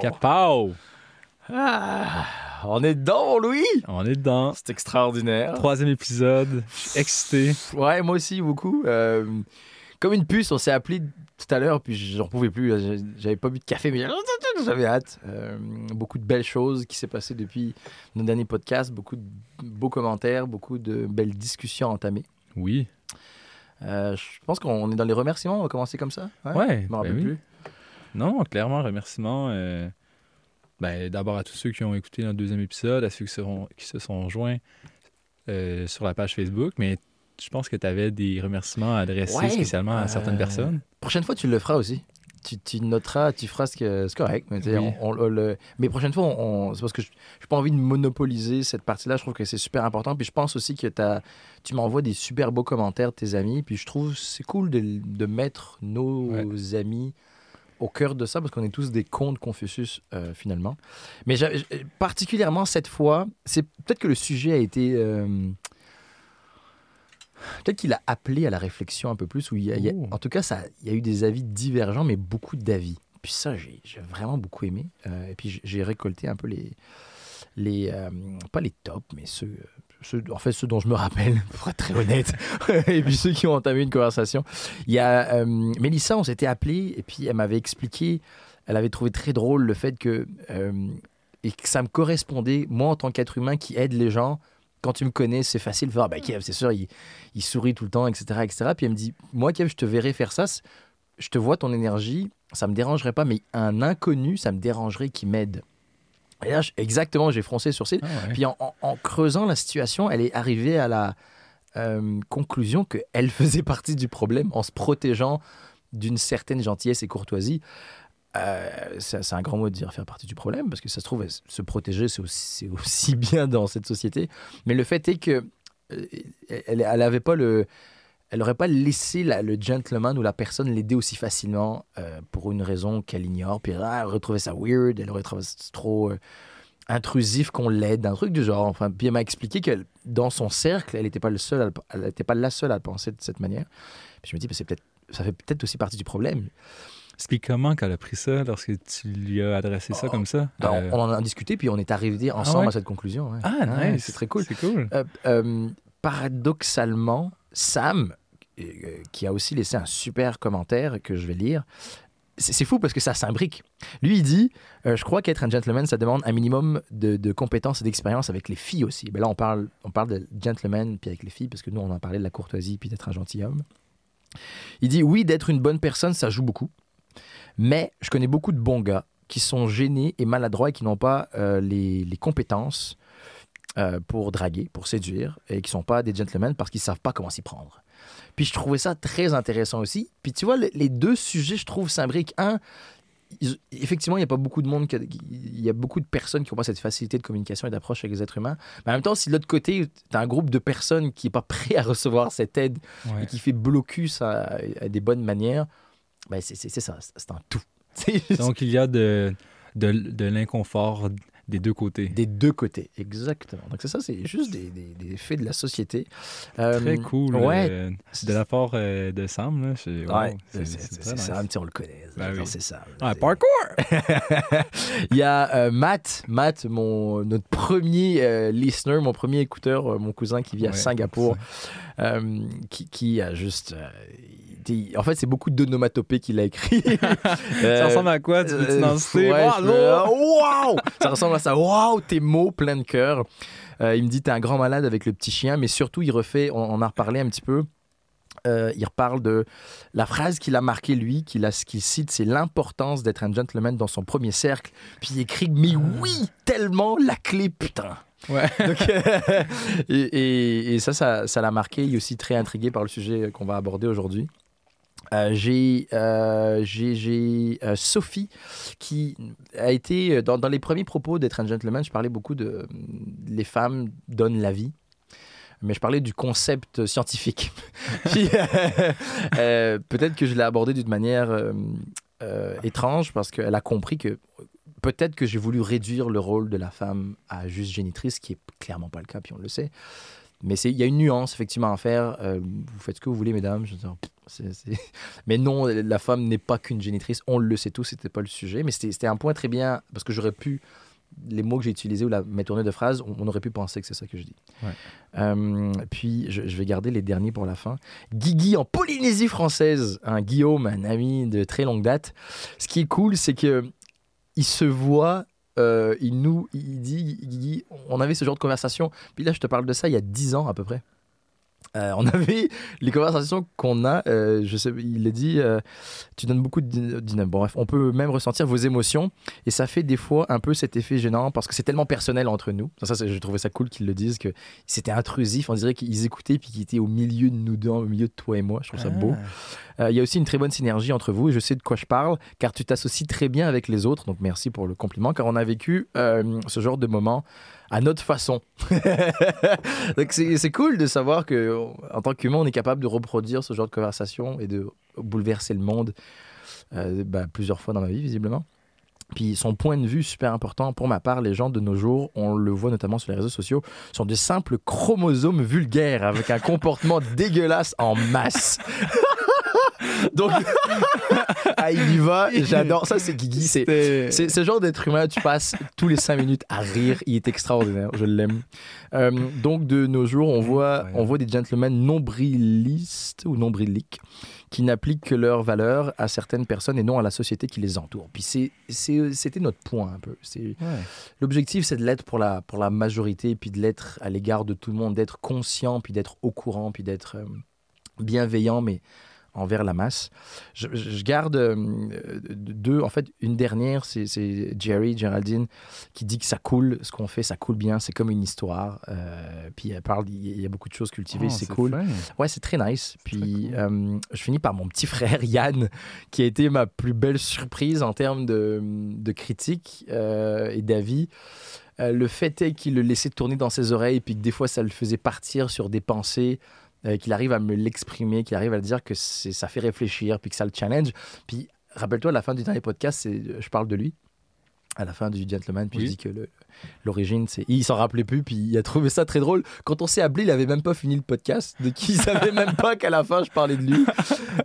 Capao! Ah, on est dedans, Louis! On est dedans. C'est extraordinaire. Troisième épisode. Je suis excité. Ouais, moi aussi, beaucoup. Euh, comme une puce, on s'est appelé tout à l'heure, puis j'en pouvais plus. J'avais pas bu de café, mais j'avais hâte. Euh, beaucoup de belles choses qui s'est passé depuis nos derniers podcasts, beaucoup de beaux commentaires, beaucoup de belles discussions entamées. Oui. Euh, je pense qu'on est dans les remerciements. On va commencer comme ça. Ouais. je m'en rappelle ben oui. plus. Non, clairement, remerciements. euh, ben, D'abord à tous ceux qui ont écouté notre deuxième épisode, à ceux qui, seront, qui se sont joints euh, sur la page Facebook, mais je pense que tu avais des remerciements à adresser Ouais, spécialement à certaines euh, personnes. Prochaine fois, tu le feras aussi. Tu, tu noteras, tu feras ce que c'est correct. Mais, Oui. on- on- le... mais prochaine fois, on, c'est parce que je n'ai pas envie de monopoliser cette partie-là. Je trouve que c'est super important. Puis je pense aussi que t'as- tu m'envoies des super beaux commentaires de tes amis. Puis je trouve que c'est cool de, de mettre nos amis au cœur de ça parce qu'on est tous des cons de Confucius euh, finalement. Mais particulièrement cette fois, c'est peut-être que le sujet a été. euh, Peut-être qu'il a appelé à la réflexion un peu plus. Où il y a- il y a- Oh. en tout cas, ça, il y a eu des avis divergents, mais beaucoup d'avis. Puis ça, j'ai vraiment beaucoup aimé. Euh, et puis j'ai- j'ai récolté un peu les. les euh, pas les tops, mais ceux, En fait, ceux dont je me rappelle, pour être très honnête. et puis ceux qui ont entamé une conversation. Il y a euh, Mélissa, on s'était appelé, et puis elle m'avait expliqué. Elle avait trouvé très drôle le fait que. euh, et que ça me correspondait, moi, en tant qu'être humain qui aide les gens. Quand tu me connais, c'est facile de faire, ah, ben, Kev, c'est sûr, il, sourit tout le temps, etc., etc. Puis elle me dit, moi, Kev, je te verrai faire ça. Je te vois ton énergie, ça me dérangerait pas, mais un inconnu, ça me dérangerait qui m'aide. Et là, exactement, j'ai froncé sur cils. Ah ouais. Puis en, en- en creusant la situation, elle est arrivée à la euh, conclusion qu'elle faisait partie du problème en se protégeant d'une certaine gentillesse et courtoisie. Euh, c'est un grand mot de dire faire partie du problème, parce que ça se trouve, se protéger, c'est aussi, bien dans cette société. Mais le fait est que euh, elle, elle avait pas le, elle n'aurait pas laissé la- le gentleman ou la personne l'aider aussi facilement euh, pour une raison qu'elle ignore. Puis ah, elle aurait trouvé ça weird, elle aurait trouvé ça trop euh, intrusif qu'on l'aide, un truc du genre. Enfin, puis elle m'a expliqué que dans son cercle, elle n'était pas le seul, à le- elle pas la seule à le penser de cette manière. Puis je me dis, ben, c'est peut-être, ça fait peut-être aussi partie du problème. Explique comment qu'elle a pris ça lorsque tu lui as adressé ça Oh, comme ça? Ben, Euh, on, on en a discuté, puis on est arrivé ensemble ouais? à cette conclusion. ouais. Ah, Ouais, nice. c'est très cool. C'est cool. Paradoxalement, Sam, qui a aussi laissé un super commentaire que je vais lire, c'est fou parce que ça s'imbrique. Lui, il dit euh, Je crois qu'être un gentleman, ça demande un minimum de, compétences et d'expérience avec les filles aussi. Ben là, on parle, on parle de gentleman puis avec les filles parce que nous, on en parlait de la courtoisie puis d'être un gentilhomme. Il dit Oui, d'être une bonne personne, ça joue beaucoup. Mais je connais beaucoup de bons gars qui sont gênés et maladroits et qui n'ont pas euh, les, compétences euh, pour draguer, pour séduire, et qui sont pas des gentlemen parce qu'ils savent pas comment s'y prendre. Puis je trouvais ça très intéressant aussi. Puis tu vois, le- les deux sujets, je trouve, s'imbriquent. Un, effectivement, il n'y a pas beaucoup de monde, qui a- il y a beaucoup de personnes qui ont pas cette facilité de communication et d'approche avec les êtres humains. Mais en même temps, si de l'autre côté, tu as un groupe de personnes qui n'est pas prêt à recevoir cette aide Ouais. et qui fait blocus à, à des bonnes manières, ben c'est ça, c'est un tout. Donc, il y a de, de, de l'inconfort des deux côtés. Des deux côtés, exactement. Donc c'est ça, c'est juste des, des- des faits de la société. Euh, Très cool. Ouais. euh, de la part euh, de Sam, là, c'est wow, Ouais, nice. Sam, on le connaît. Ben oui. C'est ça. Parkour! Il y a Matt, Matt, mon, notre premier listener, mon premier écouteur, mon cousin qui vit à Ouais, Singapour, qui, qui a juste. Euh, en fait, c'est beaucoup d'onomatopées qu'il a écrit. Ça ressemble à quoi? Tu Euh, citer? ouais, Wow! Ça ressemble à ça. Waouh, tes mots plein de cœur. Euh, il me dit, t'es un grand malade avec le petit chien, mais surtout, il refait, on, on en a reparlé un petit peu. Euh, il reparle de la phrase qu'il a marquée, lui, qu'il cite, c'est l'importance d'être un gentleman dans son premier cercle. Puis il écrit, mais oui, tellement la clé, putain. Ouais. Donc, euh, et, et- et ça, ça ça l'a marqué. Il est aussi très intrigué par le sujet qu'on va aborder aujourd'hui. Euh, j'ai euh, euh, Sophie qui a été dans, les premiers propos d'être un gentleman. Je parlais beaucoup de les femmes donnent la vie, mais je parlais du concept scientifique. Peut-être que je l'ai abordé d'une manière étrange parce qu'elle a compris que peut-être que j'ai voulu réduire le rôle de la femme à juste génitrice, ce qui est clairement pas le cas, puis on le sait. Mais il y a une nuance effectivement à faire. Vous faites ce que vous voulez, mesdames. Je veux dire, Mais non, la femme n'est pas qu'une génitrice. On le sait tous, c'était pas le sujet. Mais c'était un point très bien, parce que j'aurais pu, les mots que j'ai utilisés ou la, mes tournées de phrases, on, on aurait pu penser que c'est ça que je dis. Ouais. Euh, puis, je, je vais garder les derniers pour la fin. Guigui en Polynésie française, un Guillaume, un ami de très longue date. Ce qui est cool, c'est que il se voit, euh, il nous, il dit, Guigui, on avait ce genre de conversation. Puis là, je te parle de ça il y a 10 ans à peu près. Euh, on avait les conversations qu'on a, euh, je sais, il a dit, euh, tu donnes beaucoup de dyna- dynamisme. Bon, bref, on peut même ressentir vos émotions et ça fait des fois un peu cet effet gênant parce que c'est tellement personnel entre nous. Ça, ça j'ai ça cool qu'ils le disent, que c'était intrusif. On dirait qu'ils écoutaient puis qu'ils étaient au milieu de nous deux, au milieu de toi et moi. Je trouve ça beau. Ah. Euh, Il y a aussi une très bonne synergie entre vous et je sais de quoi je parle car tu t'associes très bien avec les autres. Donc merci pour le compliment car on a vécu euh, ce genre de moment à notre façon. donc c'est cool de savoir que en tant qu'humain on est capable de reproduire ce genre de conversation et de bouleverser le monde euh, bah, plusieurs fois dans ma vie visiblement. Puis son point de vue super important, pour ma part, les gens de nos jours, on le voit notamment sur les réseaux sociaux, sont de simples chromosomes vulgaires avec un comportement dégueulasse en masse. Donc, ah, il y va, j'adore. Ça, c'est Guigui. C'est, ce genre d'être humain, tu passes tous les cinq minutes à rire. Il est extraordinaire, je l'aime. Euh, donc, de nos jours, on voit, on voit des gentlemen nombrilistes ou nombriliques qui n'appliquent que leurs valeurs à certaines personnes et non à la société qui les entoure. Puis c'est, c'est- c'était notre point un peu. C'est, Ouais. L'objectif, c'est de l'être pour la, pour la majorité, puis de l'être à l'égard de tout le monde, d'être conscient, puis d'être au courant, puis d'être euh, bienveillant, mais envers la masse. Je, garde euh, deux, en fait, une dernière, c'est Jerry, Geraldine, qui dit que ça coule, ce qu'on fait, ça coule bien, c'est comme une histoire. Euh, puis elle parle, il y a- beaucoup de choses cultivées, Oh, c'est cool. Ouais, c'est très nice. Puis très euh, je finis par mon petit frère Yann, qui a été ma plus belle surprise en termes de, de critique euh, et d'avis. Le fait est qu'il le laissait tourner dans ses oreilles, puis que des fois ça le faisait partir sur des pensées, euh, qu'il arrive à me l'exprimer, qu'il arrive à le dire que c'est- ça fait réfléchir, puis que ça le challenge. Puis rappelle-toi, à la fin du dernier podcast, c'est- je parle de lui. À la fin du Gentleman, puis Oui. je dis que le- l'origine, c'est. Il s'en rappelait plus, puis il a trouvé ça très drôle. Quand on s'est appelé, il avait même pas fini le podcast, de qui il savait même pas qu'à la fin je parlais de lui.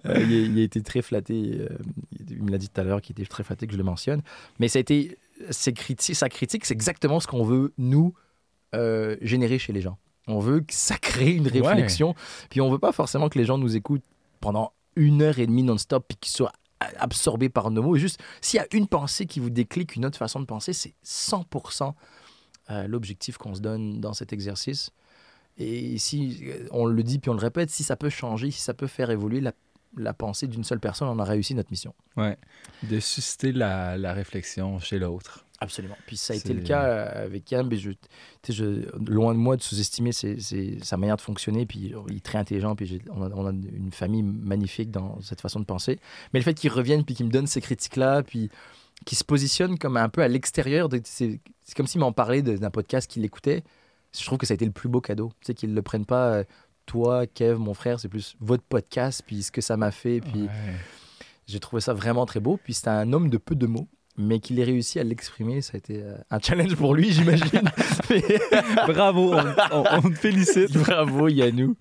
Euh, il, a, il a été très flatté. euh, il me l'a dit tout à l'heure qu'il était très flatté que je le mentionne. Mais ça a été. Sa critique, c'est exactement ce qu'on veut, nous, euh, générer chez les gens. On veut que ça crée une Ouais. réflexion. Puis on veut pas forcément que les gens nous écoutent pendant une heure et demie non-stop puis qu'ils soient absorbés par nos mots. Juste, s'il y a une pensée qui vous déclic, une autre façon de penser, c'est 100% euh, l'objectif qu'on se donne dans cet exercice. Et si euh, on le dit puis on le répète, si ça peut changer, si ça peut faire évoluer la, la pensée d'une seule personne, on a réussi notre mission. Ouais. De susciter la, la réflexion chez l'autre. Absolument. Puis ça a été C'est- le cas euh, avec Yann. Mais je, je- loin de moi de sous-estimer ses- ses- sa manière de fonctionner. Puis il est très intelligent. Puis on a, on a une famille magnifique dans cette façon de penser. Mais le fait qu'il revienne puis qu'il me donne ces critiques-là, puis qu'il se positionne comme un peu à l'extérieur, c'est c'est comme s'il m'en parlait d'un podcast qu'il écoutait. Je trouve que ça a été le plus beau cadeau. Tu sais, qu'ils ne le prennent pas, euh, toi, Kev, mon frère, c'est plus votre podcast, puis ce que ça m'a fait. Puis Ouais. j'ai trouvé ça vraiment très beau. Puis c'était un homme de peu de mots, mais qu'il ait réussi à l'exprimer, ça a été euh, un challenge pour lui, j'imagine. Mais Bravo, on, on- on te félicite. Bravo Yannou.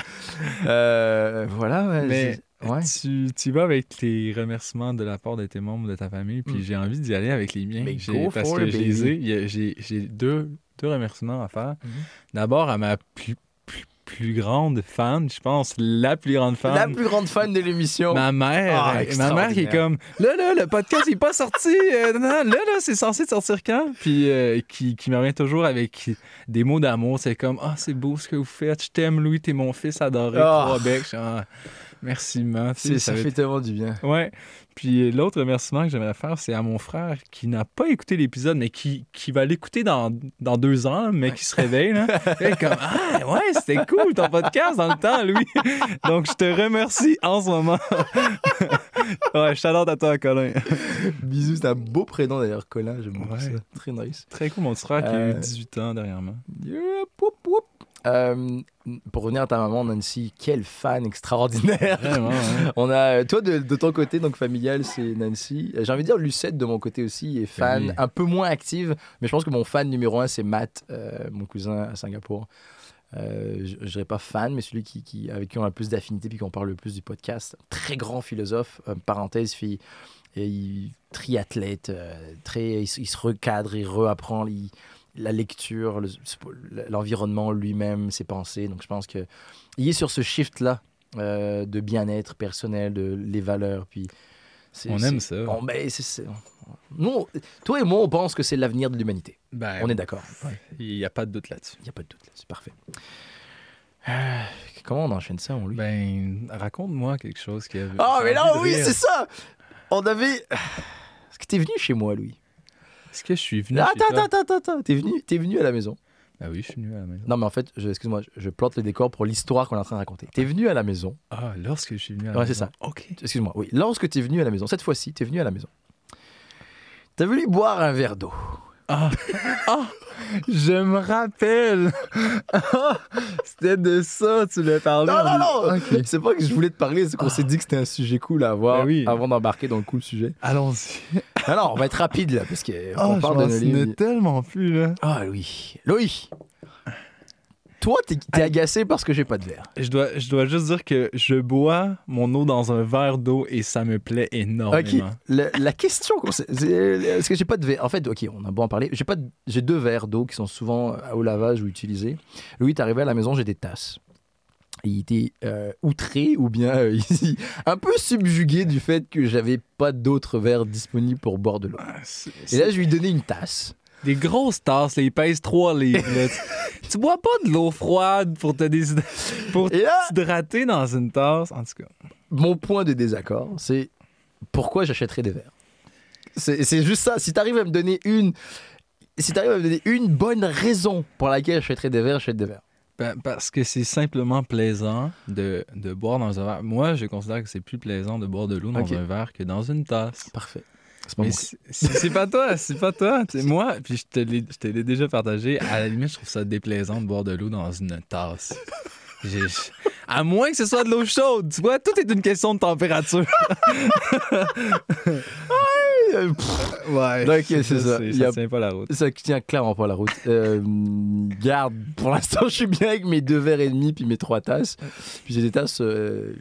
Euh, voilà. ouais, Mais ouais. tu, tu vas avec les remerciements de la part de tes membres de ta famille, puis Mm. j'ai envie d'y aller avec les miens. Parce for que J'ai deux, deux remerciements à faire. Mhm. D'abord à ma plus, plus, grande fan, je pense, la plus grande fan. La plus grande fan de l'émission. Ma mère, Ah, ma mère qui est comme là là le podcast il est pas sorti euh, non, là là c'est censé sortir quand? Puis euh, qui, qui me revient toujours avec des mots d'amour c'est comme ah c'est beau ce que vous faites je t'aime Louis t'es mon fils adoré Ah. trois becs Ah, merci man ça va fait être- tellement du bien. ouais puis l'autre remerciement que j'aimerais faire c'est à mon frère qui n'a pas écouté l'épisode mais qui, qui va l'écouter dans, dans deux ans mais qui se réveille là est comme ah ouais c'était cool ton podcast dans le temps Louis donc je te remercie en ce moment ouais, shout out à toi, Colin. Bisous, c'est un beau prénom d'ailleurs, Colin. J'aime beaucoup Ouais. ça. Très nice. Très cool, mon petit frère qui a Euh, eu 18 ans dernièrement. Whoop. Euh, pour revenir à ta maman, Nancy, quelle fan extraordinaire. Vraiment. On a, toi, de, de ton côté, donc familial, c'est Nancy. Euh, J'ai envie de dire Lucette de mon côté aussi est fan, Oui. un peu moins active, mais je pense que mon fan numéro un, c'est Matt, euh, mon cousin à Singapour. euh, je, je dirais pas fan, mais celui qui, qui- avec qui on a le plus d'affinité puis qu'on parle le plus du podcast. Très grand philosophe, euh, parenthèse, fille, et il, triathlète, euh, très, il, se- il se recadre, il reapprend il- la lecture, le- l'environnement lui-même, ses pensées. Donc je pense que il est sur ce shift-là euh, de bien-être personnel, de les valeurs. Puis On aime ça. on- ben, c'est- nous, toi et moi, on pense que c'est l'avenir de l'humanité. Ben, On est d'accord. Il n'y a pas de doute là-dessus. Il n'y a pas de doute là, c'est parfait. Euh, comment on enchaîne ça, on lui Ben, raconte-moi quelque chose qui a. Ah, mais là, de oui, c'est ça On avait. Est-ce que t'es venu chez moi, Louis? Est-ce que je suis venu. Attends, chez toi? attends, attends, attends. T'es venu, t'es venu à la maison. Ah oui, je suis venu à la maison. Non, mais en fait, je- excuse-moi, je, je plante le décor pour l'histoire qu'on est en train de raconter. T'es venu à la maison. Ah, lorsque je suis venu à la Ouais, c'est maison. ça. Ok. Excuse-moi, oui. Lorsque t'es venu à la maison, cette fois-ci, t'es venu à la maison. T'as voulu boire un verre d'eau. Ah, ah, je me rappelle. Ah, C'était de ça, tu l'as parlé. Non, non, non Ok. C'est pas que je voulais te parler, c'est qu'on s'est dit que c'était un sujet cool à avoir Ben oui. avant d'embarquer dans le cool sujet. Allons-y. Non, on va être rapide là, parce qu'on Oh, parle je de livres. tellement plus, là. Ah, Louis. Louis Toi, t'es t'es agacé parce que j'ai pas de verre. Je dois, je dois juste dire que je bois mon eau dans un verre d'eau et ça me plaît Ok, énormément. la, la question, qu'on s'est- c'est- est-ce que j'ai pas de verre? En fait, ok, on a beau en parler. J'ai pas, de- j'ai deux verres d'eau qui sont souvent euh, au lavage ou utilisés. Louis, t'es arrivé à la maison, j'ai des tasses. Il était euh, outré ou bien euh, un peu subjugué du fait que j'avais pas d'autres verres disponibles pour boire de l'eau. Ah, c'est- Et là, je lui ai donné une tasse. Des grosses tasses, là, ils pèsent 3 livres. là. tu, tu bois pas de l'eau froide pour te pour t'hydrater dans une tasse? En tout cas, mon point de désaccord, c'est pourquoi j'achèterais des verres? C'est juste ça. Si t'arrives à me donner une, si t'arrives à me donner une bonne raison pour laquelle j'achèterais des verres, j'achète des verres. Ben, parce que c'est simplement plaisant de, de boire dans un verre. Moi, je considère que c'est plus plaisant de boire de l'eau dans un verre que dans une tasse. Parfait. C'est pas c'est c'est- c'est toi, c'est pas toi. Sais, moi, puis je te l'ai je te l'ai déjà partagé, à la limite, je trouve ça déplaisant de boire de l'eau dans une tasse. À moins que ce soit de l'eau chaude, tu vois, tout est une question de température. Ouais. Ok, c'est ça. c'est- Il y a- tient pas la route. Ça tient clairement pas la route. Euh, garde, pour l'instant, je suis bien avec mes deux verres et demi puis mes trois tasses. Puis j'ai des tasses euh,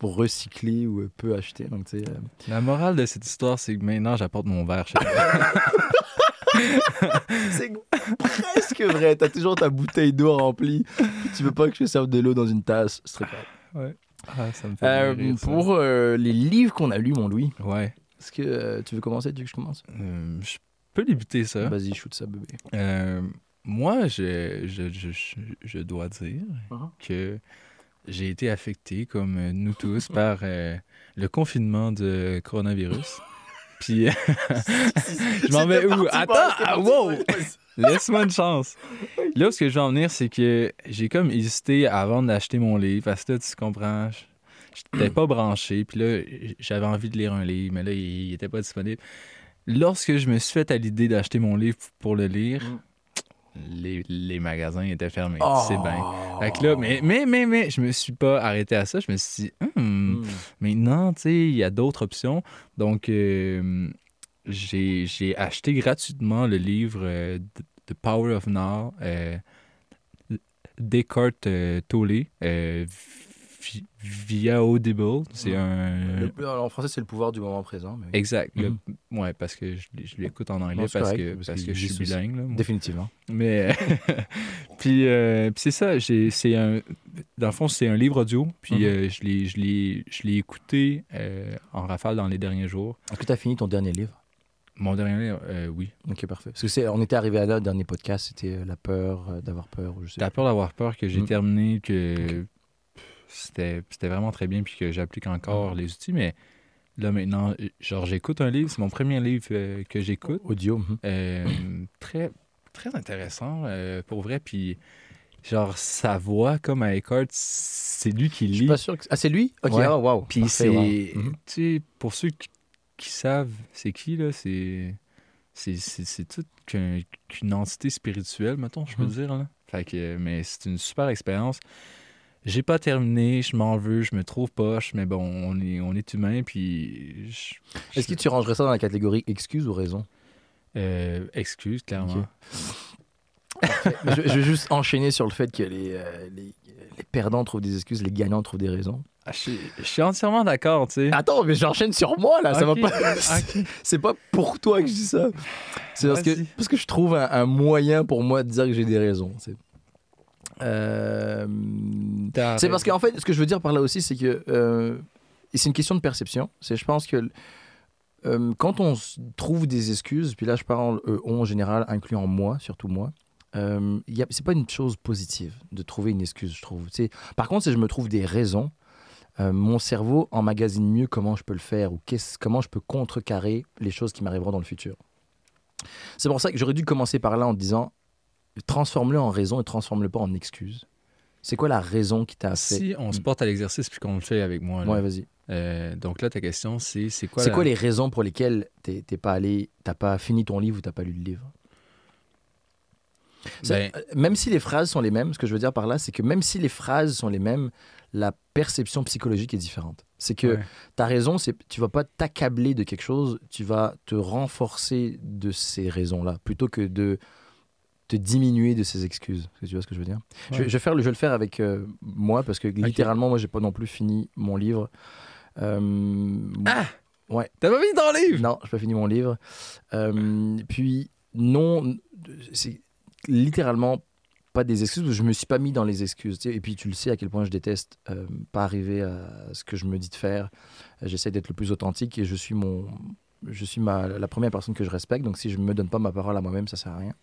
pour recycler ou euh, peu acheter. Donc, tu sais, euh, La morale de cette histoire, c'est que maintenant, j'apporte mon verre chez moi. C'est presque vrai. T'as toujours ta bouteille d'eau remplie. Tu veux pas que je te serve de l'eau dans une tasse. C'est très grave. Ah, ça me fait Euh, rire, ça. pour euh, les livres qu'on a lus, mon Louis, Ouais. est-ce que euh, tu veux commencer? Tu veux que je commence? Euh, je peux débuter ça. Vas-y, shoot ça, bébé. Euh, moi, je, je, je, je- je dois dire Mhm. que j'ai été affecté, comme euh, nous tous, par euh, le confinement de coronavirus. Puis, je m'en vais où? Attends, ah, wow! laisse-moi une chance. Là, ce que je veux en venir, c'est que j'ai comme hésité avant d'acheter mon livre, parce que là, tu comprends, je n'étais pas branché, puis là, j'avais envie de lire un livre, mais là, il n'était pas disponible. Lorsque je me suis fait à l'idée d'acheter mon livre pour le lire, Mm. Les, les magasins étaient fermés, Oh. c'est bien. Fait que là, mais, mais, mais, mais, je me suis pas arrêté à ça. Je me suis dit, Hmm, Mm. maintenant, tu sais, il y a d'autres options. Donc, euh, j'ai acheté gratuitement le livre euh, The Power of Now, euh, Descartes euh, Tolle, euh, via Audible. C'est Mm. un. Le- en français, c'est le pouvoir du moment présent. mais. Exact. le- Mhm. ouais, parce que je, je l'écoute en anglais Non, parce, correct, que, parce parce qu'il que je suis bilingue. là. Définitivement. Mais puis, euh, puis c'est ça, c'est un dans le fond c'est un livre audio, puis Mhm. euh, je l'ai écouté euh, en rafale dans les derniers jours. Est-ce que tu as fini ton dernier livre? Mon dernier livre, euh, oui. Ok, parfait. Parce que c'est, on était arrivé à là, le dernier podcast, c'était la peur d'avoir peur. Ou je sais T'as peur d'avoir peur que j'ai Mhm. terminé que c'était vraiment très bien puis que j'applique encore les outils mais là maintenant genre j'écoute un livre, c'est mon premier livre euh, que j'écoute. Audio. mhm. Euh, très, très intéressant, euh, pour vrai. Puis, genre, sa voix, comme à Eckhart, c'est lui qui Je suis lit. pas sûr que... Ah, c'est lui? Ok, Ouais. ah, wow. Puis, c'est. wow. Tu sais, pour ceux qui, qui savent c'est qui, là, c'est. C'est, c'est, c'est tout qu'un- qu'une entité spirituelle, mettons, je peux Mhm. dire. Là. Fait que, mais c'est une super expérience. J'ai pas terminé, je m'en veux, je me trouve poche, mais bon, on est, on est humain, puis. je- Est-ce que tu rangerais ça dans la catégorie excuse ou raison? Euh, excuse, clairement. Je, je vais juste enchaîner sur le fait que les, euh, les, les perdants trouvent des excuses, les gagnants trouvent des raisons. Ah, je, suis, je suis entièrement d'accord, tu sais. Attends, mais j'enchaîne sur moi là, ça Ok, va pas. C'est pas pour toi que je dis ça. C'est parce que, parce que je trouve un, un moyen pour moi de dire que j'ai des raisons. C'est Euh, c'est parce qu'en fait, ce que je veux dire par là aussi, c'est que euh, c'est une question de perception. C'est, je pense que euh, quand on trouve des excuses, puis là je parle on en général, incluant moi, surtout moi, c'est pas une chose positive de trouver une excuse, je trouve. Par contre, si je me trouve des raisons, mon cerveau emmagasine mieux comment je peux le faire ou comment je peux contrecarrer les choses qui m'arriveront dans le futur. C'est pour ça que j'aurais dû commencer par là en disant transforme-le en raison et transforme-le pas en excuse. C'est quoi la raison qui t'a fait Si on se porte à l'exercice puis qu'on le fait avec moi, là, Ouais, vas-y. euh, donc là, ta question, c'est c'est quoi C'est la- quoi les raisons pour lesquelles t'es pas allé, t'as pas fini ton livre ou t'as pas lu le livre? Ben, euh, Même si les phrases sont les mêmes, ce que je veux dire par là, c'est que même si les phrases sont les mêmes, la perception psychologique est différente. C'est que ouais. ta raison, c'est tu vas pas t'accabler de quelque chose, tu vas te renforcer de ces raisons-là plutôt que de te diminuer de ces excuses. Que Tu vois ce que je veux dire? Je, vais- Ouais. je vais faire le, je vais le faire avec euh, moi parce que littéralement, moi, j'ai pas non plus fini mon livre. Euh, Ah! Ouais. T'as pas mis ton livre? Non, j'ai pas fini mon livre. Euh, puis, non, c'est littéralement pas des excuses, parce que je me suis pas mis dans les excuses. Et puis, tu le sais à quel point je déteste pas arriver à ce que je me dis de faire. J'essaie d'être le plus authentique et je suis mon. Je suis la première personne que je respecte, donc si je me donne pas ma parole à moi-même, ça sert à rien.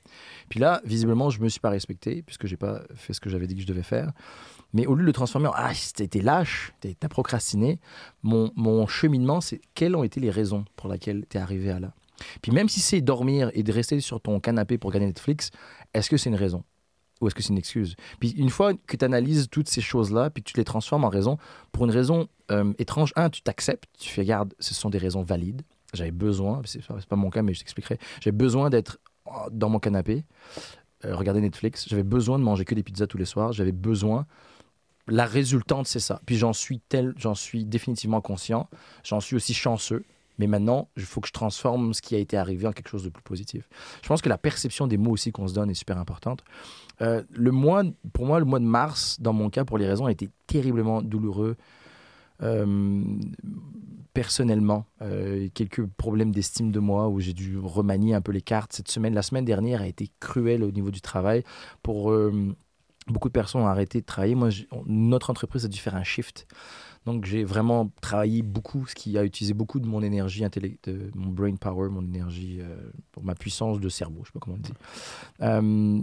Puis là, visiblement, je me suis pas respecté puisque j'ai pas fait ce que j'avais dit que je devais faire. Mais au lieu de le transformer en ah, t'es lâche, t'as procrastiné, mon, cheminement, c'est quelles ont été les raisons pour lesquelles t'es arrivé à là? Puis même si c'est dormir et de rester sur ton canapé pour regarder Netflix, est-ce que c'est une raison? Ou est-ce que c'est une excuse? Puis une fois que tu analyses toutes ces choses-là, puis tu les transformes en raison, pour une raison euh, étrange, un, tu t'acceptes, tu fais garde, ce sont des raisons valides. J'avais besoin, c'est pas, mon cas, mais je t'expliquerai. J'avais besoin d'être dans mon canapé, euh, regarder Netflix. J'avais besoin de manger que des pizzas tous les soirs. J'avais besoin. La résultante, c'est ça. Puis j'en suis tel, j'en suis définitivement conscient. J'en suis aussi chanceux. Mais maintenant, il faut que je transforme ce qui a été arrivé en quelque chose de plus positif. Je pense que la perception des mots aussi qu'on se donne est super importante. Euh, le mois, pour moi, le mois de mars, dans mon cas, pour les raisons, a été terriblement douloureux. Euh, personnellement, euh, quelques problèmes d'estime de moi où j'ai dû remanier un peu les cartes. Cette semaine, la semaine dernière a été cruelle au niveau du travail. Pour euh, beaucoup de personnes ont arrêté de travailler. Moi, notre entreprise a dû faire un shift. Donc, j'ai vraiment travaillé beaucoup, ce qui a utilisé beaucoup de mon énergie, de mon brain power, mon énergie, euh, pour ma puissance de cerveau, je sais pas comment on dit. Euh,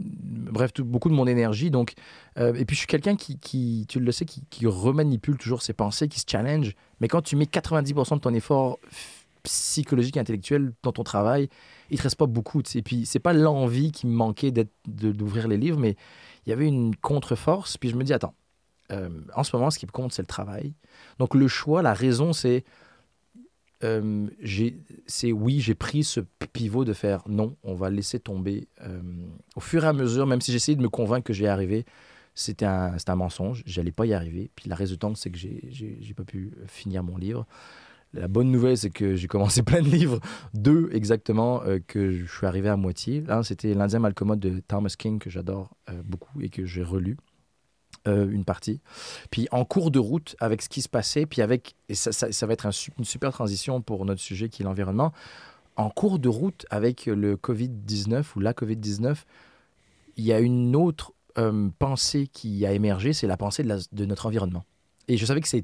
bref, beaucoup de mon énergie. Donc, euh, et puis, je suis quelqu'un qui, tu le sais, qui, remanipule toujours ses pensées, qui se challenge. Mais quand tu mets 90% de ton effort psychologique et intellectuel dans ton travail, il te reste pas beaucoup. Et puis, c'est pas l'envie qui me manquait d'ouvrir les livres, mais il y avait une contre-force. Puis je me dis, attends, euh, en ce moment, ce qui compte, c'est le travail. Donc le choix, la raison, c'est, euh, oui, j'ai pris ce pivot de faire non, on va laisser tomber. euh, au fur et à mesure, même si j'essayais de me convaincre que j'y arriver, c'était un, un mensonge, j'allais pas y arriver. Puis la résultante, c'est que j'ai, pas pu finir mon livre. La bonne nouvelle, c'est que j'ai commencé plein de livres, deux exactement, euh, que je suis arrivé à moitié. L'un, c'était L'Indien Malcommode de Thomas King, que j'adore beaucoup et que j'ai relu euh, une partie. Puis en cours de route, avec ce qui se passait, puis avec, et ça, va être une super transition pour notre sujet qui est l'environnement, en cours de route avec le Covid-19 ou la Covid-19, il y a une autre euh, pensée qui a émergé, c'est la pensée de, notre environnement. Et je savais que ça,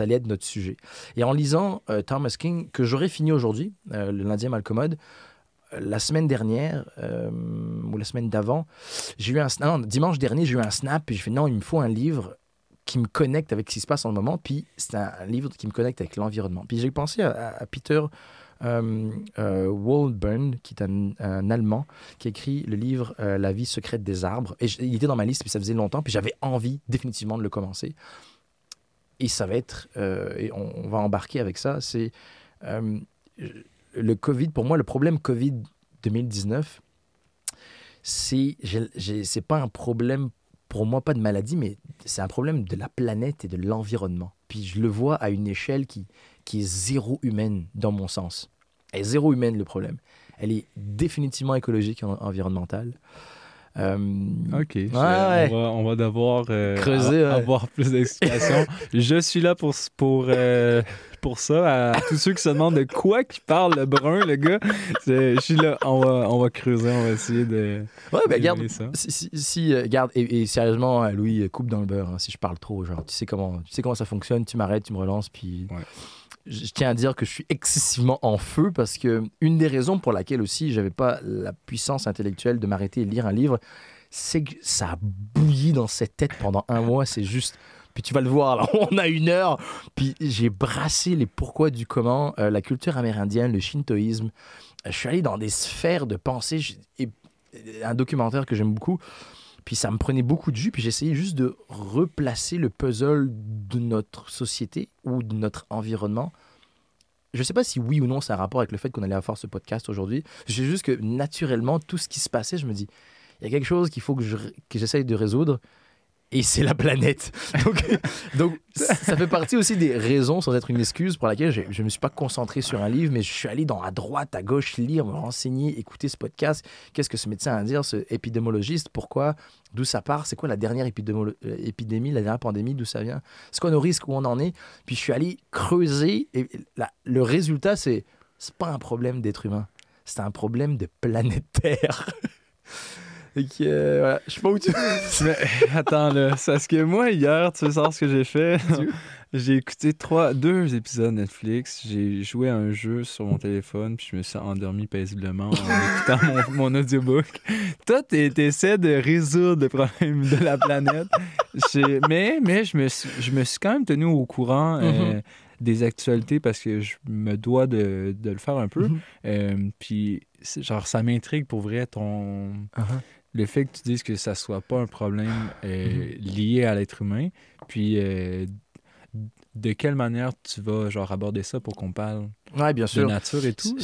allait être notre sujet. Et en lisant euh, Thomas King, que j'aurais fini aujourd'hui, euh, le lundi Malcommode, euh, la semaine dernière, euh, ou la semaine d'avant, j'ai eu un non, dimanche dernier, j'ai eu un snap, et j'ai fait non, il me faut un livre qui me connecte avec ce qui se passe en ce moment, puis c'est un, livre qui me connecte avec l'environnement. Puis j'ai pensé à, Peter euh, euh, Waldburn, qui est un, Allemand, qui a écrit le livre La vie secrète des arbres. Et je- il était dans ma liste, puis ça faisait longtemps, puis j'avais envie définitivement de le commencer. Et ça va être, et on, on va embarquer avec ça, c'est le Covid, pour moi, le problème Covid 2019, c'est c'est pas un problème pour moi, pas de maladie, mais c'est un problème de la planète et de l'environnement. Puis je le vois à une échelle qui, qui est zéro humaine, dans mon sens. Elle est zéro humaine, le problème. Elle est définitivement écologique et en- environnementale. Euh, Ok. ouais. On, va, on va devoir euh, Creuser, a- ouais. avoir plus d'explications. je suis là pour, pour, euh, pour ça. À tous ceux qui se demandent de quoi qui parle le brun, le gars. Je suis là. On va, on va creuser. On va essayer de. Ouais, ben d'évaluer ça. si, si, si, garde, et, et sérieusement, Louis, coupe dans le beurre, hein, si je parle trop, genre, tu sais comment, tu sais comment ça fonctionne, tu m'arrêtes, tu me relances, puis Ouais. Je, tiens à dire que je suis excessivement en feu parce que une des raisons pour laquelle aussi j'avais pas la puissance intellectuelle de m'arrêter et lire un livre, c'est que ça a bouilli dans cette tête pendant un mois, c'est juste. Puis tu vas le voir, on a une heure. Puis j'ai brassé les pourquoi du comment, euh, la culture amérindienne, le shintoïsme. Euh, Je suis allé dans des sphères de pensée. Et- et un documentaire que j'aime beaucoup. Puis ça me prenait beaucoup de jus. Puis j'essayais juste de replacer le puzzle de notre société ou de notre environnement. Je ne sais pas si oui ou non ça un rapport avec le fait qu'on allait avoir ce podcast aujourd'hui. C'est juste que naturellement, tout ce qui se passait, je me dis, il y a quelque chose qu'il faut que j'essaye de résoudre. Et c'est la planète. Donc, donc, ça fait partie aussi des raisons, sans être une excuse, pour laquelle je ne me suis pas concentré sur un livre, mais je suis allé dans à droite, à gauche, lire, me renseigner, écouter ce podcast. Qu'est-ce que ce médecin a à dire, ce épidémiologiste? Pourquoi? D'où ça part? C'est quoi la dernière euh, épidémie, la dernière pandémie? D'où ça vient? C'est quoi nos risques? Où on en est? Puis je suis allé creuser. Et la- le résultat, c'est c'est pas un problème d'être humain. C'est un problème de planète Terre. Et que, euh, voilà. Je sais pas où tu. Mais attends, là. C'est parce que moi, hier, tu veux savoir ce que j'ai fait? j'ai écouté trois, deux épisodes Netflix. J'ai joué à un jeu sur mon téléphone, puis je me suis endormi paisiblement en écoutant mon, mon audiobook. Toi, t'es- t'essaies de résoudre le problème de la planète. Mais mais je, me suis, je me suis quand même tenu au courant. euh, Mhm. des actualités parce que je me dois de, de le faire un peu. Mhm. Euh, puis, genre, ça m'intrigue pour vrai ton, Uh-huh. Le fait que tu dises que ça soit pas un problème euh, lié à l'être humain, puis euh, de quelle manière tu vas genre aborder ça pour qu'on parle Ouais, bien de nature et tout?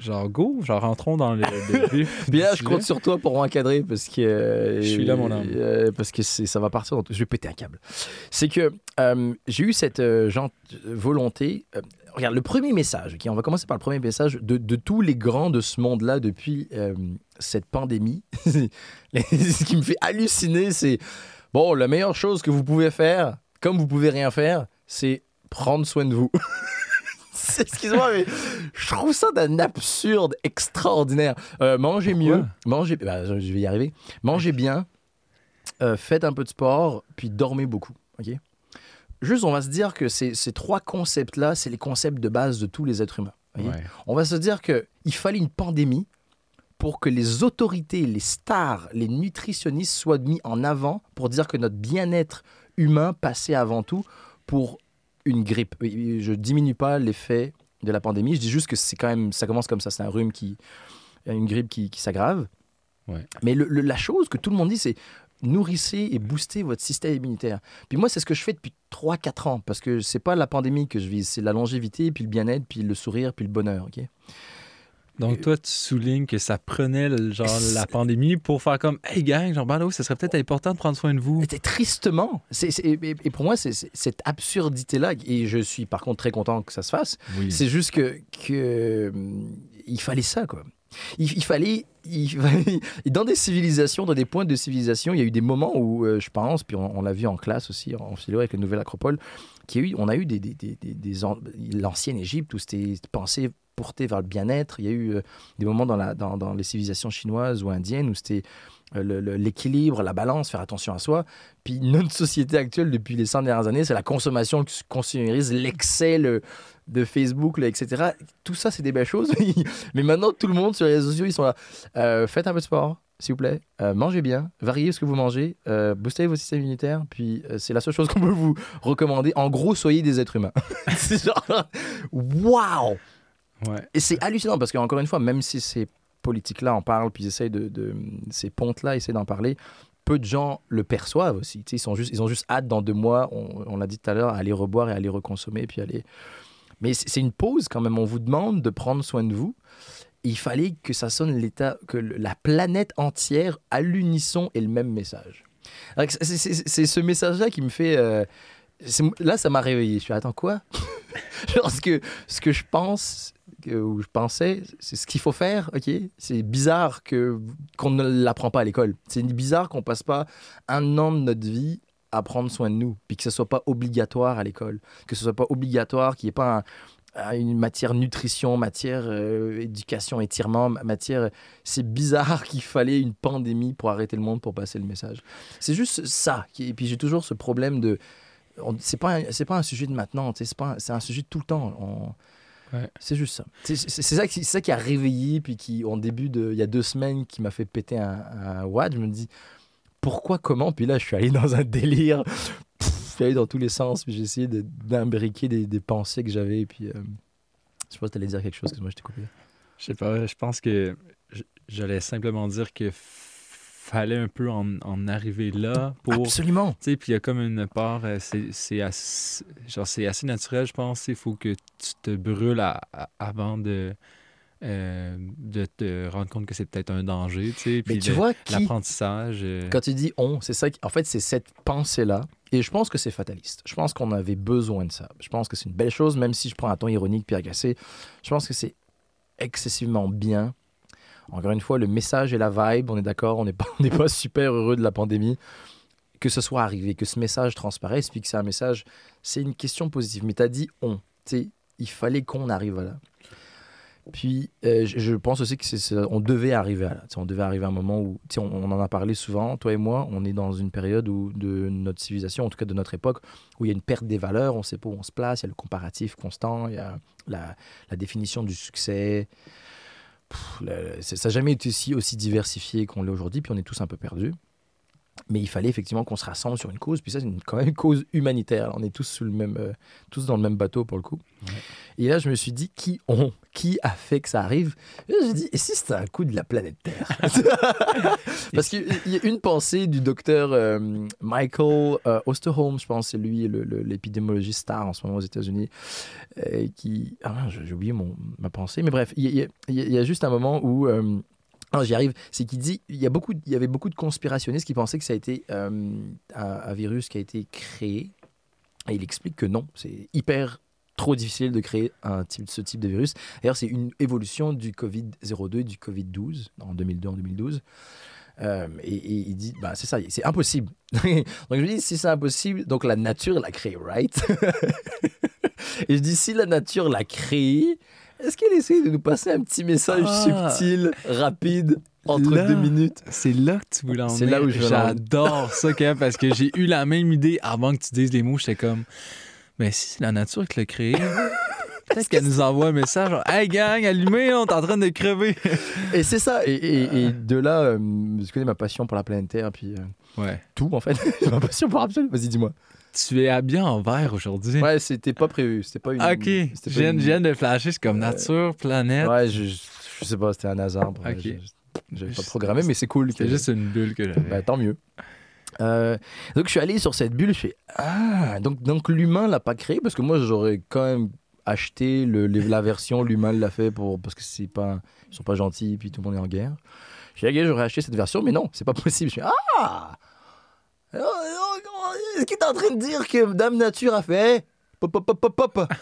Genre go, genre rentrons dans le, vif. Bien, je compte sur toi pour encadrer parce que. euh, Je suis là, mon euh, parce que ça va partir. dans Je vais péter un câble. C'est que euh, j'ai eu cette gent- volonté. Regarde, le premier message, ok, on va commencer par le premier message de, de tous les grands de ce monde-là depuis euh, cette pandémie. Ce qui me fait halluciner, c'est bon, la meilleure chose que vous pouvez faire, comme vous pouvez rien faire, c'est prendre soin de vous. Excuse-moi, mais je trouve ça d'un absurde extraordinaire. Euh, mangez Pourquoi? mieux, mangez, bah, je je vais y arriver. Mangez bien, euh, faites un peu de sport, puis dormez beaucoup. Ok? Juste, on va se dire que ces, ces trois concepts-là, c'est les concepts de base de tous les êtres humains. Ouais. On va se dire que il fallait une pandémie pour que les autorités, les stars, les nutritionnistes soient mis en avant pour dire que notre bien-être humain passait avant tout pour une grippe. Je diminue pas l'effet de la pandémie, je dis juste que c'est quand même, ça commence comme ça, c'est un rhume qui, une grippe qui, qui s'aggrave. Ouais. Mais le- le- la chose que tout le monde dit, c'est nourrissez et boostez votre système immunitaire. Puis moi, c'est ce que je fais depuis 3-4 ans, parce que c'est pas la pandémie que je vise, c'est la longévité, puis le bien-être, puis le sourire, puis le bonheur. ok? Donc toi, tu soulignes que ça prenait le- genre la pandémie pour faire comme Hey gang, genre ben là, ça serait peut-être important de prendre soin de vous. C'est tristement. C'est- et, et pour moi, c'est cette absurdité-là, et je suis par contre très content que ça se fasse, Oui. c'est juste que, que hum, il fallait ça, quoi. Il, fallait, dans des civilisations, dans des points de civilisation, il y a eu des moments où, euh, je pense, puis on, l'a vu en classe aussi, en philo avec la Nouvelle Acropole, qu'il y a eu, on a eu l'ancienne Égypte où c'était pensé porté vers le bien-être. Il y a eu euh, des moments dans, les civilisations chinoises ou indiennes où c'était euh, l'équilibre, la balance, faire attention à soi. Puis notre société actuelle, depuis les 100 dernières années, c'est la consommation consumériste, l'excès le- de Facebook, là, etc. Tout ça, c'est des belles choses. Mais maintenant, tout le monde sur les réseaux sociaux, ils sont là. Euh, faites un peu de sport, s'il vous plaît. Euh, mangez bien. Variez ce que vous mangez. Euh, boostez votre système immunitaire. Puis, c'est la seule chose qu'on peut vous recommander. En gros, soyez des êtres humains. c'est genre... Waouh Ouais. et c'est hallucinant parce qu'encore une fois, même si ces politiques-là en parlent, puis essayent de, de- ces pontes-là essaient d'en parler, peu de gens le perçoivent aussi. Ils, sont juste, ils ont juste hâte dans deux mois, on, on l'a dit tout à l'heure, à aller reboire et à aller reconsommer. Puis aller... Mais c'est une pause quand même. On vous demande de prendre soin de vous. Il fallait que ça sonne l'état, que la planète entière, à l'unisson, ait le même message. C'est- ce message-là qui me fait. euh, là, ça m'a réveillé. Je suis attends quoi? Genre, ce que, ce que je pense, où je pensais, c'est ce qu'il faut faire, ok? C'est bizarre que qu'on ne l'apprend pas à l'école. C'est bizarre qu'on passe pas un an de notre vie à prendre soin de nous, puis que ce soit pas obligatoire à l'école, que ce soit pas obligatoire, qu'il n'y ait pas un- un- une matière nutrition, matière euh, éducation, étirement, ma- matière. C'est bizarre qu'il fallait une pandémie pour arrêter le monde pour passer le message. C'est juste ça. Et puis j'ai toujours ce problème de. C'est pas un- c'est pas un sujet de maintenant, c'est un- c'est un sujet de tout le temps. On- Ouais. C'est juste ça. C'est ça, ça qui a réveillé, puis qui, en début de. Il y a deux semaines, qui m'a fait péter un, un watt. Je me dis, pourquoi, comment? Puis là, je suis allé dans un délire. Pff, Je suis allé dans tous les sens, puis j'ai essayé de- d'imbriquer des, des pensées que j'avais. Puis. euh, je sais pas si t'allais dire quelque chose, que moi je t'ai coupé. Je sais pas, je pense que j'allais simplement dire que fallait un peu en, en arriver là pour. Absolument. Tu sais, puis il y a comme une part, euh, c'est c'est assez, genre, c'est assez naturel, je pense. Il faut que tu te brûles à- à- avant de, euh, de te rendre compte que c'est peut-être un danger, tu sais. Mais tu le- vois, qui, l'apprentissage. euh, quand tu dis on, c'est ça. qui- En fait, c'est cette pensée-là. Et je pense que c'est fataliste. Je pense qu'on avait besoin de ça. Je pense que c'est une belle chose, même si je prends un ton ironique puis agacé. Je pense que c'est excessivement bien. Encore une fois, le message et la vibe, on est d'accord, on n'est pas, on pas super heureux de la pandémie. Que ce soit arrivé, que ce message transparaisse, puis que c'est un message, c'est une question positive. Mais tu as dit on. Tu sais, il fallait qu'on arrive à là. Puis, euh, je, pense aussi que c'est, on devait arriver à là. On devait arriver un moment où, on, on en a parlé souvent, toi et moi, on est dans une période où, de notre civilisation, en tout cas de notre époque, où il y a une perte des valeurs, on ne sait pas où on se place, il y a le comparatif constant, il y a la, définition du succès. Ça n'a jamais été aussi diversifié qu'on l'est aujourd'hui, puis on est tous un peu perdus. Mais il fallait effectivement qu'on se rassemble sur une cause, puis ça, c'est une- quand même une cause humanitaire. On est tous, sous le même, euh, tous dans le même bateau pour le coup. Ouais. Et là, je me suis dit, qui ont Qui a fait que ça arrive? Et là, j'ai dit, et si c'était un coup de la planète Terre? Parce qu'il y a une pensée du docteur euh, Michael euh, Osterholm, je pense, c'est lui le- le- l'épidémiologiste star en ce moment aux États-Unis, qui. Ah, non, j'ai oublié mon, ma pensée, mais bref, y, y il y a juste un moment où. Euh, alors j'y arrive, c'est qu'il dit, il y, a beaucoup, il y avait beaucoup de conspirationnistes qui pensaient que ça a été euh, un, virus qui a été créé. Et il explique que non, c'est hyper trop difficile de créer un type, ce type de virus. D'ailleurs, c'est une évolution du Covid-02 et du Covid-12, en 2002, en 2012. Euh, et, et il dit, bah, c'est ça, c'est impossible. donc je lui dis, si c'est impossible, donc la nature l'a créé, right? Et je dis, si la nature l'a créé, est-ce qu'elle essaie de nous passer un petit message Ah. subtil, rapide, entre Là. deux minutes? C'est là que tu voulais en C'est là où J'adore ça, Kev, parce que j'ai eu la même idée avant que tu dises les mots. J'étais comme, mais si c'est la nature qui l'a créé, peut-être qu'elle nous envoie un message genre, Hey gang, allumez, on est en train de crever. Et c'est ça. Et, et- et de là, euh, je connais ma passion pour la planète Terre, puis euh, Ouais. tout, en fait. ma passion pour absolument. Vas-y, dis-moi. Tu es habillé en vert aujourd'hui. Ouais, c'était pas prévu. C'était pas une. ok. Je viens, une- je viens de flasher, c'est comme nature, planète. Ouais, je, je, sais pas, c'était un hasard. Ok. je- J'avais pas programmé, mais c'est cool. C'est juste une bulle que j'avais. Bah, tant mieux. Euh, donc je suis allé sur cette bulle, je fais ah donc donc l'humain l'a pas créé parce que moi j'aurais quand même acheté le, la version l'humain l'a fait pour parce que c'est pas ils sont pas gentils puis tout le monde est en guerre. Je dis ok j'aurais acheté cette version mais non c'est pas possible. Je fais ah est-ce que t'es en train de dire que Dame Nature a fait pop pop pop pop pop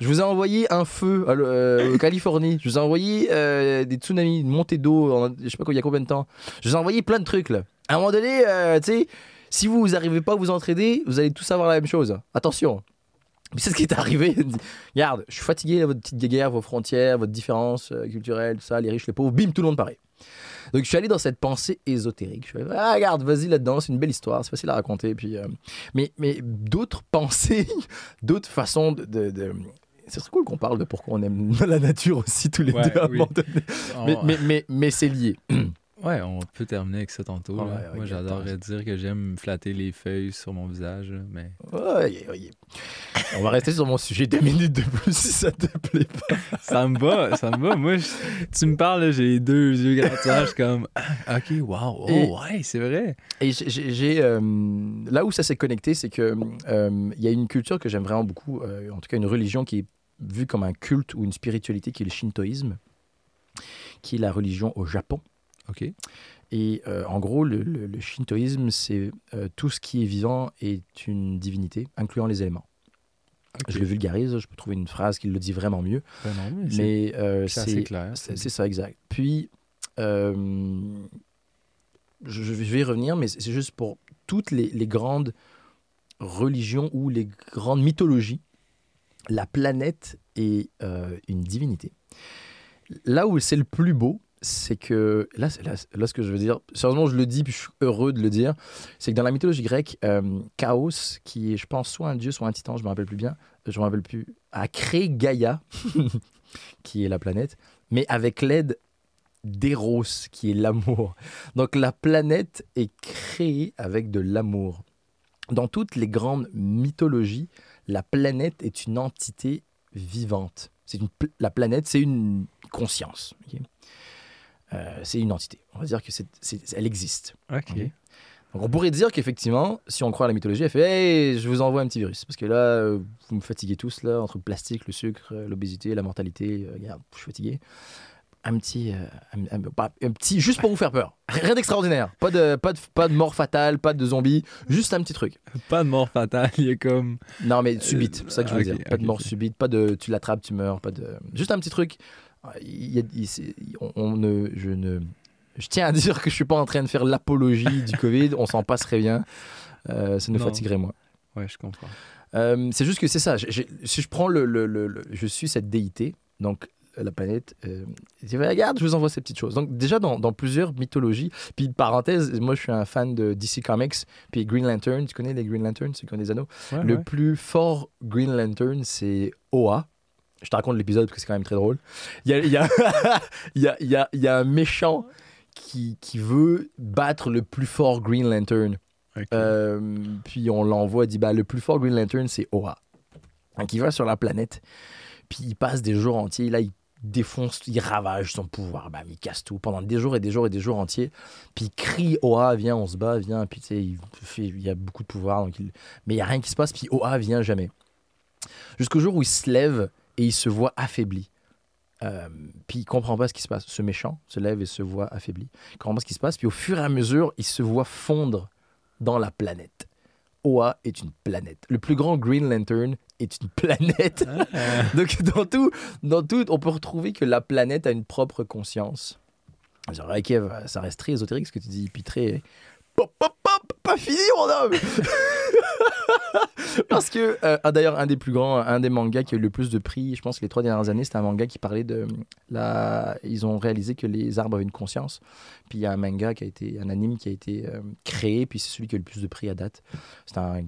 Je vous ai envoyé un feu l- euh, en Californie. Je vous ai envoyé euh, des tsunamis, une montée d'eau, en- je sais pas il y a combien de temps. Je vous ai envoyé plein de trucs là. À un moment donné, euh, tu sais, si vous n'arrivez pas à vous entraider, vous allez tous avoir la même chose. Attention. Mais c'est ce qui est arrivé. Regarde, je suis fatigué de votre petite guerre, vos frontières, votre différence culturelle, tout ça, les riches, les pauvres, bim, tout le monde pareil. Donc je suis allé dans cette pensée ésotérique. Je suis allé, ah, regarde, vas-y là-dedans, c'est une belle histoire, c'est facile à raconter. Puis, euh, mais mais d'autres pensées, d'autres façons de. de, de- cool qu'on parle de pourquoi on aime la nature aussi tous les Ouais, deux à un moment donné. On- Mais, mais, mais, mais c'est lié. Ouais, on peut terminer avec ça tantôt. Ouais, Moi, j'adorerais dire que j'aime flatter les feuilles sur mon visage, mais Ouais. On va rester sur mon sujet deux minutes de plus si ça te plaît pas. ça me va, ça me va. Moi, je- tu me parles, j'ai les deux yeux suis comme, Ah, ok, wow, oh, Et- ouais, c'est vrai. Et j'ai, euh, là où ça s'est connecté, c'est que euh, il y a une culture que j'aime vraiment beaucoup, euh, en tout cas une religion qui est vue comme un culte ou une spiritualité qui est le shintoïsme, qui est la religion au Japon. Ok. Et euh, en gros, le, le- le shintoïsme, c'est euh, tout ce qui est vivant est une divinité, incluant les éléments. Je le vulgarise, je peux trouver une phrase qui le dit vraiment mieux. Ben non, mais c'est euh, c'est assez c'est clair. c'est c'est ça, exact. Puis, euh, je, je vais y revenir, mais c'est juste pour toutes les, les grandes religions ou les grandes mythologies, la planète est une divinité. Là où c'est le plus beau, c'est que, là, là, là, ce que je veux dire, sérieusement, je le dis, puis je suis heureux de le dire, c'est que dans la mythologie grecque, euh, Chaos, qui est, je pense, soit un dieu, soit un titan, je me rappelle plus bien, je me rappelle plus, a créé Gaïa, qui est la planète, mais avec l'aide d'Eros, qui est l'amour. Donc la planète est créée avec de l'amour. Dans toutes les grandes mythologies, la planète est une entité vivante. C'est une, la planète, c'est une conscience. Euh, c'est une entité. On va dire que c'est, elle existe. Donc on pourrait dire qu'effectivement, si on croit à la mythologie, elle fait Hey, je vous envoie un petit virus. Parce que là, euh, vous me fatiguez tous, là, entre le plastique, le sucre, euh, l'obésité, la mortalité. euh, regarde, je suis fatigué. Un petit, euh, un, un- pas- un petit, juste pour vous faire peur. Rien d'extraordinaire. Pas de, pas, de, pas de mort fatale, pas de zombies. Juste un petit truc. Pas de mort fatale, il a comme. Non, mais subite, c'est ça que je veux ok, dire. Pas de mort subite, pas de tu l'attrapes, tu meurs, pas de. Juste un petit truc. Il y a- il- c'est- on, on ne, je ne. Je tiens à dire que je suis pas en train de faire l'apologie du Covid. On s'en passerait bien. Euh, ça nous Non. fatiguerait moins. Ouais, je comprends. Euh, c'est juste que c'est ça. J'ai- si je prends le, le- le- le- je suis cette déité, donc euh, la planète. Euh, je dis, regarde, je vous envoie ces petites choses. Donc déjà dans, dans plusieurs mythologies. Puis parenthèse, moi je suis un fan de DC Comics. Puis Green Lantern, tu connais les Green Lantern, c'est comme des anneaux? Ouais, Le ouais. plus fort Green Lantern, c'est Oa. Je te raconte l'épisode parce que c'est quand même très drôle. Il y a, il y a- il y a- il y a- il y a un méchant qui, qui veut battre le plus fort Green Lantern. Euh, puis on l'envoie, il dit bah, le plus fort Green Lantern, c'est Oa. Donc il va sur la planète, puis il passe des jours entiers. Là, il défonce, il ravage son pouvoir, bam, il casse tout pendant des jours et des jours et des jours entiers. Puis il crie Oa, viens, on se bat, viens. Puis tu sais, il, fait- il y a beaucoup de pouvoir, donc il- mais il n'y a rien qui se passe. Puis Oa vient jamais. Jusqu'au jour où il se lève et il se voit affaibli. Euh, puis il comprend pas ce qui se passe. Ce méchant se lève et se voit affaibli. Il comprend pas ce qui se passe. Puis au fur et à mesure, il se voit fondre dans la planète. Oa est une planète. Le plus grand Green Lantern est une planète. Ah, Donc dans tout, dans tout, on peut retrouver que la planète a une propre conscience. Ok, bah, ça reste très ésotérique ce que tu dis, puis très... Pop, pop, pop, pas fini mon homme Parce que, euh, d'ailleurs, un des plus grands, un des mangas qui a eu le plus de prix, je pense les trois dernières années, c'était un manga qui parlait de la... Ils ont réalisé que les arbres avaient une conscience. Puis il y a un manga qui a été, un anime qui a été euh, créé, puis c'est celui qui a eu le plus de prix à date. C'est un...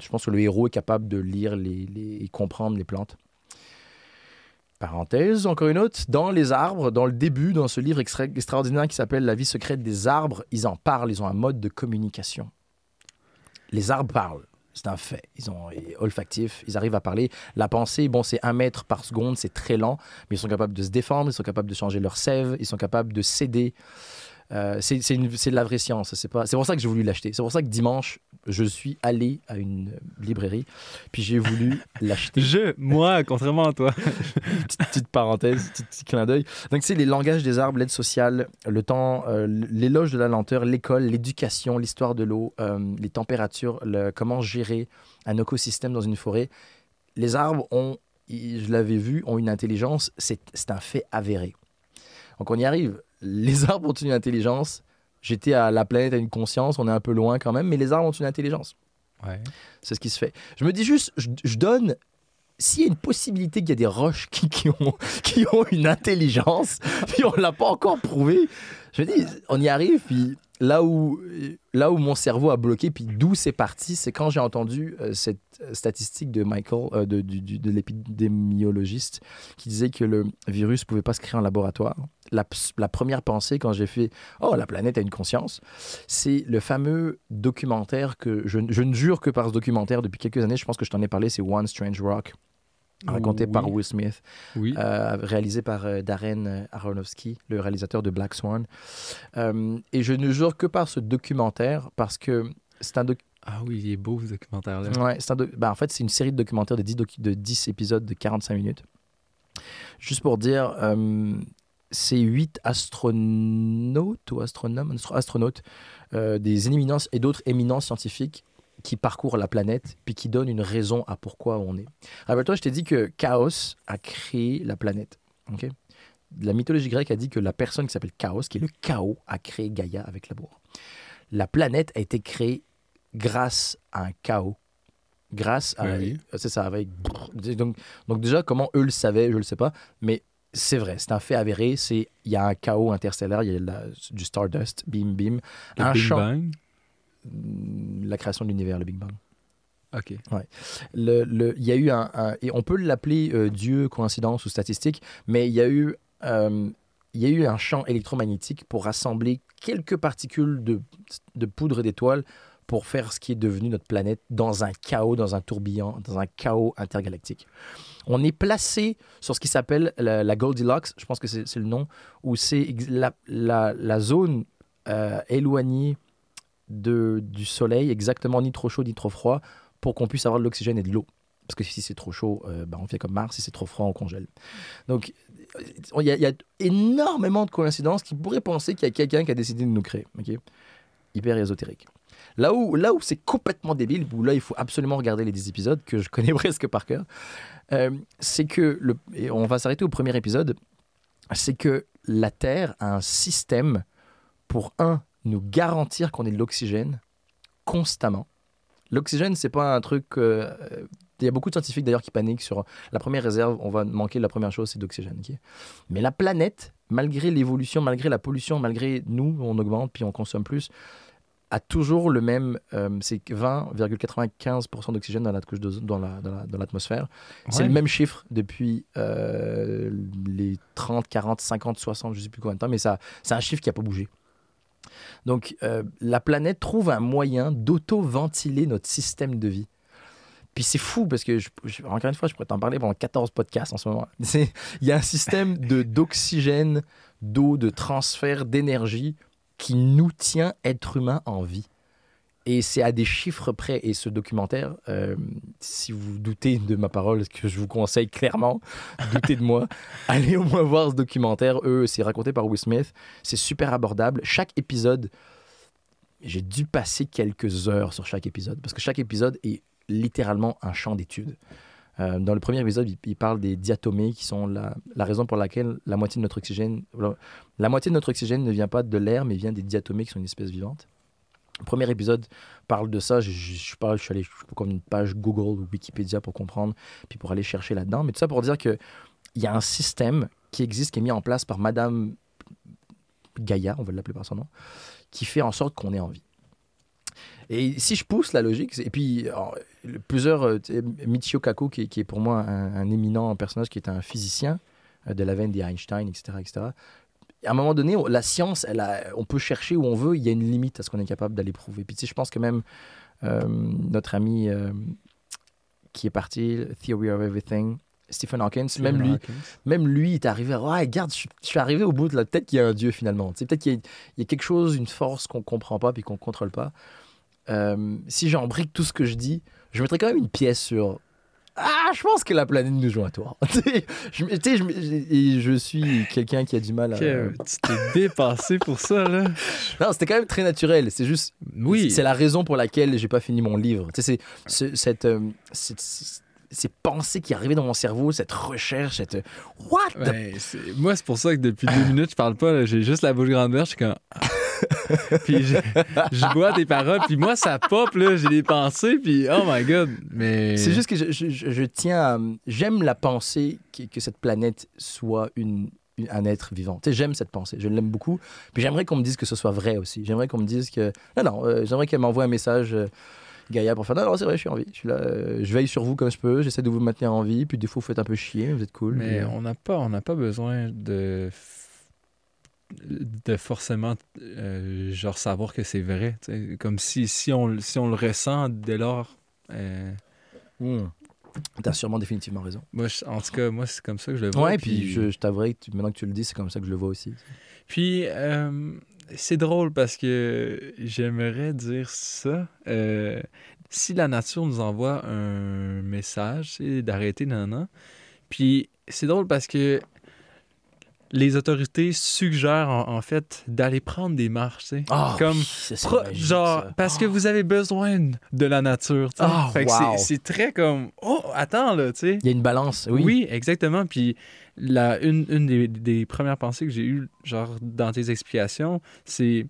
Je pense que le héros est capable de lire les... et comprendre les plantes. Parenthèse, encore une autre, dans les arbres, dans le début, dans ce livre extra- extraordinaire qui s'appelle La vie secrète des arbres, ils en parlent, ils ont un mode de communication. Les arbres parlent, c'est un fait. Ils sont olfactifs, ils arrivent à parler. La pensée, bon, c'est un mètre par seconde, c'est très lent, mais ils sont capables de se défendre, ils sont capables de changer leur sève, ils sont capables de céder. Euh, c'est de la vraie science. C'est pour ça que j'ai voulu l'acheter. C'est pour ça que dimanche, je suis allé à une librairie, puis j'ai voulu l'acheter Je, moi, contrairement à toi. petite, petite parenthèse, petit, petit clin d'œil. Donc, c'est les langages des arbres, l'aide sociale, le temps, euh, l'éloge de la lenteur, l'école, l'éducation, l'histoire de l'eau, euh, les températures, le- comment gérer un écosystème dans une forêt. Les arbres ont, je l'avais vu, ont une intelligence, c'est un fait avéré. Donc, on y arrive. Les arbres ont une intelligence. J'étais à la planète à une conscience, on est un peu loin quand même, mais les arbres ont une intelligence. Ouais. C'est ce qui se fait. Je me dis juste, je, je donne. S'il y a une possibilité qu'il y a des roches qui, qui ont, qui ont une intelligence, puis on l'a pas encore prouvé, je me dis, on y arrive, puis là où, là où mon cerveau a bloqué, puis d'où c'est parti, c'est quand j'ai entendu euh, cette statistique de Michael, euh, de, de l'épidémiologiste, qui disait que le virus pouvait pas se créer en laboratoire. La, première pensée quand j'ai fait Oh, la planète a une conscience, c'est le fameux documentaire que je, je ne jure que par ce documentaire depuis quelques années. Je pense que je t'en ai parlé, c'est One Strange Rock, raconté Oui. par Will Smith, Oui. euh, réalisé par euh, Darren Aronofsky, le réalisateur de Black Swan. Euh, et je ne jure que par ce documentaire parce que c'est un, doc- Ah oui, il est beau ce documentaire-là. Ouais, bah, en fait, c'est une série de documentaires de 10, docu- de 10 épisodes de 45 minutes. Juste pour dire, euh, c'est 8 astronautes ou astronomes, astro- astronautes, euh, des éminences et d'autres éminents scientifiques qui parcourt la planète, puis qui donne une raison à pourquoi on est. Rappelle-toi, je t'ai dit que Chaos a créé la planète. ok? La mythologie grecque a dit que la personne qui s'appelle Chaos, qui est le chaos, a créé Gaïa avec l'amour. La planète a été créée grâce à un chaos. Grâce à. Oui. C'est ça, avec. Donc, donc, déjà, comment eux le savaient, je ne le sais pas. Mais c'est vrai, c'est un fait avéré. C'est Il y a un chaos interstellaire, il y a la- du Stardust, bim, bim. Le un Big champ. Bang? La création de l'univers, le Big Bang. OK. Le- le- Il y a eu un, un- et on peut l'appeler euh, Dieu, coïncidence ou statistique, mais il y a eu, euh, il y a eu un champ électromagnétique pour rassembler quelques particules de, de poudre d'étoiles pour faire ce qui est devenu notre planète dans un chaos, dans un tourbillon, dans un chaos intergalactique. On est placé sur ce qui s'appelle la, Goldilocks, je pense que c'est le nom, où c'est la, zone euh, éloignée du Soleil, exactement ni trop chaud ni trop froid, pour qu'on puisse avoir de l'oxygène et de l'eau. Parce que si c'est trop chaud, euh, ben, on fait comme Mars, si c'est trop froid, on congèle. Donc, il y, a- énormément de coïncidences qui pourraient penser qu'il y a quelqu'un qui a décidé de nous créer. Hyper ésotérique. Là où, là où c'est complètement débile, où là il faut absolument regarder les 10 épisodes, que je connais presque par cœur, euh, c'est que, le, et on va s'arrêter au premier épisode, c'est que la Terre a un système pour, un, nous garantir qu'on ait de l'oxygène constamment. L'oxygène, c'est pas un truc. euh, Il y a beaucoup de scientifiques d'ailleurs qui paniquent sur la première réserve, on va manquer, la première chose, c'est d'oxygène. ok Mais la planète, malgré l'évolution, malgré la pollution, malgré nous, on augmente puis on consomme plus, a toujours le même. euh, c'est 20,95% d'oxygène dans la couche dans la- dans la- dans l'atmosphère. C'est le même chiffre depuis euh, les 30, 40, 50, 60, je ne sais plus combien de temps, mais ça, c'est un chiffre qui n'a pas bougé. Donc, euh, la planète trouve un moyen d'auto-ventiler notre système de vie. Puis c'est fou parce que, je, je- encore une fois, je pourrais t'en parler pendant 14 podcasts en ce moment. Il y a un système de, d'oxygène, d'eau, de transfert d'énergie qui nous tient, être humain, en vie. Et c'est à des chiffres près. Et ce documentaire, euh, si vous doutez de ma parole, ce que je vous conseille clairement, doutez de moi, allez au moins voir ce documentaire. Eux, c'est raconté par Will Smith. C'est super abordable. Chaque épisode, j'ai dû passer quelques heures sur chaque épisode parce que chaque épisode est littéralement un champ d'études. Euh, dans le premier épisode, il, il parle des diatomées qui sont la, raison pour laquelle la moitié de notre oxygène, la, moitié de notre oxygène ne vient pas de l'air, mais vient des diatomées qui sont une espèce vivante. Le premier épisode parle de ça. Je, suis allé comme une page Google ou Wikipédia pour comprendre, puis pour aller chercher là-dedans. Mais tout ça pour dire que il y a un système qui existe, qui est mis en place par Madame Gaïa, on va l'appeler par son nom, qui fait en sorte qu'on ait envie. Et si je pousse la logique, et puis alors, plusieurs, euh, Michio Kaku, qui, qui, est pour moi un, un, éminent personnage, qui est un physicien euh, de la veine des Einstein, etc., etc. À un moment donné, la science, elle a, on peut chercher où on veut, il y a une limite à ce qu'on est capable d'aller prouver. Puis tu sais, je pense que même euh, notre ami euh, qui est parti, Theory of Everything, Stephen Hawking, Stephen même lui, Hawkins. même lui est arrivé à ouais, regarde, je, je, suis arrivé au bout de la peut-être qu'il y a un dieu finalement. Tu sais, peut-être qu'il y, y, a quelque chose, une force qu'on comprend pas puis qu'on contrôle pas. Euh, si j'embrique tout ce que je dis, je mettrais quand même une pièce sur ah, je pense que la planète nous joue à toi. je, je, je, suis quelqu'un qui a du mal à. Okay, tu t'es dépassé pour ça, là. Non, c'était quand même très naturel. C'est juste. Oui. C'est la raison pour laquelle j'ai pas fini mon livre. Tu sais, c'est cette. Euh, cette ces pensées qui arrivaient dans mon cerveau, cette recherche, cette what ouais, Moi, c'est pour ça que depuis deux minutes, je parle pas. J'ai juste la bouche grande. Je suis comme. puis je, je vois tes paroles, puis moi, ça pop, là. J'ai des pensées, puis oh my god. Mais. C'est juste que je, je, je tiens à. J'aime la pensée que, que, cette planète soit une, une un être vivant. Tu sais, j'aime cette pensée. Je l'aime beaucoup. Puis j'aimerais qu'on me dise que ce soit vrai aussi. J'aimerais qu'on me dise que. Non, non, euh, j'aimerais qu'elle m'envoie un message. Euh, Gaïa pour faire non, non c'est vrai, je suis en vie. Je suis là, euh, je veille sur vous comme je peux, j'essaie de vous maintenir en vie, puis des fois vous faites un peu chier, vous êtes cool. Mais on n'a pas, on n'a pas besoin de de forcément euh, genre savoir que c'est vrai. T'sais. Comme si, si, on, si on le ressent dès lors. Euh... Mmh. T'as sûrement définitivement raison. Moi, je, en tout cas, moi, c'est comme ça que je le vois. Ouais, puis, puis je, je t'avouerai que tu, maintenant que tu le dis, c'est comme ça que je le vois aussi. Puis, euh, c'est drôle parce que j'aimerais dire ça. Euh, si la nature nous envoie un message, c'est d'arrêter, nan, puis c'est drôle parce que les autorités suggèrent en, en fait d'aller prendre des marches, tu sais. Ah, Comme oui, ça, magique, genre, ça. parce que vous avez besoin de la nature, tu sais. Ah, Fait wow. c'est- c'est très comme, oh, attends, là, tu sais. Il y a une balance, oui. exactement. Puis la, une, une des, des premières pensées que j'ai eues, genre, dans tes explications, c'est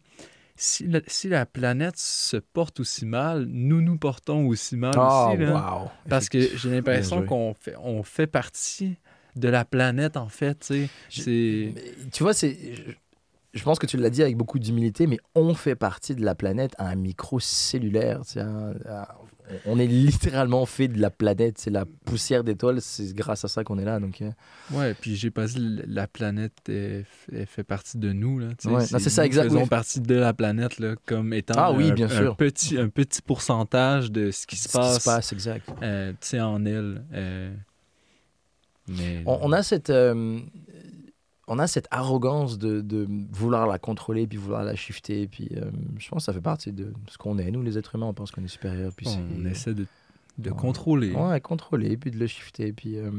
si la, si la planète se porte aussi mal, nous nous portons aussi mal Ah, aussi, là. wow. Parce que j'ai l'impression qu'on fait, on fait partie de la planète, en fait, tu sais. Tu vois, c'est. Je, pense que tu l'as dit avec beaucoup d'humilité, mais on fait partie de la planète à un micro cellulaire. un- un- on est littéralement fait de la planète. C'est la poussière d'étoiles. C'est grâce à ça qu'on est là. Donc, euh, Ouais, puis j'ai pas dit la planète elle fait partie de nous là. Ouais, c'est ça, nous exact, faisons oui. partie de la planète là, comme étant Ah oui, un, bien un sûr. petit un petit pourcentage de ce qui se ce qui passe, se passe, exact. euh, en elle. euh, mais On, on a cette. euh, on a cette arrogance de, de vouloir la contrôler puis vouloir la shifter puis euh, je pense que ça fait partie de ce qu'on est nous les êtres humains on pense qu'on est supérieur puis on essaie de, de contrôler. Ouais, contrôler, puis de le shifter. Puis, euh,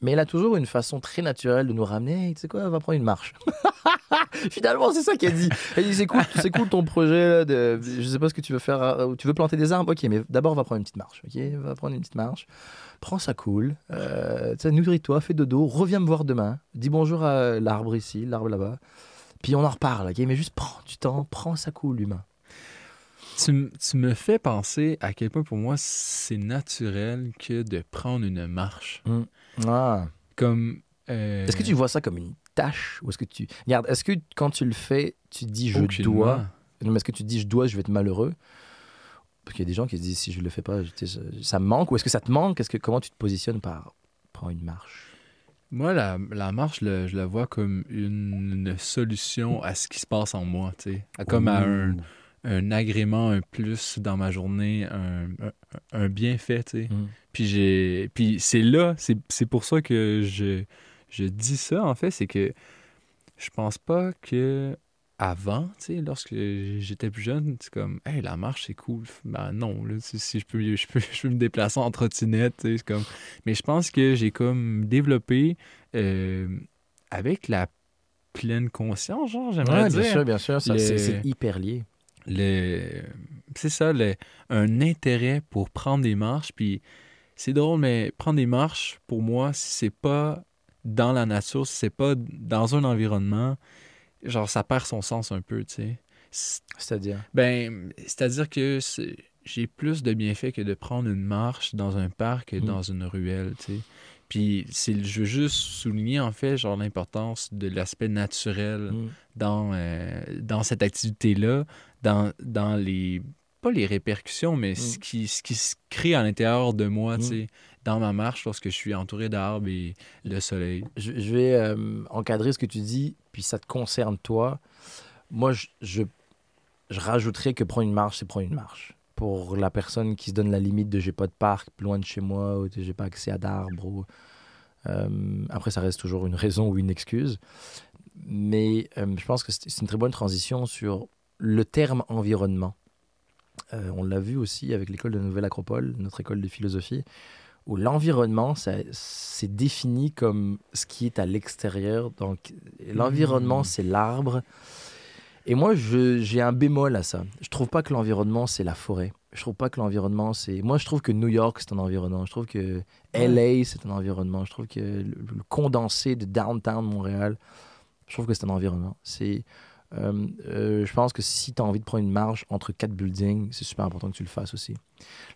Mais elle a toujours une façon très naturelle de nous ramener. Hey, tu sais quoi, on va prendre une marche. Finalement, c'est ça qu'elle dit. Elle dit c'est cool, c'est cool ton projet. Là, de... Je sais pas ce que tu veux faire. Tu veux planter des arbres Ok, mais d'abord, va prendre une petite marche. Ok, va prendre une petite marche. Prends ça cool. Euh, Nourris-toi, fais dodo. Reviens me voir demain. Dis bonjour à l'arbre ici, l'arbre là-bas. Puis on en reparle. Ok, mais juste prends du temps, prends ça cool, l'humain. Tu, me fais penser à quel point pour moi c'est naturel que de prendre une marche. Ah. Comme euh, Est-ce que tu vois ça comme une tâche ou est-ce que tu regarde Est-ce que quand tu le fais, tu dis je aucunement. dois Non, mais est-ce que tu dis je dois, je vais être malheureux? Parce qu'il y a des gens qui se disent si je le fais pas, je- ça, me manque ou est-ce que ça te manque? Que comment tu te positionnes par prends une marche? Moi, la, la marche, le- je la vois comme une solution à ce qui se passe en moi, tu sais. À- Comme à un, un agrément, un plus dans ma journée, un, un, un bienfait, tu sais. Mm. Puis j'ai puis c'est là, c'est c'est pour ça que je, je dis ça, en fait, c'est que je pense pas que avant, tu sais, lorsque j'étais plus jeune, c'est comme, hey, la marche, c'est cool. Ben non, là, si, je, peux, je, peux, je peux me déplacer en trottinette, c'est comme... Mais je pense que j'ai comme développé euh, avec la pleine conscience, genre, j'aimerais Ouais, dire. bien sûr, bien sûr, c'est hyper lié. le c'est ça le, un intérêt pour prendre des marches puis c'est drôle mais prendre des marches pour moi si c'est pas dans la nature si c'est pas dans un environnement genre ça perd son sens un peu tu sais C'est- C'est-à-dire? Ben c'est-à-dire que j'ai plus de bienfaits que de prendre une marche dans un parc que Mm. dans une ruelle tu sais puis je veux juste souligner en fait genre l'importance de l'aspect naturel Mm. dans, euh, dans cette activité-là, dans, dans les. pas les répercussions, mais ce, Mm. qui, ce qui se crée à l'intérieur de moi, Mm. tu sais, dans ma marche lorsque je suis entouré d'arbres et le soleil. je, je vais euh, encadrer ce que tu dis, puis ça te concerne toi. Moi, je, je, rajouterais que prendre une marche, c'est prendre une marche. Pour la personne qui se donne la limite de j'ai pas de parc loin de chez moi, ou j'ai pas accès à d'arbres. euh, après, ça reste toujours une raison ou une excuse. Mais euh, je pense que c'est c'est une très bonne transition sur le terme environnement. Euh, on l'a vu aussi avec l'école de Nouvelle Acropole, notre école de philosophie, où l'environnement, c'est défini comme ce qui est à l'extérieur. Donc, l'environnement, Mhm. c'est l'arbre. Et moi, j'ai un bémol à ça. Je trouve pas que l'environnement, c'est la forêt. Je trouve pas que l'environnement, c'est... Moi, je trouve que New York, c'est un environnement. Je trouve que LA, c'est un environnement. Je trouve que le, le condensé de downtown Montréal, je trouve que c'est un environnement. C'est... euh, euh, je pense que si tu as envie de prendre une marge entre quatre buildings, c'est super important que tu le fasses aussi.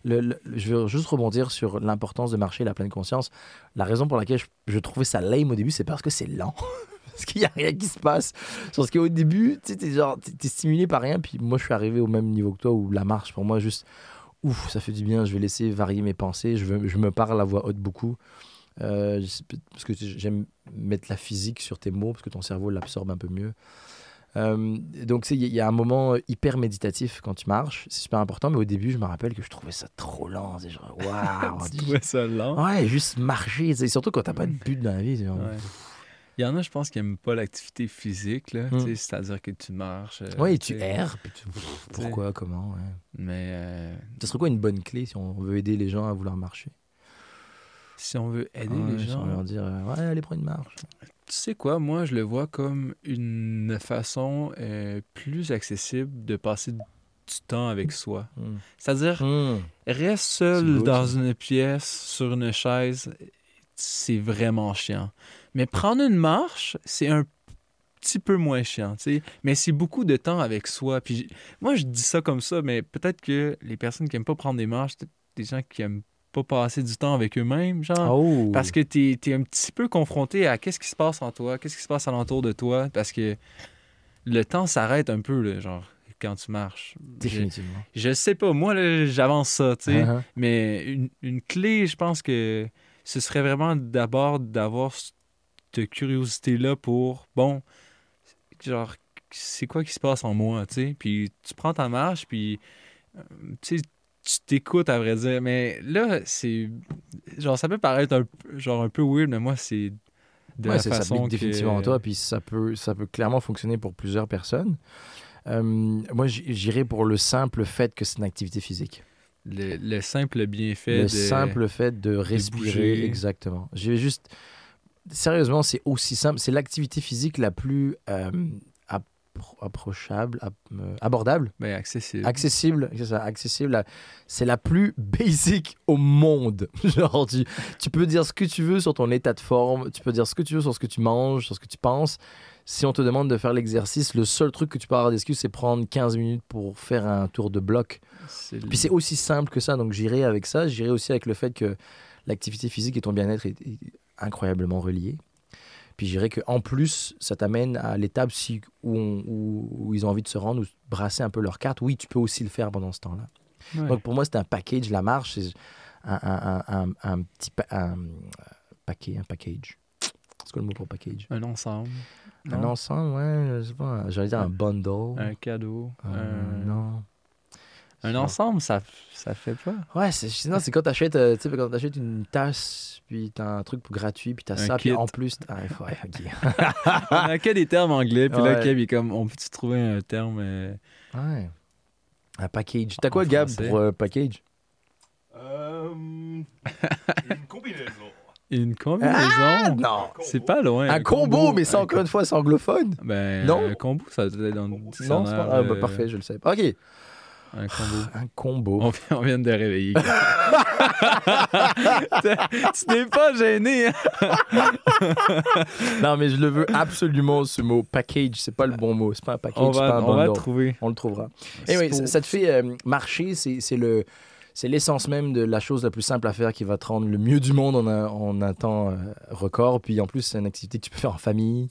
Je veux juste rebondir sur l'importance de marcher la pleine conscience. La raison pour laquelle je, trouvais ça lame au début, c'est parce que c'est lent. parce qu'il n'y a rien qui se passe. Parce qu'au début, tu t'es stimulé par rien. Puis moi, je suis arrivé au même niveau que toi où la marche, pour moi, juste, ouf, ça fait du bien. Je vais laisser varier mes pensées. Je, me parle à voix haute beaucoup. Euh, parce que j'aime mettre la physique sur tes mots, parce que ton cerveau l'absorbe un peu mieux. Euh, donc, il y, a un moment hyper méditatif quand tu marches. C'est super important. Mais au début, je me rappelle que je trouvais ça trop lent. C'est genre, waouh! tu trouvais ça lent? Ouais, juste marcher. sais, Surtout quand t'as pas de but dans la vie. c'est genre- Ouais. Il y en a, je pense, qui n'aiment pas l'activité physique, là, Mm. c'est-à-dire que tu marches. euh, Ouais, et tu erres. Puis tu- Pourquoi, comment, ouais. Mais euh, Ce serait quoi une bonne clé si on veut aider les gens à vouloir marcher? Si on veut aider Ouais, les sans gens, leur dire, euh, ouais, allez prendre une marche. Tu sais quoi, moi, je le vois comme une façon euh, plus accessible de passer du temps avec soi. Hmm. C'est-à-dire, Hmm. reste seul beau, dans ça. une pièce, sur une chaise, c'est vraiment chiant. Mais prendre une marche, c'est un petit peu moins chiant, tu sais. Mais c'est beaucoup de temps avec soi. Puis moi, je dis ça comme ça, mais peut-être que les personnes qui aiment pas prendre des marches, des gens qui aiment pas passer du temps avec eux-mêmes, genre. Oh. Parce que tu es, un petit peu confronté à qu'est-ce qui se passe en toi, qu'est-ce qui se passe alentour de toi, parce que le temps s'arrête un peu, là, genre, quand tu marches. Je, Définitivement. je sais pas, moi, j'avance ça, tu sais. Uh-huh. Mais une, une clé, je pense que ce serait vraiment d'abord d'avoir cette curiosité-là pour, bon, genre, c'est quoi qui se passe en moi, tu sais. Puis tu prends ta marche, puis, euh, tu sais, tu t'écoutes, à vrai dire. Mais là, c'est. Genre, ça peut paraître un, peu- genre, un peu weird, mais moi, c'est de Ouais, la ça façon s'applique que... définitivement toi, puis ça peut, ça peut clairement fonctionner pour plusieurs personnes. Euh, moi, j'irais pour le simple fait que c'est une activité physique. Le, le simple bienfait le de... simple fait de respirer, exactement. J'ai juste... Sérieusement, c'est aussi simple. C'est l'activité physique la plus euh, approchable, ap- euh, abordable, Ben, accessible. accessible. C'est ça, accessible. C'est la plus basic au monde. Genre, tu, tu peux dire ce que tu veux sur ton état de forme, tu peux dire ce que tu veux sur ce que tu manges, sur ce que tu penses. Si on te demande de faire l'exercice, le seul truc que tu peux avoir d'excuse, c'est prendre 15 minutes pour faire un tour de bloc. Puis c'est aussi simple que ça, donc j'irai avec ça. J'irai aussi avec le fait que l'activité physique et ton bien-être est, est incroyablement relié. Puis j'irai qu'en plus, ça t'amène à l'étape si, où, on- où- où ils ont envie de se rendre ou brasser un peu leur carte. Oui, tu peux aussi le faire pendant ce temps-là. Ouais. Donc pour moi, c'est un package. La marche, c'est un, un- un- petit pa- un, paquet, un package. C'est quoi le mot pour package? Un ensemble. Un ensemble, ouais, je sais pas. J'allais dire un bundle. Un cadeau. Euh, un... Non. Un ensemble, ça, ça fait pas. Ouais, c'est sinon, c'est quand t'achètes euh, tu sais, quand t'achètes une tasse, puis t'as un truc gratuit, puis t'as Un ça, puis en plus. t'as- Ah, ouais, ok. On a que des termes anglais, puis là. Kev, il est comme, on peut-tu trouver un terme... euh, Ouais. Un package. T'as En quoi, Gab, français? pour euh, package? Euh, une combinaison. Une combinaison? Ah, non C'est pas loin. Un combo, mais ça, un encore une fois, c'est anglophone? Ben, Non? un combo, ça doit être dans le Non, c'est pas... ah, bah, parfait, je le sais. Ok, Un combo. un combo. On vient, on vient de réveiller. tu n'es pas gêné. hein? Non, mais je le veux absolument, ce mot. Package, c'est pas le bon mot. C'est pas un package, On c'est pas va, un on va le trouver. On le trouvera. Et oui, ça, te fait euh, marcher, c'est c'est le. C'est l'essence même de la chose la plus simple à faire qui va te rendre le mieux du monde en un, en un temps euh, record. Puis en plus, c'est une activité que tu peux faire en famille.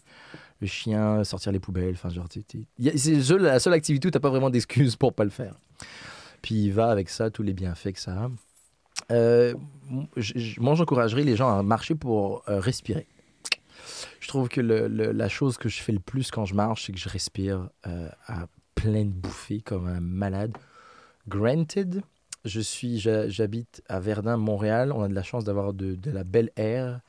Le chien, sortir les poubelles. Enfin, genre, c'est la seule activité où tu n'as pas vraiment d'excuses pour pas le faire. Puis il va avec ça, tous les bienfaits que ça a. Euh, moi, j'encouragerais les gens à marcher pour euh, respirer. Je trouve que la chose que je fais le plus quand je marche, c'est que je respire euh, à pleine bouffée comme un malade. Granted, je suis, j'ha- j'habite à Verdun, Montréal. On a de la chance d'avoir de, de la belle air,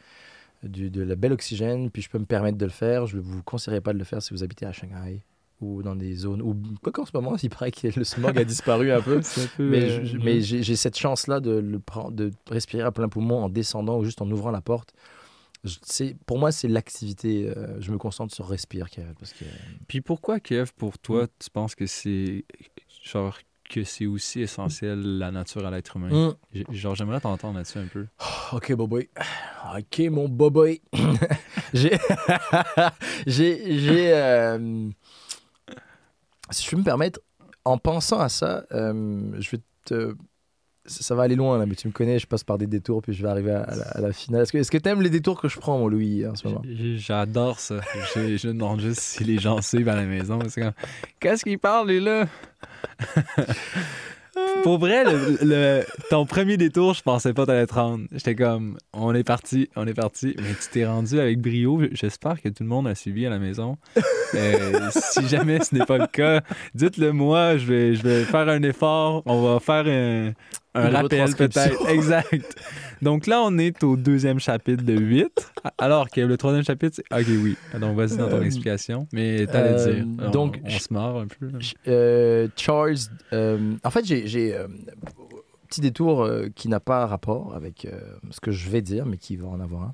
du- de la belle oxygène, puis je peux me permettre de le faire. Je ne vous conseillerais pas de le faire si vous habitez à Shanghai ou dans des zones où, quoi qu'en ce moment, il paraît que le smog a disparu un peu. C'est un peu, Mais, euh, mais j'ai cette chance-là de, le prendre- de respirer à plein poumon en descendant ou juste en ouvrant la porte. Je- Pour moi, c'est l'activité. euh, je me concentre sur respire. Parce que, Puis pourquoi, Kev, pour toi, tu penses que c'est genre que c'est aussi essentiel la nature à l'être humain? Hum. J'ai- Genre, j'aimerais t'entendre là-dessus un peu. Ok, boboy. Ok, mon boboy. j'ai. j'ai. j'ai, euh, Si je peux me permettre, en pensant à ça, euh, je vais te. Ça va aller loin là, mais tu me connais, je passe par des détours puis je vais arriver à, à la, à la finale. Est-ce que est-ce que t'aimes les détours que je prends, mon Louis, en ce moment? J'adore ça. Je, je demande juste si les gens suivent à la maison. Qu'est-ce qu'il parle, lui, là? Pour vrai, le, le- ton premier détour, je pensais pas t'allais te rendre. J'étais comme, on est parti, on est parti. Mais tu t'es rendu avec brio. J'espère que tout le monde a suivi à la maison. Euh, si jamais ce n'est pas le cas, dites-le moi. Je vais, je vais faire un effort. On va faire un, un Une rappel. Exact. Donc là, on est au deuxième chapitre de 8. Alors que le troisième chapitre, c'est. Ok, oui. Donc vas-y dans ton Euh, explication. Mais t'allais euh, dire. On- donc, on, je- se marre un peu. Euh, Charles, euh, en fait, j'ai, j'ai, petit détour qui n'a pas rapport avec ce que je vais dire, mais qui va en avoir un.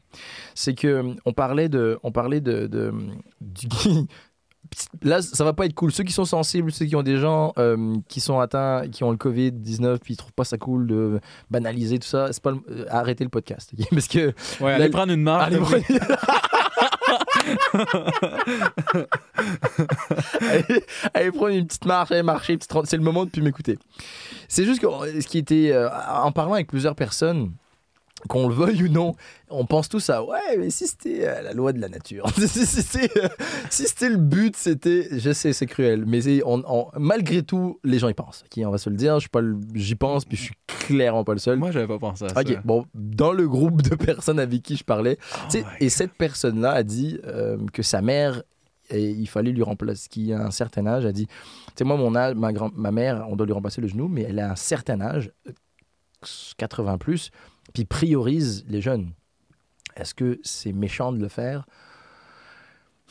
C'est que on parlait de, on parlait de, de- du- Là, ça va pas être cool. Ceux qui sont sensibles, ceux qui ont des gens euh, qui sont atteints, qui ont le Covid 19, puis ils trouvent pas ça cool de banaliser tout ça, c'est pas le- euh, arrêtez le podcast, parce que Ouais, Là, allez prendre une marque. Allez, prenez- allez, allez prendre une petite marche, allez marcher, petite c'est le moment de plus m'écouter. C'est juste que euh, ce qui était, euh, en parlant avec plusieurs personnes, qu'on le veuille ou non, on pense tous à ouais, mais si c'était euh, la loi de la nature, si c'était euh, si c'était le but, c'était, je sais, c'est cruel, mais on- on- malgré tout, les gens y pensent. ok, on va se le dire, je j'y pense, puis je suis clairement pas le seul. Moi, j'avais pas pensé à ça. Ok, bon, dans le groupe de personnes avec qui je parlais, Oh et cette personne-là a dit euh, que sa mère, et il fallait lui remplacer, qui a un certain âge, a dit, tu sais, moi, mon âge, ma, grand, ma mère, on doit lui remplacer le genou, mais elle a un certain âge, euh, 80 plus, puis priorise les jeunes. Est-ce que c'est méchant de le faire?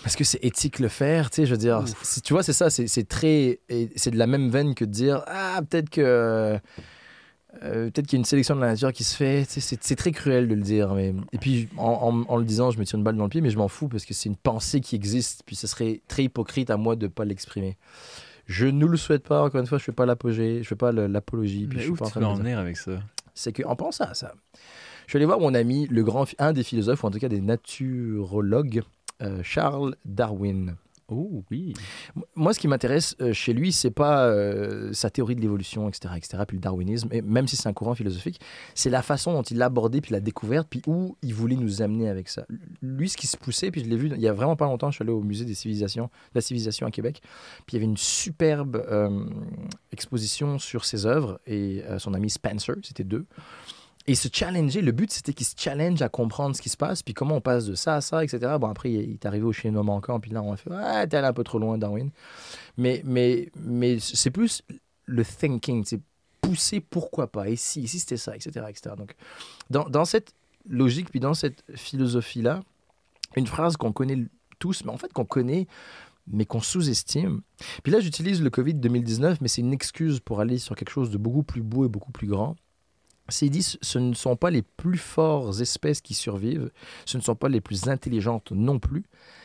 Est-ce que c'est éthique le faire? Tu sais, je veux dire, si, tu vois, c'est ça, c'est c'est très, c'est de la même veine que de dire, ah, peut-être que euh, peut-être qu'il y a une sélection de la nature qui se fait. C'est très cruel de le dire. Mais... Et puis, en, en- en le disant, je me tire une balle dans le pied, mais je m'en fous parce que c'est une pensée qui existe. Puis ce serait très hypocrite à moi de ne pas l'exprimer. Je ne le souhaite pas. Encore une fois, je ne fais pas l'apogée, je fais pas l'apologie. puis Mais je suis où pas en tu train veux de en venir avec ça? C'est qu'en pensant à ça, je suis allé voir mon ami, le grand, un des philosophes, ou en tout cas des naturologues, euh, Charles Darwin. Oh oui. Moi, ce qui m'intéresse euh, chez lui, c'est pas euh, sa théorie de l'évolution, etc., etc., puis le darwinisme, et même si c'est un courant philosophique, c'est la façon dont il l'a abordé, puis la découverte, puis où il voulait nous amener avec ça. Lui, ce qui se poussait, puis je l'ai vu il y a vraiment pas longtemps, je suis allé au musée des civilisations, de la civilisation à Québec, puis il y avait une superbe euh, exposition sur ses œuvres, et son ami Spencer, c'était deux. Et se challenger, le but c'était qu'il se challenge à comprendre ce qui se passe, puis comment on passe de ça à ça, etc. Bon, après, il est arrivé au chinois manquant, puis là, on a fait Ah, t'es allé un peu trop loin, Darwin. Mais, mais, mais c'est plus le thinking, c'est pousser pourquoi pas, et si, si c'était ça, etc. etc. Donc, dans, dans cette logique, puis dans cette philosophie-là, une phrase qu'on connaît tous, mais en fait qu'on connaît, mais qu'on sous-estime. Puis là, j'utilise le Covid 2019, mais c'est une excuse pour aller sur quelque chose de beaucoup plus beau et beaucoup plus grand. C'est dit, ce- ne sont pas les plus fortes espèces qui survivent, ce ne sont pas les plus intelligentes non plus,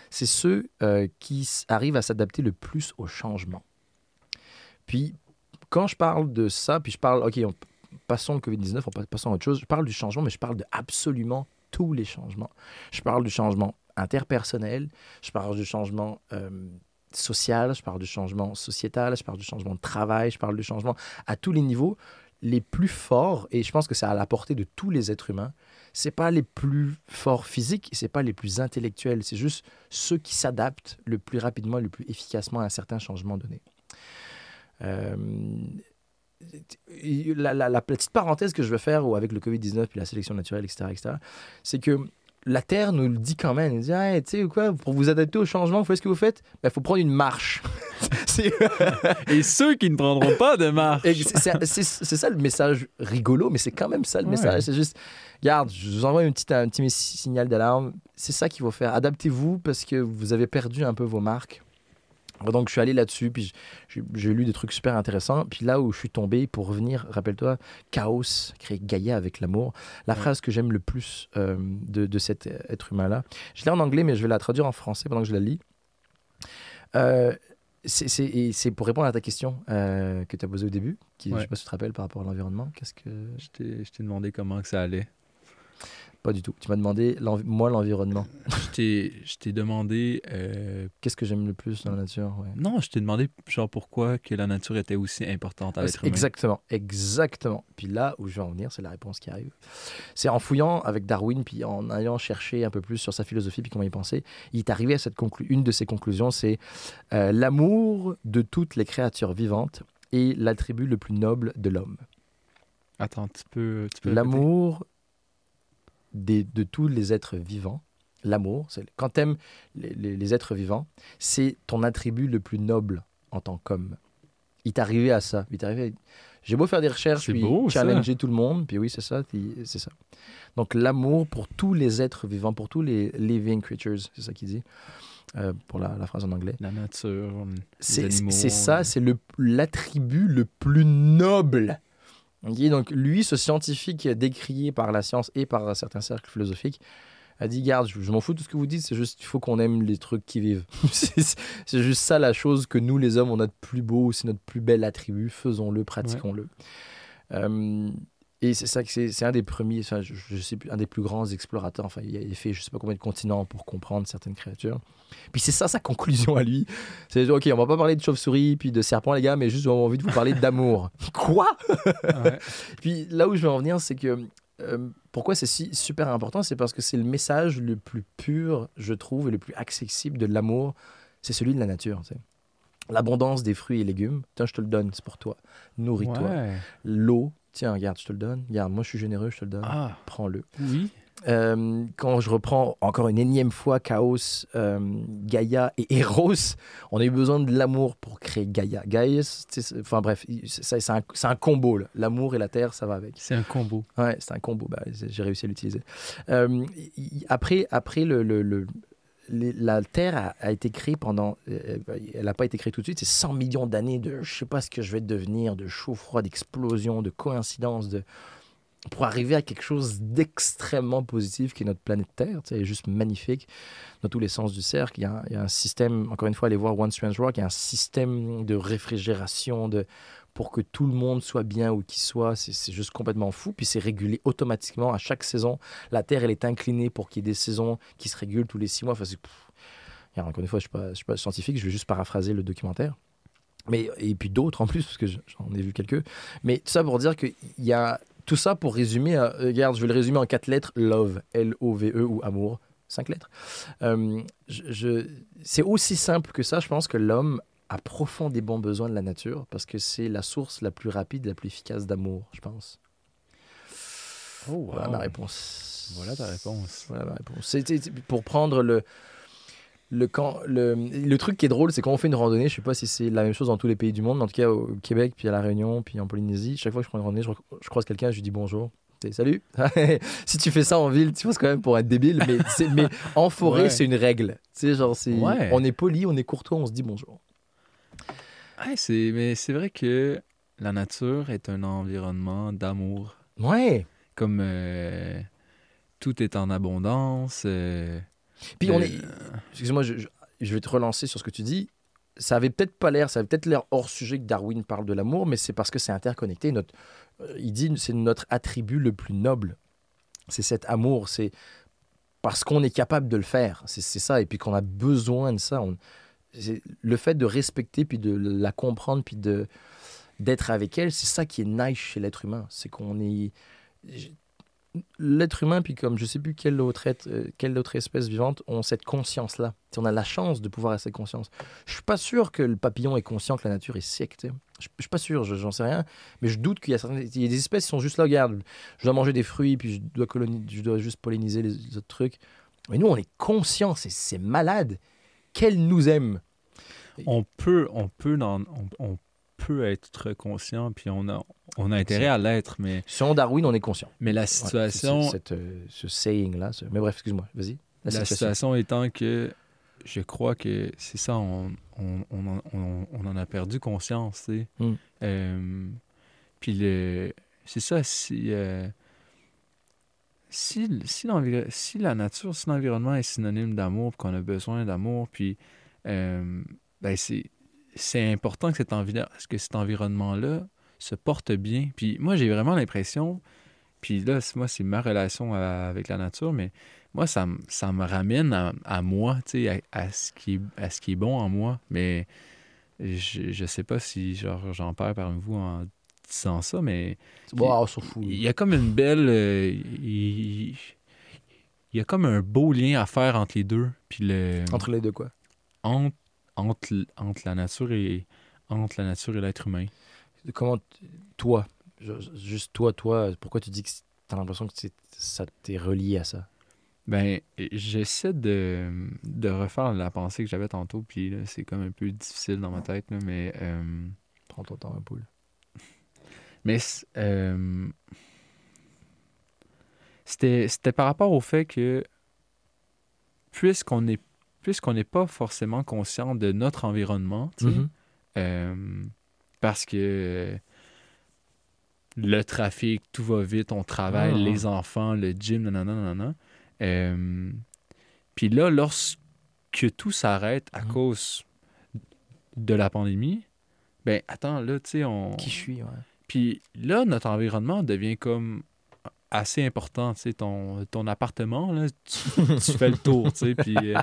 c'est ceux euh, qui arrivent à s'adapter le plus au changement. Puis, quand je parle de ça, puis je parle, OK, on, passons le Covid-19, on passe- passons à autre chose, je parle du changement, mais je parle de absolument tous les changements. Je parle du changement interpersonnel, je parle du changement euh, social, je parle du changement sociétal, je parle du changement de travail, je parle du changement à tous les niveaux. Les plus forts, et je pense que c'est à la portée de tous les êtres humains, c'est pas les plus forts physiques, c'est pas les plus intellectuels, c'est juste ceux qui s'adaptent le plus rapidement, le plus efficacement à un certain changement donné. Euh, la, petite parenthèse que je veux faire avec le Covid-19 puis la sélection naturelle, etc., etc., c'est que la Terre nous le dit quand même. Elle nous dit, Hey, tu sais quoi, pour vous adapter au changement, vous faites ce que vous faites, il faut prendre une marche. Et ceux qui ne prendront pas de marche. c'est- ça le message rigolo, mais c'est quand même ça le Ouais. message. C'est juste, regarde, je vous envoie une petite, un petit signal d'alarme. C'est ça qu'il faut faire. Adaptez-vous parce que vous avez perdu un peu vos marques. Donc, je suis allé là-dessus, puis j'ai lu des trucs super intéressants. Puis là où je suis tombé, pour revenir, rappelle-toi, chaos, créer Gaïa avec l'amour. La Ouais. phrase que j'aime le plus euh, de, de cet être humain-là, je l'ai en anglais, mais je vais la traduire en français pendant que je la lis. Euh, c'est- pour répondre à ta question euh, que tu as posée au début, qui, je Ouais. sais pas si tu te rappelles par rapport à l'environnement. Qu'est-ce que. Je t'ai je t'ai demandé comment que ça allait. Pas du tout. Tu m'as demandé, moi, l'environnement. Je t'ai- demandé. euh, Qu'est-ce que j'aime le plus dans la nature ouais. Non, je t'ai demandé genre pourquoi que la nature était aussi importante à l'être humain. Exactement, exactement. Puis là où je vais en venir, c'est la réponse qui arrive. C'est en fouillant avec Darwin, puis en allant chercher un peu plus sur sa philosophie, puis comment il pensait, il est arrivé à cette conclu une de ses conclusions, c'est euh, l'amour de toutes les créatures vivantes est l'attribut le plus noble de l'homme. Attends, tu peux. Tu peux L'amour des- de tous les êtres vivants, l'amour, quand tu aimes les, les- les êtres vivants, c'est ton attribut le plus noble en tant qu'homme. Il t'est arrivé à ça. Il t'est arrivé. J'ai beau faire des recherches, puis beau, ça. challenger tout le monde, puis oui, c'est ça, c'est ça. Donc l'amour pour tous les êtres vivants, pour tous les living creatures, c'est ça qu'il dit, euh, pour la, la phrase en anglais. La nature. C'est ça, euh. c'est le- l'attribut le plus noble Donc lui, ce scientifique décrié par la science et par certains cercles philosophiques, a dit garde, je, je m'en fous de tout ce que vous dites, c'est juste il faut qu'on aime les trucs qui vivent. c'est c'est juste ça la chose que nous les hommes on a de plus beau, c'est notre plus bel attribut, faisons-le, pratiquons-le. Euh, et c'est ça que c'est c'est un des premiers, enfin, je, je sais plus, un des plus grands explorateurs. Enfin, il a il a fait je sais pas combien de continents pour comprendre certaines créatures. Puis c'est ça sa conclusion à lui. C'est ok, on va pas parler de chauve-souris puis de serpent les gars, mais juste j'ai envie de vous parler d'amour. Quoi? Ouais. puis là où je veux en venir, c'est que euh, pourquoi c'est si super important, c'est parce que c'est le message le plus pur, je trouve, et le plus accessible de l'amour, c'est celui de la nature. tu sais. L'abondance des fruits et légumes, tiens, je te le donne, c'est pour toi. Nourris-toi. Ouais. L'eau, tiens, regarde, je te le donne. Regarde, moi je suis généreux, je te le donne. Ah, Prends-le. oui. Euh, quand je reprends encore une énième fois Chaos, euh, Gaïa et Eros, on a eu besoin de l'amour pour créer Gaïa. Gaïa, enfin bref, c'est un, un combo. L'amour et la terre, ça va avec. C'est un combo. Ouais, c'est un combo. Bah, j'ai réussi à l'utiliser. Euh, après, après le, le- le- la Terre a, été créée pendant. euh, elle n'a pas été créée tout de suite. C'est 100 millions d'années de je sais pas ce que je vais devenir, de chaud, froid, d'explosion, de coïncidence, de pour arriver à quelque chose d'extrêmement positif qui est notre planète Terre. Tu sais, Elle est juste magnifique dans tous les sens du cercle. Il y a, il y a un système, encore une fois, allez voir One Strange Rock, il y a un système de réfrigération, de, pour que tout le monde soit bien où qu'il soit. C'est juste complètement fou. Puis c'est régulé automatiquement à chaque saison. La Terre, elle est inclinée pour qu'il y ait des saisons qui se régulent tous les six mois. Enfin. Regarde, encore une fois, je ne suis, suis pas scientifique, je vais juste paraphraser le documentaire. Mais, et puis d'autres en plus, parce que je- j'en ai vu quelques. Mais tout ça pour dire qu'il y a tout ça pour résumer. euh, regarde, je vais le résumer en quatre lettres love, L-O-V-E ou amour, cinq lettres. Euh, je- c'est aussi simple que ça. Je pense que l'homme a profondément besoin de la nature parce que c'est la source la plus rapide, la plus efficace d'amour, je pense. Oh, Voilà ma réponse. Voilà ta réponse. Voilà ma réponse. C'est- pour prendre le. Le, camp, le, le truc qui est drôle, c'est quand on fait une randonnée, je sais pas si c'est la même chose dans tous les pays du monde, mais en tout cas au Québec, puis à La Réunion, puis en Polynésie, chaque fois que je prends une randonnée, je, je croise quelqu'un, je lui dis bonjour. Salut Si tu fais ça en ville, tu passes quand même pour un débile, mais, mais en forêt, Ouais. c'est une règle. Tu sais, genre, c'est, Ouais. on est poli, on est courtois, on se dit bonjour. Ouais, c'est, mais c'est vrai que la nature est un environnement d'amour. Ouais Comme euh, tout est en abondance. euh, Puis on euh, est. Excuse-moi, je, je- je vais te relancer sur ce que tu dis. Ça avait peut-être pas l'air, ça avait peut-être l'air hors sujet que Darwin parle de l'amour, mais c'est parce que c'est interconnecté. Notre, euh, il dit c'est notre attribut le plus noble. C'est cet amour, c'est parce qu'on est capable de le faire. C'est ça, et puis qu'on a besoin de ça. On- le fait de respecter, puis de la comprendre, puis de d'être avec elle, c'est ça qui est nice chez l'être humain. C'est qu'on est l'être humain, puis comme je sais plus quelle autre, euh, quelle autre espèce vivante, ont cette conscience-là. On a la chance de pouvoir avoir cette conscience. Je suis pas sûr que le papillon est conscient que la nature est sais. Je suis pas sûr, je- j'en sais rien, mais je doute qu'il y a, certaines- des espèces qui sont juste là, regarde, je dois manger des fruits, puis je dois, je dois juste polliniser les autres trucs. Mais nous, on est conscient, c'est- c'est malade. Qu'elle nous aime. on peut, on peut, dans- on, on peut être conscient, puis on a, on a intérêt à l'être, mais, Selon Darwin, on est conscient. mais la Ouais, situation, cette, euh, ce saying-là. ce- Mais bref, excuse-moi, vas-y. La situation étant que je crois que c'est ça, on, en- on- on en a perdu conscience, tu sais. Mm. Euh, puis le, c'est ça, si, euh, si, si, si la nature, si l'environnement est synonyme d'amour, qu'on a besoin d'amour, puis euh, ben c'est, important que cet, que cet environnement-là se porte bien. Puis moi, j'ai vraiment l'impression, puis là, moi, c'est ma relation avec la nature, mais moi, ça, ça me ramène à, à moi, tu sais, à, ce qui à ce qui est bon en moi. Mais je, je sais pas si genre, j'en perds parmi vous en disant ça, mais il y a comme une belle. euh, il, il y a comme un beau lien à faire entre les deux. Puis le. Entre les deux, quoi? entre, entre, entre la nature et entre la nature et l'être humain. Comment, toi, juste toi, toi, pourquoi tu dis que tu as l'impression que ça t'est relié à ça? Ben, j'essaie de, de refaire la pensée que j'avais tantôt, puis c'est comme un peu difficile dans ma tête, là, mais. euh, Prends ton temps, un poule. Mais euh, c'était par rapport au fait que puisqu'on est puisqu'on n'est pas forcément conscient de notre environnement, Mhm. Euh, parce que le trafic, tout va vite, on travaille, Ah. les enfants, le gym, nanana, nanana. Euh, Puis là, lorsque tout s'arrête à Mhm. cause de la pandémie, ben attends, là, tu sais, on... Qui je suis, ouais. Puis là, notre environnement devient comme assez important, tu sais, ton, ton appartement, là, tu, tu fais le tour, tu sais, puis... euh,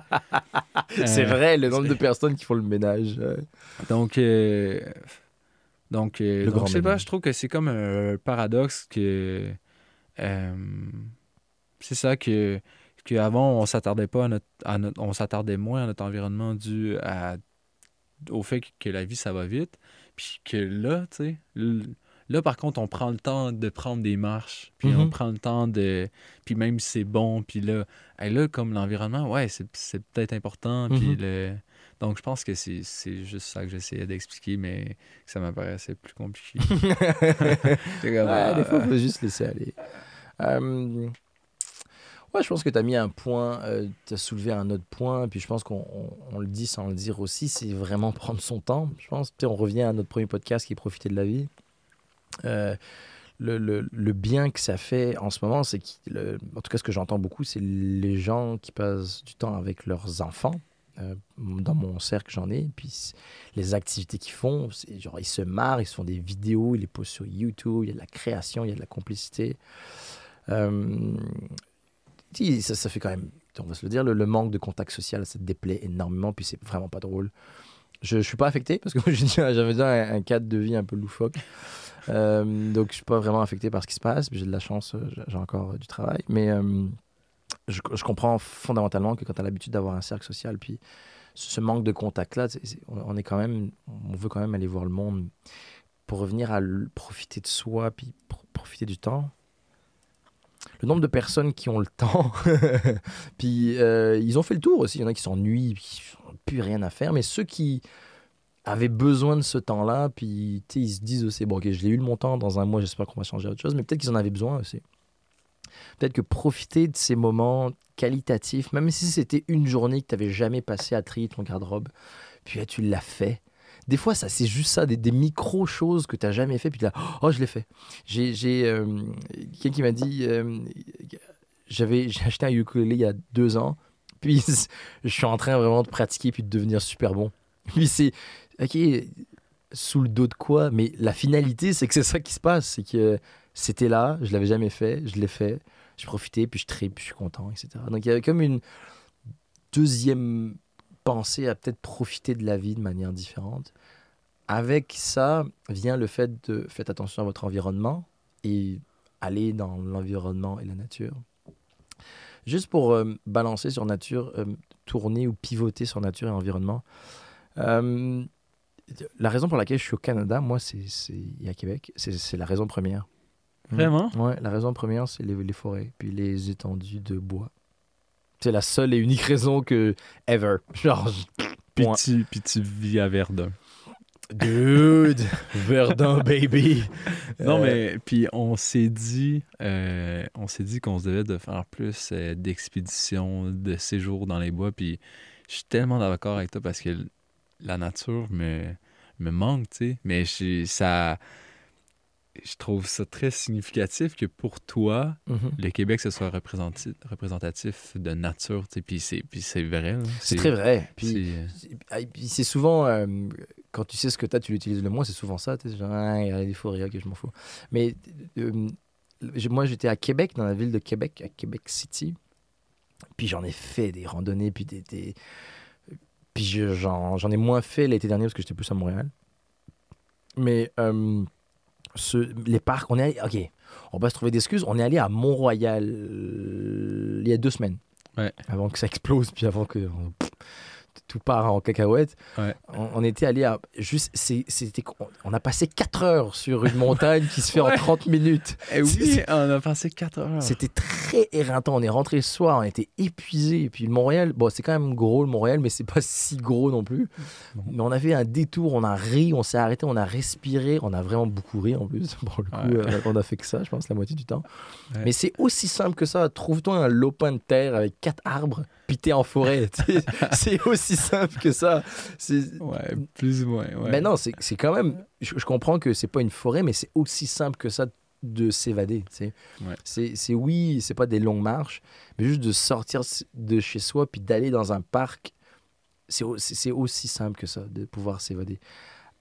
C'est euh, vrai, le nombre de personnes qui font le ménage. euh. Donc, euh, donc, Le donc, je sais pas, je trouve que c'est comme un paradoxe que... c'est ça que qu'avant on s'attardait pas à notre, à notre- on s'attardait moins à notre environnement dû à au fait que la vie ça va vite puis que là tu sais là par contre on prend le temps de prendre des marches puis on Mhm. prend le temps de puis même si c'est bon puis là hey, là comme l'environnement ouais c'est c'est peut-être important puis Mhm. le donc je pense que c'est c'est juste ça que j'essayais d'expliquer mais que ça m'apparaissait plus compliqué C'est comme, Ouais, des fois, il faut juste laisser aller. Euh, Ouais, je pense que tu as mis un point, tu as soulevé un autre point, puis je pense qu'on on- on le dit sans le dire aussi, c'est vraiment prendre son temps. Je pense, on revient à notre premier podcast qui est Profiter de la vie. Euh, le, le- bien que ça fait en ce moment, c'est que, en tout cas, ce que j'entends beaucoup, c'est les gens qui passent du temps avec leurs enfants. Euh, dans mon cercle, j'en ai. Puis les activités qu'ils font, genre ils se marrent, ils font des vidéos, ils les postent sur YouTube, il y a de la création, il y a de la complicité. Euh, ça, ça fait quand même, on va se le dire, le, le manque de contact social, ça te déplaît énormément, puis c'est vraiment pas drôle. Je, je suis pas affecté parce que j'avais déjà un, cadre de vie un peu loufoque. Euh, donc, je suis pas vraiment affecté par ce qui se passe. J'ai de la chance, euh, j'ai- encore euh, du travail. Mais je, comprends fondamentalement que quand tu as l'habitude d'avoir un cercle social, puis ce manque de contact-là, on on veut quand même aller voir le monde pour revenir à profiter de soi, puis pro- profiter du temps. Le nombre de personnes qui ont le temps, puis euh, ils ont fait le tour aussi. Il y en a qui s'ennuient, qui n'ont plus rien à faire. Mais ceux qui avaient besoin de ce temps-là, puis ils se disent aussi, bon, ok, je l'ai eu le montant, dans un mois, j'espère qu'on va changer autre chose, mais peut-être qu'ils en avaient besoin aussi. Peut-être que profiter de ces moments qualitatifs, même si c'était une journée que tu n'avais jamais passé à trier ton garde-robe, puis tu l'as fait. Des fois, ça, c'est juste ça, des, micro-choses que tu n'as jamais fait, puis là, oh, je l'ai fait. J'ai euh, quelqu'un qui m'a dit, euh, j'avais j'ai acheté un ukulélé il y a deux ans, puis je suis en train vraiment de pratiquer puis de devenir super bon. Puis c'est, ok, sous le dos de quoi Mais la finalité, c'est que c'est ça qui se passe, c'est que c'était là, je l'avais jamais fait, je l'ai fait, j'ai profité, puis je tripe, puis je suis content, etc. Donc il y avait comme une deuxième pensée à peut-être profiter de la vie de manière différente. Avec ça vient le fait de faites attention à votre environnement et aller dans l'environnement et la nature. Juste pour euh, balancer sur nature, euh, tourner ou pivoter sur nature et environnement. euh, la raison pour laquelle je suis au Canada, moi, c'est et à Québec, c'est la raison première. Vraiment? Ouais, la raison première, c'est les, les forêts, puis les étendues de bois. C'est la seule et unique raison que ever. Genre, puis tu vis à Verdun. dude, Verdun baby. Non, Euh, mais puis on s'est dit, euh, on s'est dit qu'on se devait de faire plus euh, d'expéditions, de séjours dans les bois. Puis je suis tellement d'accord avec toi parce que la nature me, me manque, tu sais. Mais ça, je trouve ça très significatif que pour toi, mhm. le Québec ce soit représentatif, de nature. Puis c'est, vrai. C'est très vrai. Puis c'est- ah, souvent, euh, quand tu sais ce que tu as, tu l'utilises le moins, c'est souvent ça. Tu genre, ah, il y a des forêts, ok, je m'en fous. Mais euh, moi, j'étais à Québec, dans la ville de Québec, à Québec City. Puis j'en ai fait des randonnées, puis des. des- Puis je- j'en j'en ai moins fait l'été dernier parce que j'étais plus à Montréal. Mais euh, les parcs, on est allé. Ok, on va se trouver d'excuses. On est allé à Mont-Royal il y a deux semaines. Ouais. Avant que ça explose, puis avant que pff, tout part en cacahuète. Ouais. On, on était allé à. Juste, c'était, on a passé 4 heures sur une montagne qui se fait en Ouais. 30 minutes. Eh oui, on a passé 4 heures. C'était très éreintant. On est rentré le soir, on était épuisé. Et puis le Montréal, bon, c'est quand même gros le Montréal, mais c'est pas si gros non plus. Mais on a fait un détour, on a ri, on s'est arrêté, on a respiré, on a vraiment beaucoup ri en plus. Pour le coup, Ouais. euh, on a fait que ça, je pense, la moitié du temps. Mais c'est aussi simple que ça. Trouve-toi un lopin de terre avec quatre arbres, piter en forêt. C'est aussi simple que ça. Ouais, plus ou moins. Ouais. Mais non, c'est quand même. Je, je comprends que c'est pas une forêt, mais c'est aussi simple que ça de s'évader. Ouais. C'est oui, c'est pas des longues marches, mais juste de sortir de chez soi puis d'aller dans un parc, c'est au- c'est c'est aussi simple que ça de pouvoir s'évader.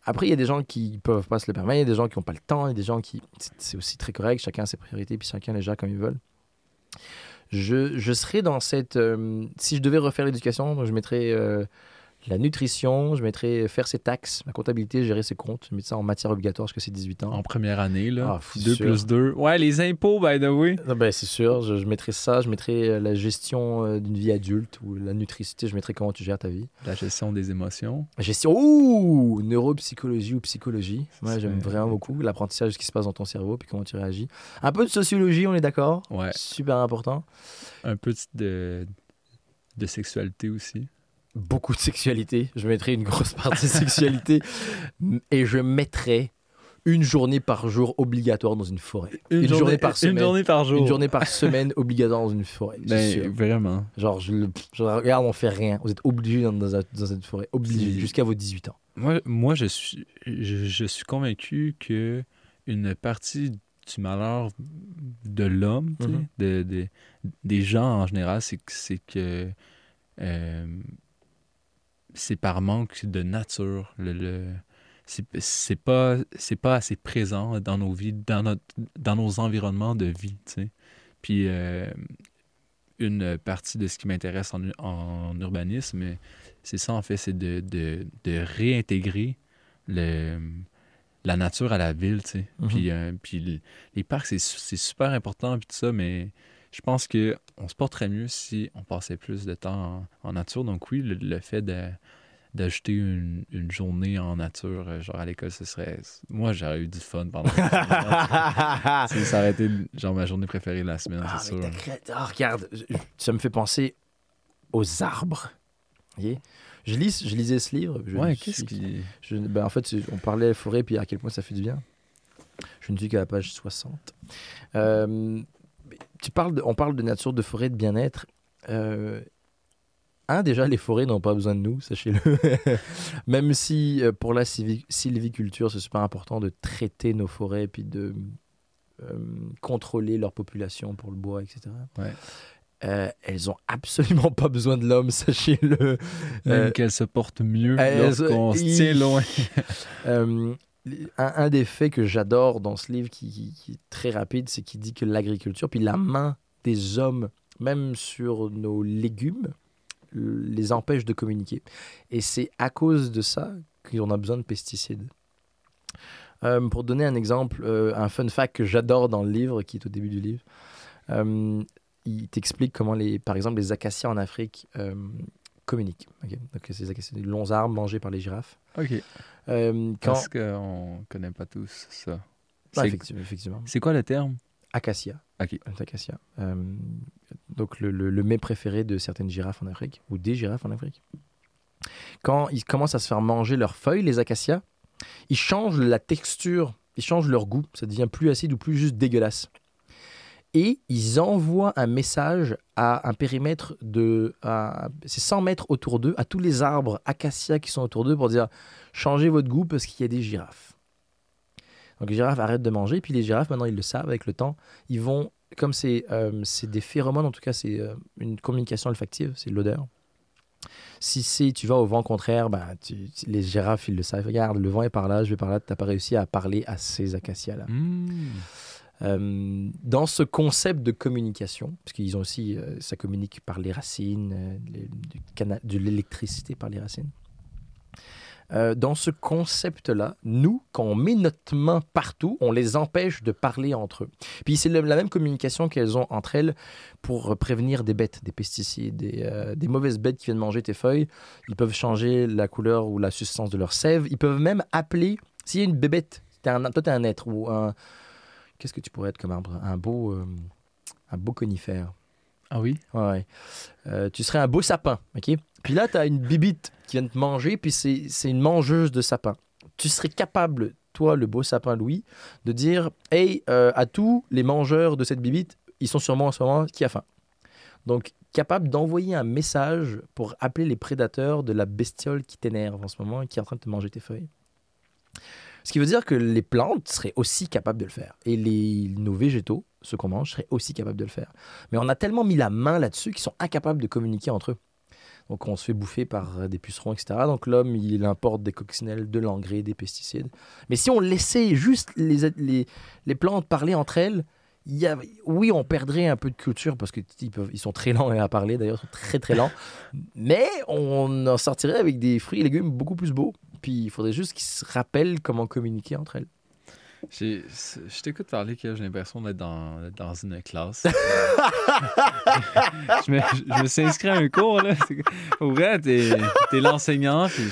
Après, il y a des gens qui peuvent pas se le permettre, il y a des gens qui n'ont pas le temps, il y a des gens qui. c'est- aussi très correct, chacun a ses priorités, puis chacun les gère comme ils veulent. Je, serais dans cette. euh, si je devais refaire l'éducation, je mettrais euh, la nutrition, je mettrais faire ses taxes, la comptabilité, gérer ses comptes, je mettrais ça en matière obligatoire parce que c'est 18 ans. En première année, là. Ah, faut 2 sûr. plus 2. Ouais, les impôts, by the way. Ah ben, c'est sûr, je, je mettrais ça, je mettrais euh, la gestion euh, d'une vie adulte ou la nutricité, je mettrais comment tu gères ta vie. La gestion des émotions. La gestion, ouh, neuropsychologie ou psychologie. Moi, j'aime vraiment beaucoup l'apprentissage de ce qui se passe dans ton cerveau puis comment tu réagis. Un peu de sociologie, on est d'accord Ouais. Super important. Un peu de, de sexualité aussi. Beaucoup de sexualité. Je mettrais une grosse partie de sexualité et je mettrais une journée par jour obligatoire dans une forêt. Une journée par semaine. Une journée par jour. Une journée par semaine obligatoire dans une forêt. sûr. vraiment. Genre, je, le- je regarde, on fait rien. Vous êtes obligés dans, dans, dans cette forêt. Obligés C'est- jusqu'à vos 18 ans. Moi, moi je, suis, je, je suis convaincu que une partie du malheur de l'homme, de, de- des gens en général, c'est que, c'est que euh, c'est par manque de nature. Le, le- c'est, pas, c'est pas assez présent dans nos vies, dans, notre, dans nos environnements de vie. Puis euh, une partie de ce qui m'intéresse en, en urbanisme, c'est ça en fait, c'est de, de, de réintégrer le, la nature à la ville. Mhm. Puis, euh, puis les parcs, c'est super important, puis tout ça, mais je pense que on se porterait mieux si on passait plus de temps en, en nature. Donc oui, le, le fait d'ajouter une, une journée en nature, euh, genre à l'école, ce serait... Moi, j'aurais eu du fun pendant... ça ça aurait été genre ma journée préférée de la semaine, Ah, c'est sûr. ah, regarde, ça me fait penser aux arbres. Je, lis, je lisais ce livre. Je Ouais, qu'est-ce qui... je- ben, En fait, on parlait forêt, puis à quel point ça fait du bien. Je ne suis qu'à la page 60. Euh, tu parles de- on parle de nature, de forêt, de bien-être. Euh, un, déjà, les forêts n'ont pas besoin de nous, sachez-le. Même si euh, pour la sylvi- sylviculture, c'est super important de traiter nos forêts, puis de euh, contrôler leur population pour le bois, etc. Ouais. Euh, elles ont absolument pas besoin de l'homme, sachez-le. Même Euh, qu'elle se porte mieux lorsqu'on se tient loin. Un, des faits que j'adore dans ce livre, qui, est très rapide, c'est qu'il dit que l'agriculture, puis la main des hommes, même sur nos légumes, les empêche de communiquer. Et c'est à cause de ça qu'on a besoin de pesticides. Euh, pour donner un exemple, euh, un fun fact que j'adore dans le livre, qui est au début du livre, euh, il t'explique comment, les, par exemple, les acacias en Afrique communiquent. ok Donc, ces acacias, des longs arbres mangés par les girafes. OK. Euh, quand... Parce qu'on connaît pas tous ça. Ah, C'est- effectivement. C'est quoi le terme? Acacia. Ok. Acacia. Euh, donc le, le, le mets préféré de certaines girafes en Afrique, ou des girafes en Afrique. Quand ils commencent à se faire manger leurs feuilles, les acacias, ils changent la texture, ils changent leur goût. Ça devient plus acide ou plus juste dégueulasse. Et ils envoient un message à un périmètre de... C'est 100 mètres autour d'eux, à tous les arbres acacias qui sont autour d'eux pour dire changez votre goût parce qu'il y a des girafes. Donc les girafes arrêtent de manger, puis les girafes, maintenant ils le savent avec le temps, ils vont, comme c'est euh, des phéromones, en tout cas c'est euh, une communication olfactive, c'est l'odeur. Si c'est tu vas au vent contraire, bah, tu- les girafes ils le savent. Regarde, le vent est par là, je vais par là, tu n'as pas réussi à parler à ces acacias-là. Hmm. Euh, dans ce concept de communication, parce qu'ils ont aussi, euh, ça communique par les racines, euh, du de l'électricité par les racines. Dans ce concept-là, nous, quand on met notre main partout, on les empêche de parler entre eux. Puis c'est la même communication qu'elles ont entre elles pour prévenir des bêtes, des pesticides, des, mauvaises bêtes qui viennent manger tes feuilles. Ils peuvent changer la couleur ou la substance de leur sève. Ils peuvent même appeler, s'il y a une bébête, toi tu es un être ou un... Qu'est-ce que tu pourrais être comme arbre Un beau, euh, un beau conifère? Ah oui? Ouais. Euh, tu serais un beau sapin, ok? Puis là, tu as une bibite qui vient te manger, puis c'est une mangeuse de sapin. Tu serais capable, toi, le beau sapin Louis, de dire Hey, euh, à tous les mangeurs de cette bibite, ils sont moi en ce moment, qui a faim Donc, capable d'envoyer un message pour appeler les prédateurs de la bestiole qui t'énerve en ce moment et qui est en train de te manger tes feuilles. Ce qui veut dire que les plantes seraient aussi capables de le faire. Et les, nos végétaux, ceux qu'on mange, seraient aussi capables de le faire. Mais on a tellement mis la main là-dessus qu'ils sont incapables de communiquer entre eux. Donc on se fait bouffer par des pucerons, etc. Donc l'homme, il importe des coccinelles, de l'engrais, des pesticides. Mais si on laissait juste les, les, les plantes parler entre elles, y a, oui, on perdrait un peu de culture parce qu'ils ils sont très lents à parler, d'ailleurs, très très lents. Mais on en sortirait avec des fruits et légumes beaucoup plus beaux. Puis il faudrait juste qu'ils se rappellent comment communiquer entre elles. Je t'écoute parler que j'ai l'impression d'être dans, dans une classe. je, me, je me suis inscrit à un cours, là. Au vrai, t'es es, l'enseignant, puis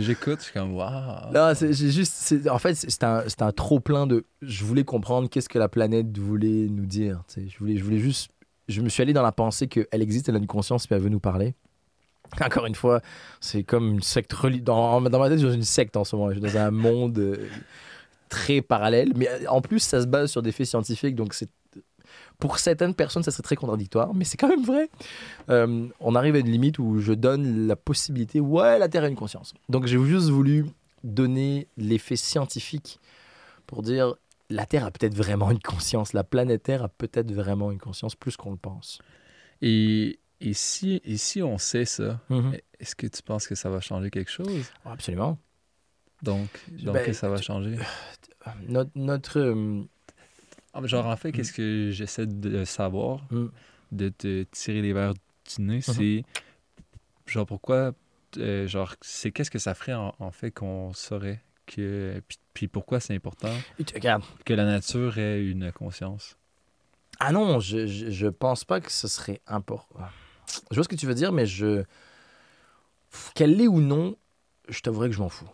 j'écoute, je suis comme, waouh. Non, c'est juste. En fait, c'est un, un trop plein de. Je voulais comprendre qu'est-ce que la planète voulait nous dire. Je voulais, je voulais juste. Je me suis allé dans la pensée qu'elle existe, elle a une conscience, puis elle veut nous parler. Encore une fois, c'est comme une secte religieuse. Dans, dans ma tête, je suis dans une secte en ce moment. Je suis dans un monde euh, très parallèle. Mais euh, en plus, ça se base sur des faits scientifiques. Donc. Pour certaines personnes, ça serait très contradictoire, mais c'est quand même vrai. Euh, on arrive à une limite où je donne la possibilité, ouais, la Terre a une conscience. Donc j'ai juste voulu donner l'effet scientifique pour dire la Terre a peut-être vraiment une conscience, la planète Terre a peut-être vraiment une conscience plus qu'on le pense. Et, et, si, et si on sait ça, Mhm. est-ce que tu penses que ça va changer quelque chose? Oh, Absolument. Donc, donc Ben, que ça va changer? Notre, notre euh, Ah, genre, en fait, qu'est-ce que j'essaie de savoir, Mm. de te tirer les verres du nez, Mhm. c'est genre pourquoi, euh, genre, c'est qu'est-ce que ça ferait en, en fait qu'on saurait que, puis, puis pourquoi c'est important que la nature ait une conscience? Ah non, je, je, je pense pas que ce serait important. Je vois ce que tu veux dire, mais je. Qu'elle l'ait ou non, je t'avouerais que je m'en fous.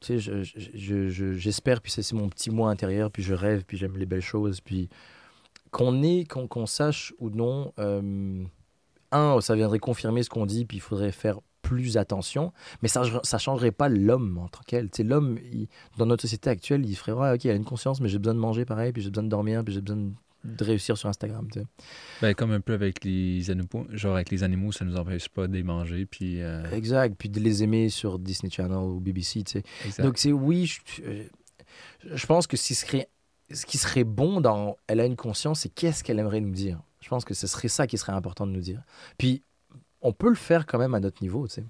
Tu sais, je- je- j'espère, puis c'est mon petit moi intérieur, puis je rêve, puis j'aime les belles choses, puis qu'on ait, qu'on sache ou non, euh, un, ça viendrait confirmer ce qu'on dit, puis il faudrait faire plus attention, mais ça ça changerait pas l'homme en tant qu'elle. Tu sais, l'homme, dans notre société actuelle, il ferait, ouais, ok, il a une conscience, mais j'ai besoin de manger pareil, puis j'ai besoin de dormir, puis j'ai besoin de de réussir sur Instagram. tu sais. Ben, comme un peu avec les animaux, genre avec les animaux, ça nous empêche pas de les manger, puis... euh, Exact, puis de les aimer sur Disney Channel ou BBC, tu sais. exact. Donc c'est oui, je, je- pense que ce qui serait, ce qui serait bon dans Elle a une conscience, c'est qu'est-ce qu'elle aimerait nous dire. Je pense que ce serait ça qui serait important de nous dire. Puis on peut le faire quand même à notre niveau, tu sais.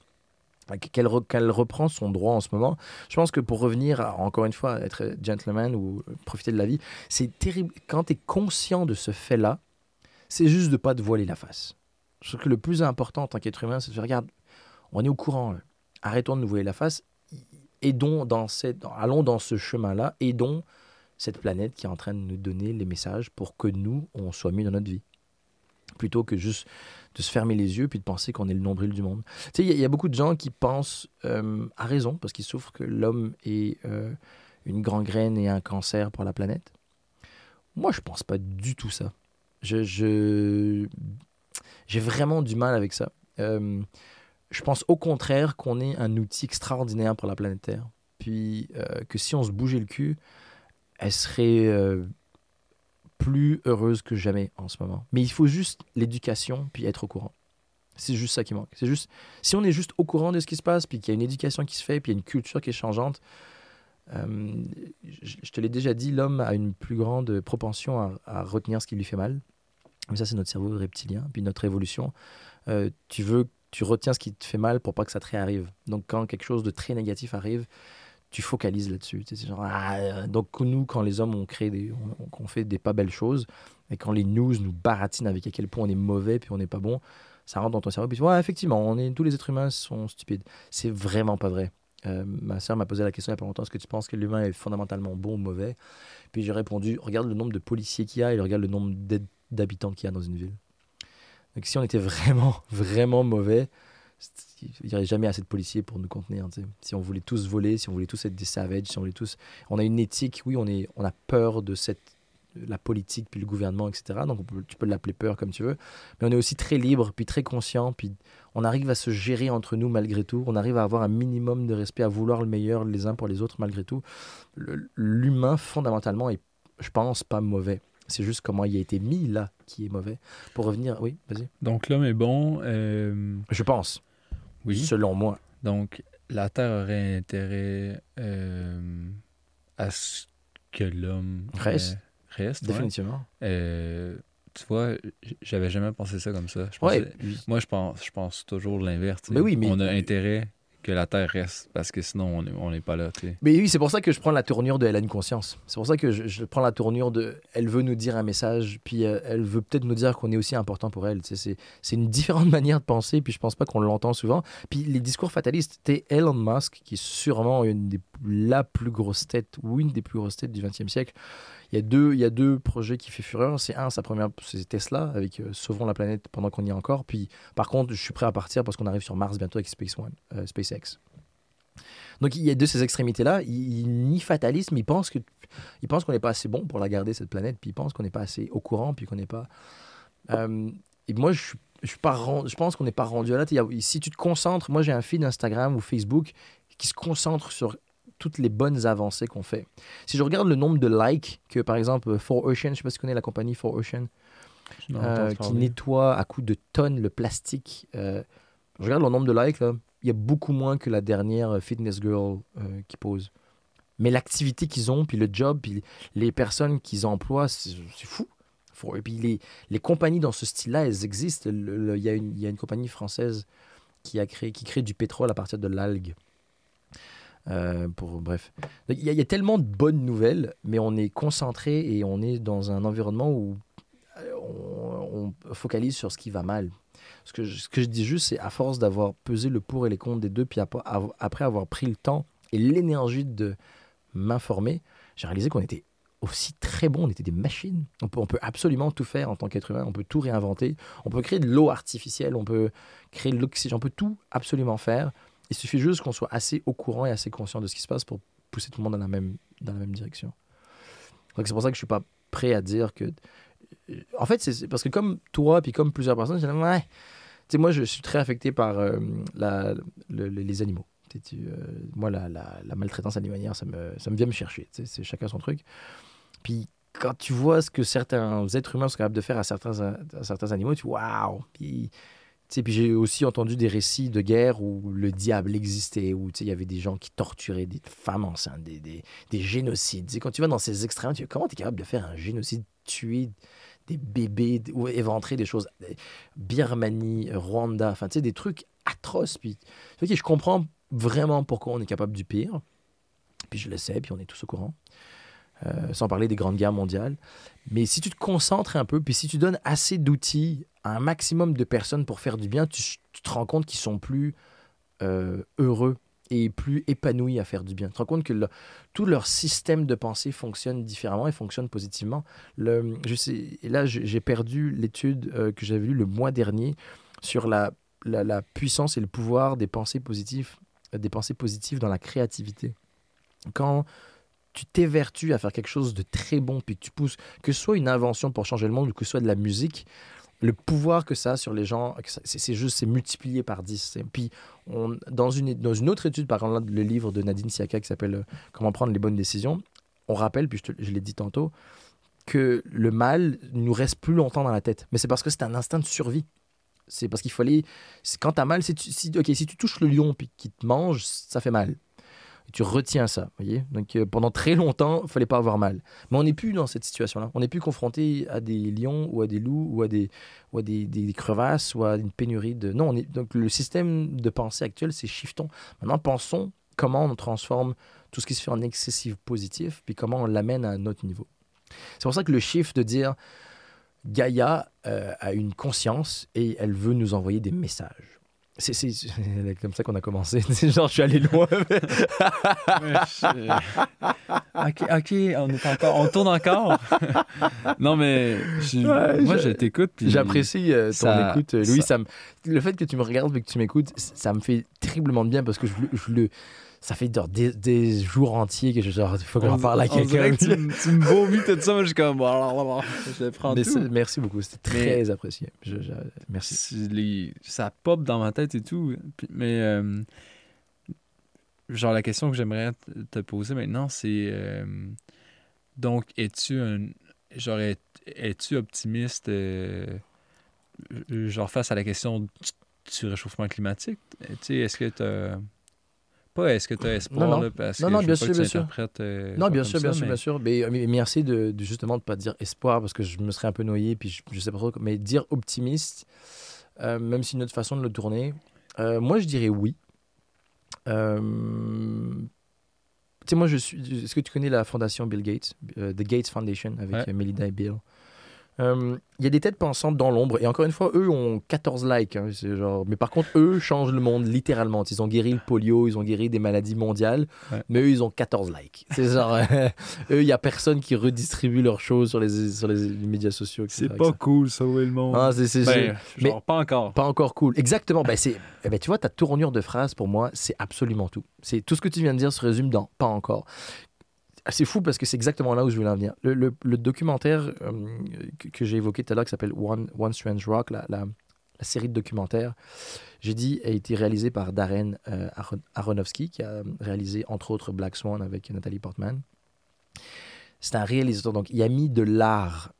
Qu'elle re- qu'elle reprend son droit en ce moment. Je pense que pour revenir, encore une fois, être gentleman ou profiter de la vie, c'est terrible. Quand tu es conscient de ce fait-là, c'est juste de pas te voiler la face. Je trouve que le plus important en tant qu'être humain, c'est de faire, regarde, on est au courant, là. arrêtons de nous voiler la face, aidons dans allons dans ce chemin-là, aidons cette planète qui est en train de nous donner les messages pour que nous, on soit mieux dans notre vie. Plutôt que juste de se fermer les yeux puis de penser qu'on est le nombril du monde. Tu sais, il y a- beaucoup de gens qui pensent, euh, à raison, parce qu'ils souffrent que l'homme est euh, une gangrène et un cancer pour la planète. Moi, je pense pas du tout ça. Je, j'ai vraiment du mal avec ça. Euh, je pense au contraire qu'on est un outil extraordinaire pour la planète Terre. Puis euh, que si on se bougeait le cul, elle serait plus heureuse que jamais en ce moment. Mais il faut juste l'éducation puis être au courant. C'est juste ça qui manque. C'est juste si on est juste au courant de ce qui se passe puis qu'il y a une éducation qui se fait puis il y a une culture qui est changeante. euh, je te l'ai déjà dit, l'homme a une plus grande propension à, à retenir ce qui lui fait mal. Mais ça, c'est notre cerveau reptilien, puis notre évolution. Euh, tu veux, tu retiens ce qui te fait mal pour pas que ça te réarrive. Donc, quand quelque chose de très négatif arrive, tu focalises là-dessus. Ah, euh, donc nous, quand les hommes ont créé des, on, on fait des pas belles choses, et quand les news nous baratinent avec à quel point on est mauvais puis on n'est pas bon, ça rentre dans ton cerveau. Puis ouais, effectivement, on est, tous les êtres humains sont stupides. C'est vraiment pas vrai. Euh, ma soeur m'a posé la question il y a pas longtemps est-ce que tu penses que l'humain est fondamentalement bon ou mauvais? Puis j'ai répondu regarde le nombre de policiers qu'il y a et regarde le nombre d'habitants qu'il y a dans une ville. Donc si on était vraiment, vraiment mauvais, il n'y aurait jamais assez de policiers pour nous contenir. Si on voulait tous voler, si on voulait tous être des savages, si on voulait tous... On a une éthique, oui, on, est, on a peur de cette de la politique, puis le gouvernement, etc. Donc on peut- tu peux l'appeler peur comme tu veux. Mais on est aussi très libre, puis très conscient, puis on arrive à se gérer entre nous malgré tout. On arrive à avoir un minimum de respect, à vouloir le meilleur les uns pour les autres malgré tout. L'humain, fondamentalement, est, je pense, pas mauvais. C'est juste comment il a été mis là qui est mauvais. Pour revenir, oui, vas-y. Donc l'homme est bon. euh, Je pense, oui. selon moi. Donc la Terre aurait intérêt euh, à ce que l'homme euh, Reste. ouais. Définitivement. Euh, tu vois, j'avais jamais pensé ça comme ça. Je Ouais. pensais- puis- Moi, je pense, je pense toujours l'inverse. Mais oui, mais- On a intérêt que la Terre reste parce que sinon, on est- on n'est pas là. Mais oui, c'est pour ça que je prends la tournure de Elle a une conscience. C'est pour ça que je, prends la tournure de Elle veut nous dire un message, puis euh, elle veut peut-être nous dire qu'on est aussi important pour elle. C'est une différente manière de penser, puis je pense pas qu'on l'entend souvent. Puis les discours fatalistes, t'es Elon Musk, qui est sûrement la plus grosse tête, ou une des plus grosses têtes du XXe siècle. Il y, a deux, il y a deux projets qui fait fureur. C'est un, sa première, c'est Tesla, avec euh, Sauvons la planète pendant qu'on y est encore. Puis par contre, je suis prêt à partir parce qu'on arrive sur Mars bientôt avec Space One, euh, SpaceX. Donc il y a de ces extrémités-là. Il, il fatalisme, il pense que il pense qu'on n'est pas assez bon pour la garder cette planète, puis il pense qu'on n'est pas assez au courant, puis qu'on n'est pas. Euh, et moi, je je pas ren- je pense qu'on n'est pas rendu à là. Si tu te concentres, moi j'ai un feed Instagram ou Facebook qui se concentre sur toutes les bonnes avancées qu'on fait. Si je regarde le nombre de likes que par exemple For Ocean, je sais pas si tu connais la compagnie For Ocean, euh, qui nettoie à coups de tonnes le plastique. Euh, je regarde le nombre de likes, là, il y a beaucoup moins que la dernière euh, fitness girl euh, qui pose. Mais l'activité qu'ils ont, puis le job, puis les personnes qu'ils emploient, c'est fou. Faut- Et puis les, les compagnies dans ce style-là, elles existent. Il y, a une- il y a une compagnie française qui, a créé, qui crée du pétrole à partir de l'algue. Euh, pour, bref. Il y, a- tellement de bonnes nouvelles, mais on est concentré et on est dans un environnement où euh, on, focalise sur ce qui va mal. Ce que je, dis juste, c'est à force d'avoir pesé le pour et les contre des deux, puis après avoir pris le temps et l'énergie de m'informer, j'ai réalisé qu'on était aussi très bons, on était des machines. On peut, on peut absolument tout faire en tant qu'être humain, on peut tout réinventer, on peut créer de l'eau artificielle, on peut créer de l'oxygène, on peut tout absolument faire. Il suffit juste qu'on soit assez au courant et assez conscient de ce qui se passe pour pousser tout le monde dans la même, dans la même direction. Donc c'est pour ça que je suis pas prêt à dire que en fait, c'est parce que comme toi, puis comme plusieurs personnes, ouais. Tu sais, moi, je suis très affecté par euh, les animaux. Euh, moi, la, maltraitance animalière, ça me, ça me vient me chercher. C'est chacun son truc. Puis quand tu vois ce que certains êtres humains sont capables de faire à certains, à certains animaux, tu waouh! Puis j'ai aussi entendu des récits de guerre où le diable existait, où il y avait des gens qui torturaient des femmes enceintes, des, des, des génocides. Tu sais, quand tu vas dans ces extrêmes, tu dis, comment tu es capable de faire un génocide, tuer des bébés ou éventrer des choses. Birmanie, Rwanda, enfin, tu sais, des trucs atroces. Puis, je comprends vraiment pourquoi on est capable du pire. Puis je le sais, puis on est tous au courant. Euh, sans parler des grandes guerres mondiales. Mais si tu te concentres un peu, puis si tu donnes assez d'outils à un maximum de personnes pour faire du bien, tu, te rends compte qu'ils sont plus euh, heureux et plus épanouis à faire du bien. Tu te rends compte que tout leur système de pensée fonctionne différemment et fonctionne positivement. Là, j'ai perdu l'étude euh, que j'avais lue le mois dernier sur la, la, puissance et le pouvoir des pensées positives, des pensées positives dans la créativité. Quand tu t'évertues à faire quelque chose de très bon, puis que tu pousses, que ce soit une invention pour changer le monde ou que ce soit de la musique, le pouvoir que ça a sur les gens, c'est juste, c'est multiplié par 10. C'est- Puis, on, dans, une, dans une autre étude, par exemple, le livre de Nadine Siaka qui s'appelle euh, Comment prendre les bonnes décisions, on rappelle, puis je, l'ai dit tantôt, que le mal nous reste plus longtemps dans la tête. Mais c'est parce que c'est un instinct de survie. C'est parce qu'il fallait. Quand t'as mal, si tu, si, si tu touches le lion puis qu'il te mange, ça fait mal. Tu retiens ça, voyez. Donc euh, pendant très longtemps, il fallait pas avoir mal. Mais on n'est plus dans cette situation-là. On n'est plus confronté à des lions ou à des loups ou à des ou à des, des crevasses ou à une pénurie de. Non, on est donc le système de pensée actuel, c'est shiftons. Maintenant, pensons comment on transforme tout ce qui se fait en excessif positif, puis comment on l'amène à un autre niveau. C'est pour ça que le chiffre de dire Gaïa euh, a une conscience et elle veut nous envoyer des messages. C'est comme ça qu'on a commencé. C'est genre, je suis allé loin. Je- ok, ok, on est encore, on tourne encore. non mais je- Ouais, moi je- je t'écoute. J'apprécie euh, ton ça- écoute, euh, Louis. ça- Ça me- le fait que tu me regardes et que tu m'écoutes, ça me fait terriblement de bien parce que je, je le, ça fait genre des, des jours entiers que je genre, il faut que j'en parle à quelqu'un. que Tu, me- tu me vomis tout ça, moi je suis comme, je prends Mais tout. merci beaucoup, c'était très apprécié. Je- je- merci. Les- ça pop dans ma tête et tout. Mais euh, genre la question que j'aimerais te- poser maintenant, c'est euh, donc es-tu un genre, es- es-tu optimiste, euh, genre, face à la question du, du réchauffement climatique? Tu sais, est-ce que t'as... Pas est-ce que t'as espoir, Non, non. là, parce Non, que non, je bien sûr, tu bien sûr. euh, Non, bien sûr, bien ça, sûr, mais- bien sûr. Mais, mais merci de, de justement de pas dire espoir parce que je me serais un peu noyé puis je, je sais pas trop. Mais dire optimiste, euh, même si une autre façon de le tourner, euh, moi je dirais oui. Euh, tu sais, moi je suis. Est-ce que tu connais la fondation Bill Gates, The Gates Foundation avec Ouais. Melinda et Bill? Euh, Il y a des têtes pensantes dans l'ombre et encore une fois, eux ont 14 likes. hein, genre... Mais par contre, eux changent le monde littéralement. Ils ont guéri le polio, ils ont guéri des maladies mondiales, Ouais. mais eux, ils ont 14 likes. C'est genre, euh, eux, il n'y a personne qui redistribue leurs choses sur les, sur les médias sociaux. C'est pas ça. cool, sauver le monde? Ah, c'est, ben, mais- pas encore. pas encore cool. Exactement. Ben, c'est, eh ben, tu vois, ta tournure de phrase, pour moi, c'est absolument tout. C'est tout ce que tu viens de dire se résume dans pas encore. C'est fou parce que c'est exactement là où je voulais en venir. Le, documentaire euh, que, j'ai évoqué tout à l'heure, qui s'appelle One, Strange Rock, la, série de documentaires, j'ai dit, a été réalisé par Darren euh, Aron- Aronofsky, qui a réalisé entre autres Black Swan avec Nathalie Portman. C'est un réalisateur, donc il a mis de l'art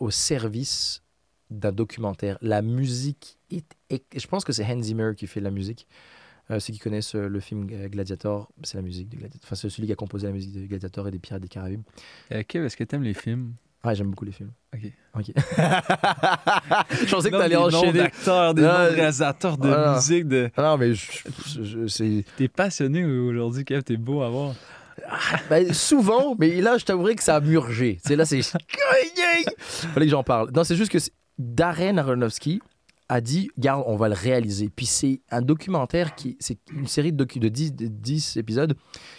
au service d'un documentaire. La musique Je pense que c'est Hans Zimmer qui fait la musique. Euh, ceux qui connaissent euh, le film Gladiator, c'est la musique de Gladiator. Enfin, c'est celui qui a composé la musique de Gladiator et des Pirates des Caraïbes. Euh, Kev, est-ce que t'aimes les films? Ah, j'aime beaucoup les films. Ok. Ok. je pensais que t'allais des enchaîner. des Ah, noms de réalisateurs, de voilà. musique, de... Ah Non, mais je, je- je- c'est. T'es passionné aujourd'hui, Kev, t'es beau à voir. Ben, souvent, mais là, je t'avouerai que ça a murgé. C'est là, c'est. Fallait que j'en parle. Non, c'est juste que Darren Aronofsky a dit, garde, on va le réaliser. Puis c'est un documentaire qui, c'est une série de, docu- de 10, de 10 épisodes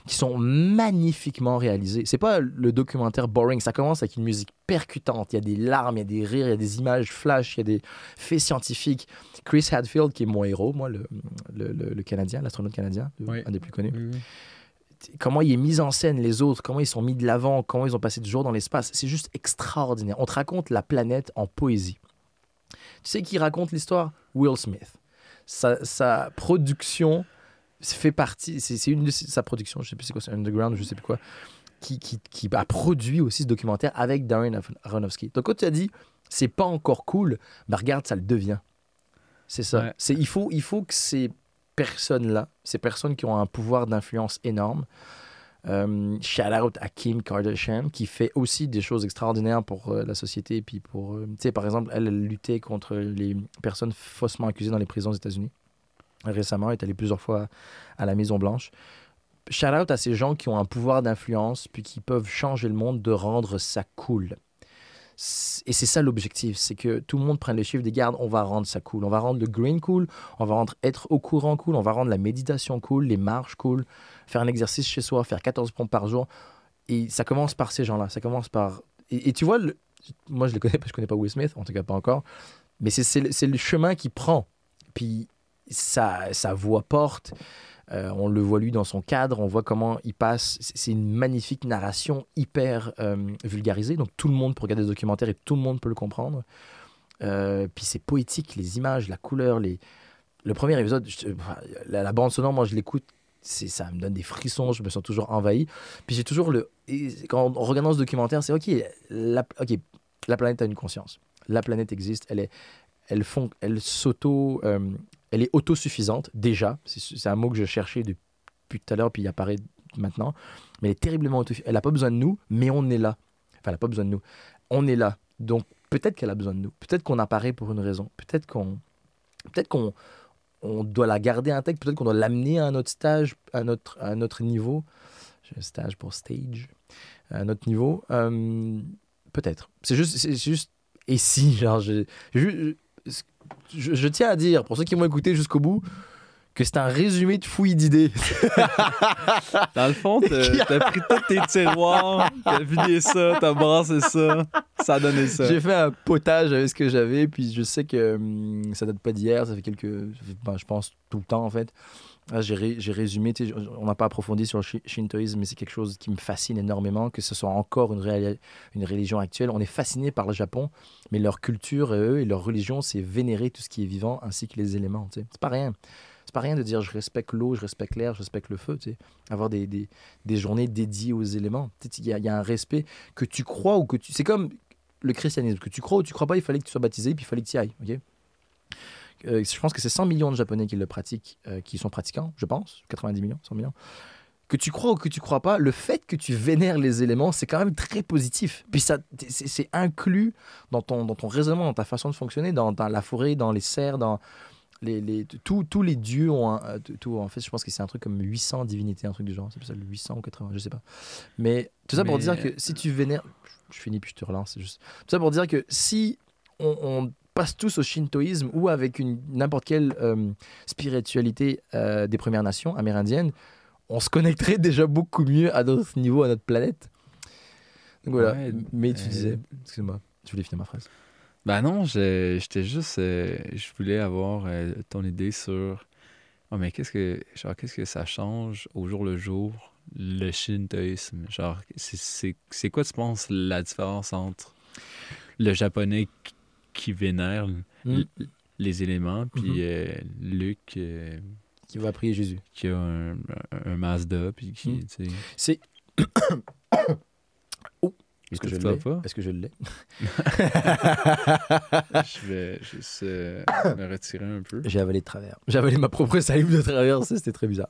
qui sont magnifiquement réalisés. C'est pas le documentaire boring. Ça commence avec une musique percutante. Il y a des larmes, il y a des rires, il y a des images flash, il y a des faits scientifiques. Chris Hadfield, qui est mon héros, moi, le, le, le- le Canadien, l'astronaute canadien, Oui. un des plus connus Oui, oui. comment il est mis en scène les autres, comment ils sont mis de l'avant, comment ils ont passé du jour dans l'espace. C'est juste extraordinaire. On te raconte la planète en poésie. Tu sais qui raconte l'histoire? Will Smith. Sa, sa production fait partie, c'est une de ses- sa production, je sais plus c'est quoi, c'est Underground, je sais plus quoi, qui, qui, qui a produit aussi ce documentaire avec Darren Aronofsky. Donc quand tu as dit c'est pas encore cool, bah regarde, ça le devient. C'est ça. Ouais. C'est il faut il faut que ces personnes-là, ces personnes qui ont un pouvoir d'influence énorme, euh, shout out à Kim Kardashian qui fait aussi des choses extraordinaires pour euh, la société et puis pour euh, par exemple elle, elle luttait contre les personnes faussement accusées dans les prisons aux États-Unis. Récemment elle est allée plusieurs fois à la Maison Blanche shout out à ces gens qui ont un pouvoir d'influence puis qui peuvent changer le monde de rendre ça cool et c'est ça l'objectif, c'est que tout le monde prenne les chiffres des gardes, on va rendre ça cool, on va rendre le green cool, on va rendre être au courant cool, on va rendre la méditation cool, les marches cool, faire un exercice chez soi, faire 14 pompes par jour. Et ça commence par ces gens-là. Ça commence par. Et, tu vois, le- moi je le connais parce que je connais pas Will Smith, en tout cas pas encore. Mais c'est- le- le chemin qu'il prend. Puis sa, sa voix porte. Euh, on le voit lui dans son cadre, on voit comment il passe. C'est une magnifique narration hyper euh, vulgarisée. Donc tout le monde peut regarder ce documentaire et tout le monde peut le comprendre. Euh, puis c'est poétique, les images, la couleur, les... le premier épisode, la, bande sonore, moi je l'écoute, ça me donne des frissons, je me sens toujours envahi. Puis j'ai toujours le. et Quand en regardant ce documentaire, c'est ok, la, ok, la planète a une conscience. La planète existe, elle est, elle font, elle s'auto, elle est autosuffisante déjà. C'est un mot que je cherchais depuis tout à l'heure, puis il apparaît maintenant. Mais elle est terriblement autosuffisante. Elle n'a pas besoin de nous, mais on est là. Enfin, elle n'a pas besoin de nous. On est là. Donc peut-être qu'elle a besoin de nous. Peut-être qu'on apparaît pour une raison. Peut-être qu'on, peut-être qu'on, on doit la garder intacte. Peut-être qu'on doit l'amener à un autre stage, à notre, à un autre niveau. Stage pour stage. À un autre niveau. Euh, peut-être. C'est juste, juste. Et si, genre, je, je, je, je tiens à dire, pour ceux qui m'ont écouté jusqu'au bout, que c'est un résumé de fouilles d'idées. Dans le fond, t'as pris tous tes tiroirs, t'as vidé ça, t'as brassé ça, ça a donné ça. J'ai fait un potage avec ce que j'avais, puis je sais que hum, ça date pas d'hier, ça fait quelques. ben, je pense tout le temps en fait. Là, J'ai ré- j'ai résumé, on n'a pas approfondi sur le shi- shintoïsme, mais c'est quelque chose qui me fascine énormément, que ce soit encore une, une religion actuelle. On est fasciné par le Japon, mais leur culture, eux, et leur religion, c'est vénérer tout ce qui est vivant ainsi que les éléments. C'est pas rien. C'est pas rien de dire je respecte l'eau, je respecte l'air, je respecte le feu. Avoir des, des, des journées dédiées aux éléments. Il y, y a un respect que tu crois ou que tu. C'est comme le christianisme. Que tu crois ou tu crois pas, il fallait que tu sois baptisé, puis il fallait que tu y ailles. Euh, je pense que c'est 100 millions de Japonais qui le pratiquent, euh, qui sont pratiquants, je pense. 90 millions, 100 millions. Que tu crois ou que tu crois pas, le fait que tu vénères les éléments, c'est quand même très positif. Puis ça, c'est inclus dans ton, dans ton raisonnement, dans ta façon de fonctionner, dans, dans la forêt, dans les cerfs, dans les, les, tous, tous les dieux ont un, euh, tout, en fait, je pense que c'est un truc comme 800 divinités, un truc du genre, c'est ça, 800 ou 80, je sais pas. Mais tout ça pour dire que si tu vénères, je, je finis puis je te relance, juste. Tout ça pour dire que si on, on passe tous au shintoïsme ou avec n'importe quelle euh, spiritualité euh, des Premières Nations amérindiennes, on se connecterait déjà beaucoup mieux à notre niveau, à notre planète. Donc voilà. Ouais, Mais tu euh, disais, excuse-moi, je voulais finir ma phrase. Ben non, j'étais juste. je voulais avoir ton idée sur. Oh, mais qu'est-ce que. Genre, qu'est-ce que ça change au jour le jour, le shintoïsme? Genre, c'est quoi, tu penses, la différence entre le japonais qui, vénère Hmm. les éléments, puis Mhm. euh, Luc euh, Qui va prier Jésus. qui a un, un- Mazda, puis qui. Hmm. C'est. oh, est-ce que je écoute-toi l'ai? Est-ce que je l'ai? Je vais juste euh, me retirer un peu. J'ai avalé de travers. J'ai avalé ma propre salive de travers, ça c'était très bizarre.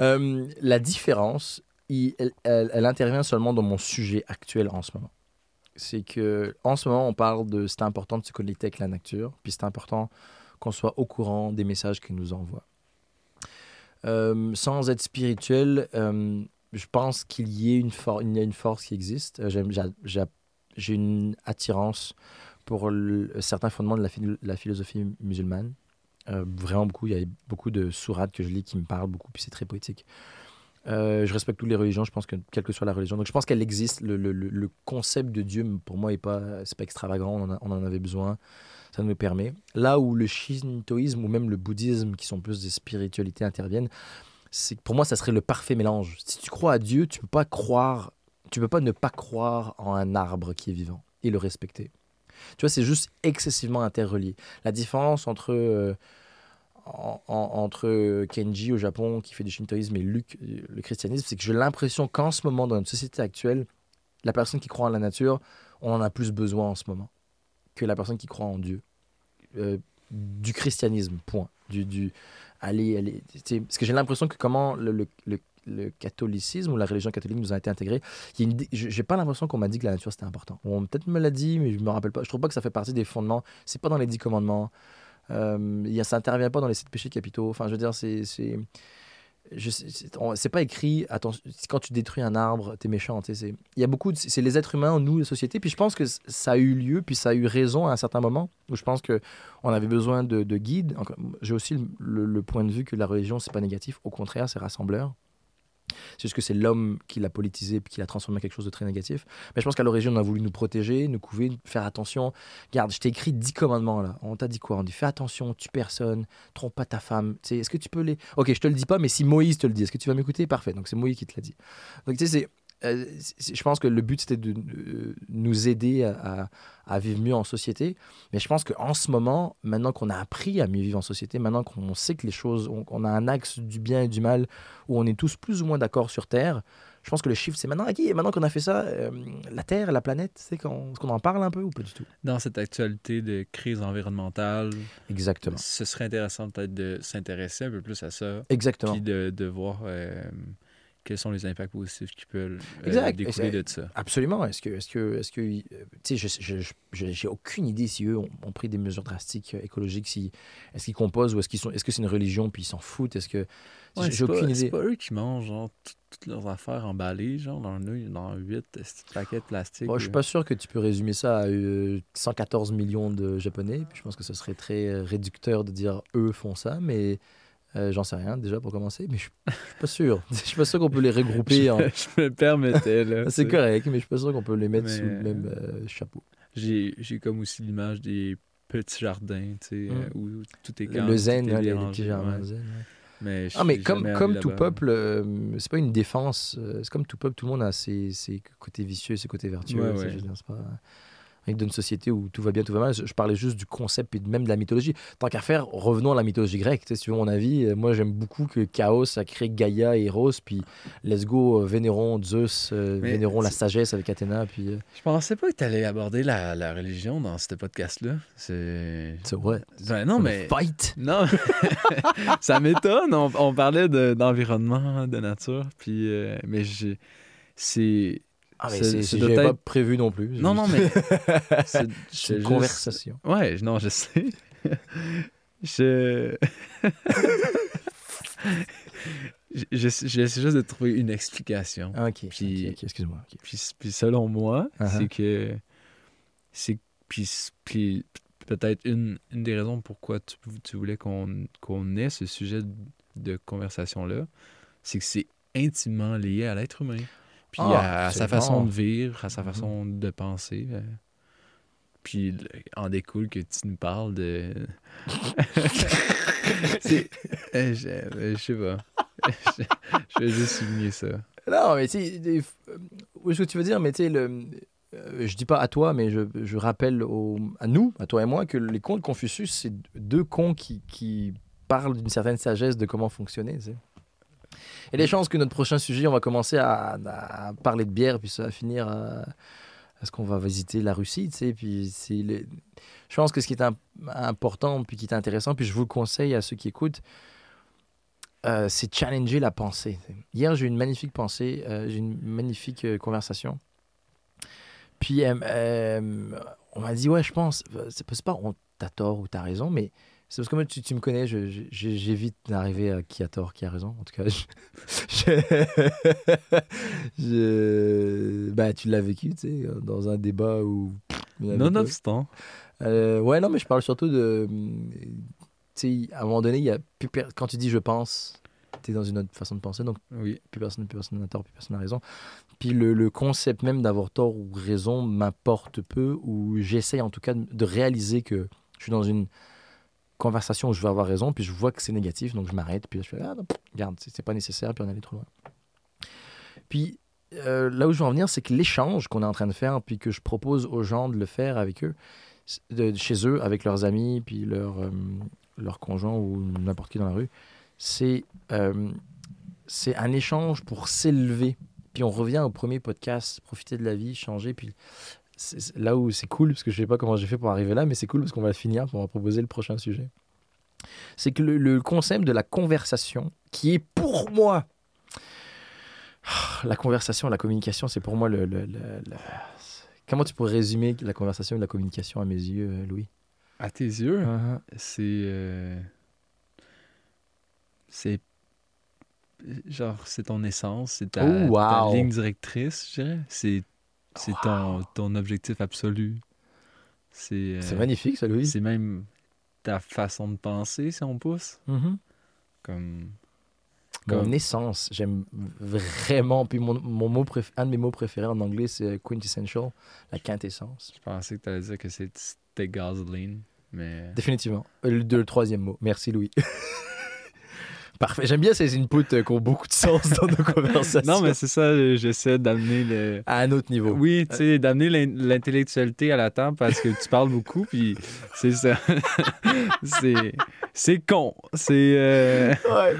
Euh, la différence, il- elle, elle- elle intervient seulement dans mon sujet actuel en ce moment. C'est que en ce moment, on parle de c'est important de se connecter avec la nature, puis c'est important qu'on soit au courant des messages qu'il nous envoie. Euh, sans être spirituel, euh, je pense qu'il y, a une force qui existe. Euh, J'ai une attirance pour certains fondements de la, philo- la philosophie musulmane. Vraiment beaucoup. Il y a beaucoup de sourates que je lis qui me parlent beaucoup, puis c'est très poétique. Euh, je respecte toutes les religions, je pense que quelle que soit la religion. Donc je pense qu'elle existe. Le, concept de Dieu, pour moi, est pas, pas extravagant. On en, avait besoin. Ça nous permet. Là où le shintoïsme ou même le bouddhisme, qui sont plus des spiritualités, interviennent, pour moi, ça serait le parfait mélange. Si tu crois à Dieu, tu peux pas croire, tu peux pas ne pas croire en un arbre qui est vivant et le respecter. Tu vois, c'est juste excessivement interrelié. La différence entre, euh, en- en- entre Kenji au Japon qui fait du shintoïsme et Luc, euh, le christianisme, c'est que j'ai l'impression qu'en ce moment, dans notre société actuelle, la personne qui croit en la nature, on en a plus besoin en ce moment que la personne qui croit en Dieu. Euh, du christianisme, point. Du, du, tu sais, parce que j'ai l'impression que comment le, le, le- catholicisme ou la religion catholique nous a été intégrée, j'ai pas l'impression qu'on m'a dit que la nature c'était important. Peut-être me l'a dit, mais je me rappelle pas. Je trouve pas que ça fait partie des fondements. C'est pas dans les dix commandements. Euh, y a, ça intervient pas dans les sept péchés capitaux. Enfin, je veux dire, c'est c'est pas écrit attention quand tu détruis un arbre t'es méchant il y a beaucoup c'est les êtres humains nous la société puis je pense que ça a eu lieu puis ça a eu raison à un certain moment où je pense que on avait besoin de, de guides j'ai aussi le, le- le point de vue que la religion c'est pas négatif au contraire c'est rassembleur c'est juste que c'est l'homme qui l'a politisé puis qui l'a transformé en quelque chose de très négatif. Mais je pense qu'à l'origine, on a voulu nous protéger, nous couver, faire attention. Regarde, je t'ai écrit 10 commandements là. On t'a dit quoi? On dit fais attention, tue personne, trompe pas ta femme. Est-ce que tu peux les. Ok, je te le dis pas, mais si Moïse te le dit, est-ce que tu vas m'écouter? Parfait. Donc c'est Moïse qui te l'a dit. Donc tu sais, c'est. Euh, je pense que le but c'était de euh, nous aider à, à- à vivre mieux en société. Mais je pense qu'en ce moment, maintenant qu'on a appris à mieux vivre en société, maintenant qu'on sait que les choses, on, on a un axe du bien et du mal où on est tous plus ou moins d'accord sur Terre, je pense que le chiffre c'est maintenant, ok, maintenant qu'on a fait ça, euh, la Terre, la planète, c'est qu'on, est-ce qu'on en parle un peu ou pas du tout? Dans cette actualité de crise environnementale, Exactement. ce serait intéressant peut-être de s'intéresser un peu plus à ça, Exactement. puis de, de voir quels sont les impacts positifs qui peuvent euh, découler c'est- de ça? Absolument. Est-ce que, est-ce que, est-ce que, euh, tu sais, je, j'ai aucune idée si eux ont, ont pris des mesures drastiques euh, écologiques, si, est-ce qu'ils composent ou est-ce qu'ils sont, est-ce que c'est une religion puis ils s'en foutent, est-ce que, Ouais, j'ai c'est aucune c'est idée. pas eux qui mangent genre, toutes leurs affaires emballées, genre dans, un- dans 8 paquets de plastique. Bon, je suis pas sûr que tu peux résumer ça à euh, 114 millions de Japonais. Puis je pense que ce serait très réducteur de dire eux font ça, mais euh, j'en sais rien déjà pour commencer. Mais je suis pas sûr. Je suis pas sûr qu'on peut les regrouper. en... je me permettais. C'est correct, mais je suis pas sûr qu'on peut les mettre Mais, sous le euh, même euh, chapeau. J'ai comme aussi l'image des petits jardins, tu sais, Mm. euh, où tout est calme. le zen, là, les, les petits jardins ouais. zen, ouais. Mais Ah, mais comme, tout peuple, euh, c'est pas une défense. euh, c'est comme tout peuple, tout le monde a ses, ses côtés vicieux ses côtés vertueux. Ouais, ouais. c'est d'une société où tout va bien, tout va mal. Je, je parlais juste du concept et même de la mythologie. Tant qu'à faire, revenons à la mythologie grecque. Tu sais, si tu veux mon avis, euh, moi j'aime beaucoup que Chaos a créé Gaïa et Eros, puis let's go, euh, vénérons Zeus, euh, vénérons la c'est- sagesse avec Athéna, puis euh, Je pensais pas que tu allais aborder la, la religion dans ce podcast-là. C'est. so what? Ben non, mais. Fight! Non, ça m'étonne. On, on parlait de- d'environnement, de, nature, puis. euh, mais j'ai. C'est. Ah, mais C'est- pas prévu non plus. Non, non, mais. c'est une conversation. Ouais, non, je sais. je. je- je- J'essaie juste de trouver une explication. Ah, ok, Puis- ok, ok, excuse-moi. Puis, puis selon moi, Uh-huh. c'est que. C'est. Puis, puis peut-être une, une des raisons pourquoi tu, tu voulais qu'on qu'on ait ce sujet de conversation-là, c'est que c'est intimement lié à l'être humain. Puis Ah, à, à sa façon de vivre, à sa Mhm. façon de penser. euh. Puis en découle que tu nous parles de. Euh, je, euh, je sais pas. je, je vais juste souligner ça. Non, mais tu sais, ce que tu veux dire, mais tu sais, le. je dis pas à toi, mais je, je rappelle au- à nous, à toi et moi, que les contes de Confucius, c'est deux contes qui, qui parlent d'une certaine sagesse de comment fonctionner. tu sais. Et les chances que notre prochain sujet, on va commencer à, parler de bière, puis ça va finir à, à ce qu'on va visiter la Russie, tu sais. Puis je pense que ce qui est im- important, puis qui est intéressant, puis je vous le conseille à ceux qui écoutent, euh, c'est challenger la pensée. Hier, j'ai eu une magnifique pensée, euh, j'ai une magnifique euh, conversation. Puis, euh, euh, on m'a dit, ouais, je pense, euh, c'est pas on t'as tort ou t'as raison, mais c'est parce que moi, tu, tu me connais, j'évite d'arriver à qui a tort, qui a raison. En tout cas, je, je- je- bah, tu l'as vécu, tu sais, dans un débat où. Nonobstant. Euh, ouais, non, mais je parle surtout de. Tu sais, à un moment donné, il y a plus per- quand tu dis je pense, tu es dans une autre façon de penser, donc Oui. plus personne plus personne n'a tort, plus personne n'a raison. Puis le, le concept même d'avoir tort ou raison m'importe peu, ou j'essaye en tout cas de, de réaliser que je suis dans une conversation où je vais avoir raison, puis je vois que c'est négatif, donc je m'arrête, puis je fais, ah non, regarde, c'est pas nécessaire, puis on allé trop loin. Puis euh, là où je veux en venir, c'est que l'échange qu'on est en train de faire, puis que je propose aux gens de le faire avec eux, de, chez eux, avec leurs amis, puis leurs euh, leurs conjoints ou n'importe qui dans la rue, c'est euh, c'est un échange pour s'élever. Puis on revient au premier podcast, profiter de la vie, changer. Puis là où c'est cool, parce que je sais pas comment j'ai fait pour arriver là, mais c'est cool parce qu'on va finir, va proposer le prochain sujet. C'est que le, le concept de la conversation, qui est pour moi, la conversation, la communication, c'est pour moi le, le- Comment tu pourrais résumer la conversation et la communication à mes yeux, euh, Louis? À tes yeux, Uh-huh. c'est. euh, C'est. Genre, c'est ton essence, c'est ta, Oh, ta ligne directrice, je dirais. C'est c'est ton, ton objectif absolu. C'est euh, magnifique, ça, Louis. c'est même ta façon de penser, si on pousse. Mhm. Comme. Mon Comme- essence, j'aime vraiment. Puis mon, mon mot préf- un de mes mots préférés en anglais, c'est quintessential, la quintessence. Je pensais que tu allais dire que c'était gasoline, mais. Définitivement. Euh, Le, le troisième mot. Merci, Louis. Parfait. J'aime bien ces inputs euh, qui ont beaucoup de sens dans nos conversations. Non, mais c'est ça, euh, j'essaie d'amener le. À un autre niveau. Oui, tu sais, d'amener l'in- l'intellectualité à la table parce que tu parles beaucoup, puis c'est ça. c'est c'est con. C'est. euh, Ouais.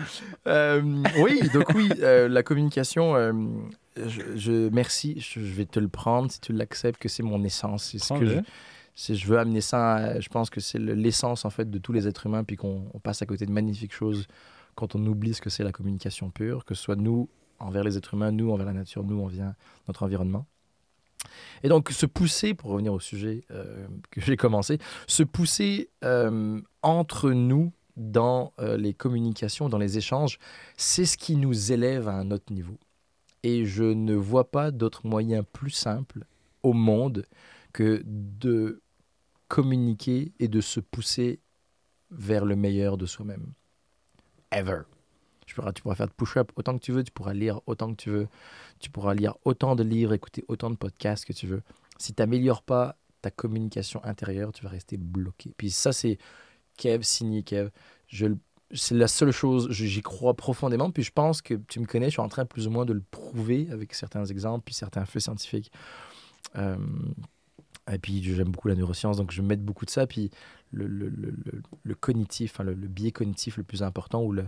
Euh, oui, donc oui, euh, la communication, euh, je, je- merci, je, je vais te le prendre si tu l'acceptes, que c'est mon essence. C'est ce que je, veux amener ça, à- je pense que c'est le- l'essence en fait de tous les êtres humains, puis qu'on on passe à côté de magnifiques choses quand on oublie ce que c'est la communication pure, que ce soit nous envers les êtres humains, nous envers la nature, nous envers notre environnement. Et donc, se pousser, pour revenir au sujet euh, que j'ai commencé, se pousser euh, entre nous dans euh, les communications, dans les échanges, c'est ce qui nous élève à un autre niveau. Et je ne vois pas d'autre moyen plus simple au monde que de communiquer et de se pousser vers le meilleur de soi-même. Ever. Tu pourras, tu pourras faire de push-up autant que tu veux, tu pourras lire autant que tu veux, tu pourras lire autant de livres, écouter autant de podcasts que tu veux. Si tu n'améliores pas ta communication intérieure, tu vas rester bloqué. Puis ça, c'est Kev, signé Kev. C'est la seule chose, j'y crois profondément. Puis je pense que tu me connais, je suis en train plus ou moins de le prouver avec certains exemples, puis certains faits scientifiques. Euh, Et puis j'aime beaucoup la neuroscience, donc je vais mettre beaucoup de ça. Puis le, le, le, le- cognitif, enfin, le, biais cognitif le plus important, où le,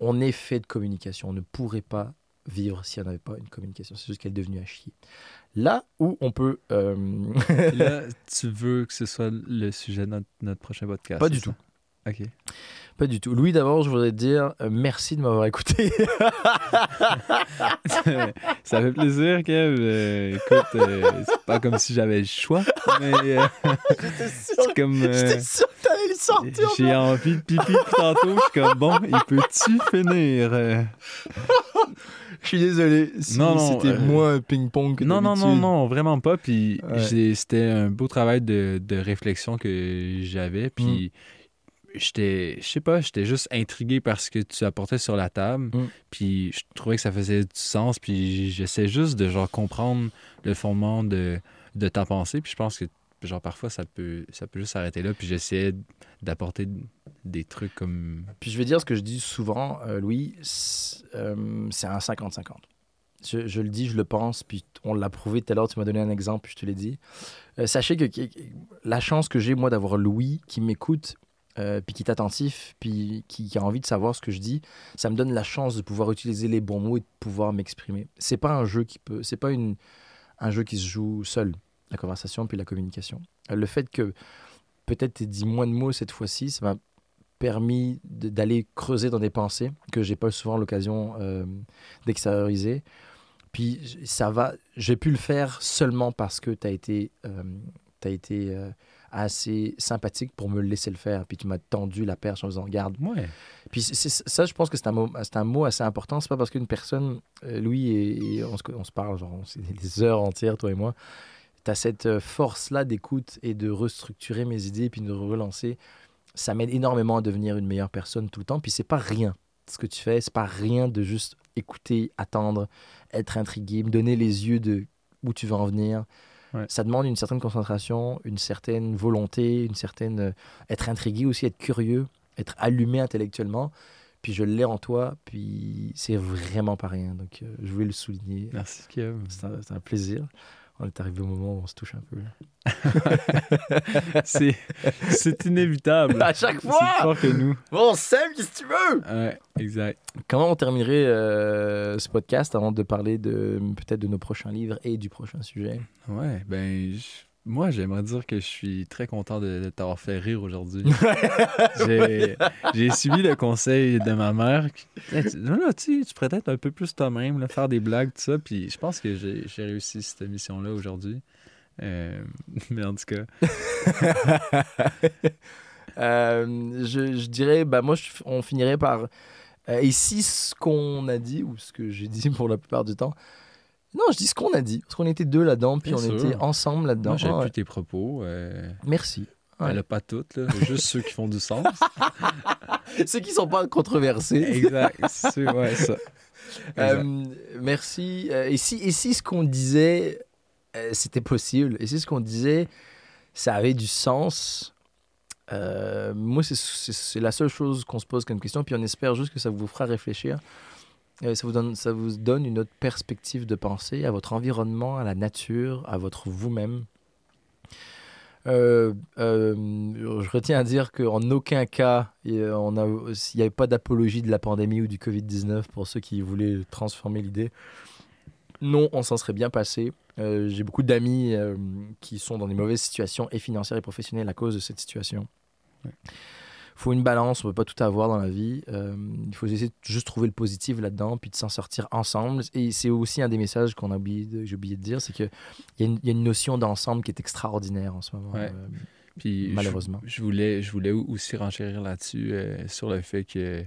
on est fait de communication. On ne pourrait pas vivre si on n'avait pas une communication. C'est juste qu'elle est devenue à chier. Là où on peut... euh, là, tu veux que ce soit le sujet de notre, notre prochain podcast Pas du ça? OK. pas du tout. Louis, d'abord, je voudrais te dire euh, merci de m'avoir écouté. ça fait plaisir, Kev. Euh, écoute, euh, c'est pas comme si j'avais le choix, mais euh, J'étais sûr, c'est comme... euh, j'étais sûr que t'allais le sortir. J'ai envie de pipi tantôt. Je suis comme, bon, il peut-tu finir? Je suis désolé si Non, non, c'était euh, moins ping-pong que Non, non, non, non, vraiment pas. Puis Ouais. c'était un beau travail de, de réflexion que j'avais. Puis Mm. J'étais, je sais pas, j'étais juste intrigué par ce que tu apportais sur la table. Mm. Puis je trouvais que ça faisait du sens. Puis j'essaie juste de genre comprendre le fondement de, de ta pensée. Puis je pense que genre parfois ça peut, ça peut juste s'arrêter là. Puis j'essayais d'apporter des trucs comme. Puis je vais dire ce que je dis souvent, euh, Louis, c'est euh, un 50-50. Je, je le dis, je le pense, puis on l'a prouvé tout à l'heure, tu m'as donné un exemple, puis je te l'ai dit. Euh, sachez que, que- la chance que j'ai, moi, d'avoir Louis qui m'écoute, euh, puis qui est attentif, puis qui, a envie de savoir ce que je dis, ça me donne la chance de pouvoir utiliser les bons mots et de pouvoir m'exprimer. C'est pas un jeu qui peut, c'est pas un jeu qui se joue seul, la conversation puis la communication. Euh, le fait que peut-être tu dit moins de mots cette fois-ci, ça m'a permis d'aller creuser dans des pensées que j'ai pas souvent l'occasion euh, d'extérioriser. Puis ça va, j'ai pu le faire seulement parce que tu as été, euh, t'as été euh, assez sympathique pour me laisser le faire. Puis tu m'as tendu la perche en faisant garde. Ouais. Puis ça, je pense que c'est un, mot- c'est un mot assez important. C'est pas parce qu'une personne, euh, Louis, et, et on, se, on se parle, genre, on- des heures entières, toi et moi. Tu as cette euh, force-là d'écoute et de restructurer mes idées puis de relancer. Ça m'aide énormément à devenir une meilleure personne tout le temps. Puis c'est pas rien ce que tu fais. C'est pas rien de juste écouter, attendre, être intrigué, me donner les yeux de où tu veux en venir. Ouais. Ça demande une certaine concentration, une certaine volonté, une certaine. euh, être intrigué aussi, être curieux, être allumé intellectuellement. Puis je l'ai en toi, puis c'est vraiment pas rien. Donc euh, je voulais le souligner. Merci. C'est un, c'est un plaisir. On est arrivé au moment où on se touche un peu. C'est, c'est inévitable. À chaque C'est fois! plus fort que nous. Bon, Sam, qu'est-ce que tu veux? Ouais, exact. Comment on terminerait euh, ce podcast avant de parler de peut-être de nos prochains livres et du prochain sujet? Ouais, ben, je- moi, j'aimerais dire que je suis très content de, de t'avoir fait rire aujourd'hui. j'ai, suivi le conseil de ma mère. Hey, tu- Là, tu, pourrais être un peu plus toi-même, faire des blagues, tout ça. Puis je pense que j'ai, j'ai réussi cette mission-là aujourd'hui. Euh, mais en tout cas, Euh, je, je dirais, bah moi, je- on finirait par. euh, et si ce qu'on a dit, ou ce que j'ai dit pour la plupart du temps, non, je dis ce qu'on a dit, parce qu'on était deux là-dedans, puis Bien on sûr. était ensemble là-dedans. j'ai Ah ouais. tes propos. Euh, Merci. Ouais. Elle a pas toutes, là. Juste ceux qui font du sens. Ceux qui sont pas controversés. exact. C'est, ouais, ça. Euh, merci. Euh, et, si, et si ce qu'on disait, euh, c'était possible, et si ce qu'on disait, ça avait du sens, euh, moi, c'est la seule chose qu'on se pose comme question, puis on espère juste que ça vous fera réfléchir. Euh, ça, vous donne, une autre perspective de pensée à votre environnement, à la nature, à votre vous-même. Euh, euh, je retiens à dire qu'en aucun cas, on a- il n'y avait pas d'apologie de la pandémie ou du Covid-19 pour ceux qui voulaient transformer l'idée. Non, on s'en serait bien passé. J'ai beaucoup d'amis qui sont dans des mauvaises situations et financières et professionnelles à cause de cette situation. Faut une balance, on ne peut pas tout avoir dans la vie. Euh, il faut essayer de juste trouver le positif là-dedans, puis de s'en sortir ensemble. Et c'est aussi un des messages qu'on a oublié de, j'ai oublié de dire, c'est qu'il y, a une- il y a une notion d'ensemble qui est extraordinaire en ce moment, Ouais. euh, Puis malheureusement. Je, voulais, je voulais aussi renchérir là-dessus, euh, sur le fait que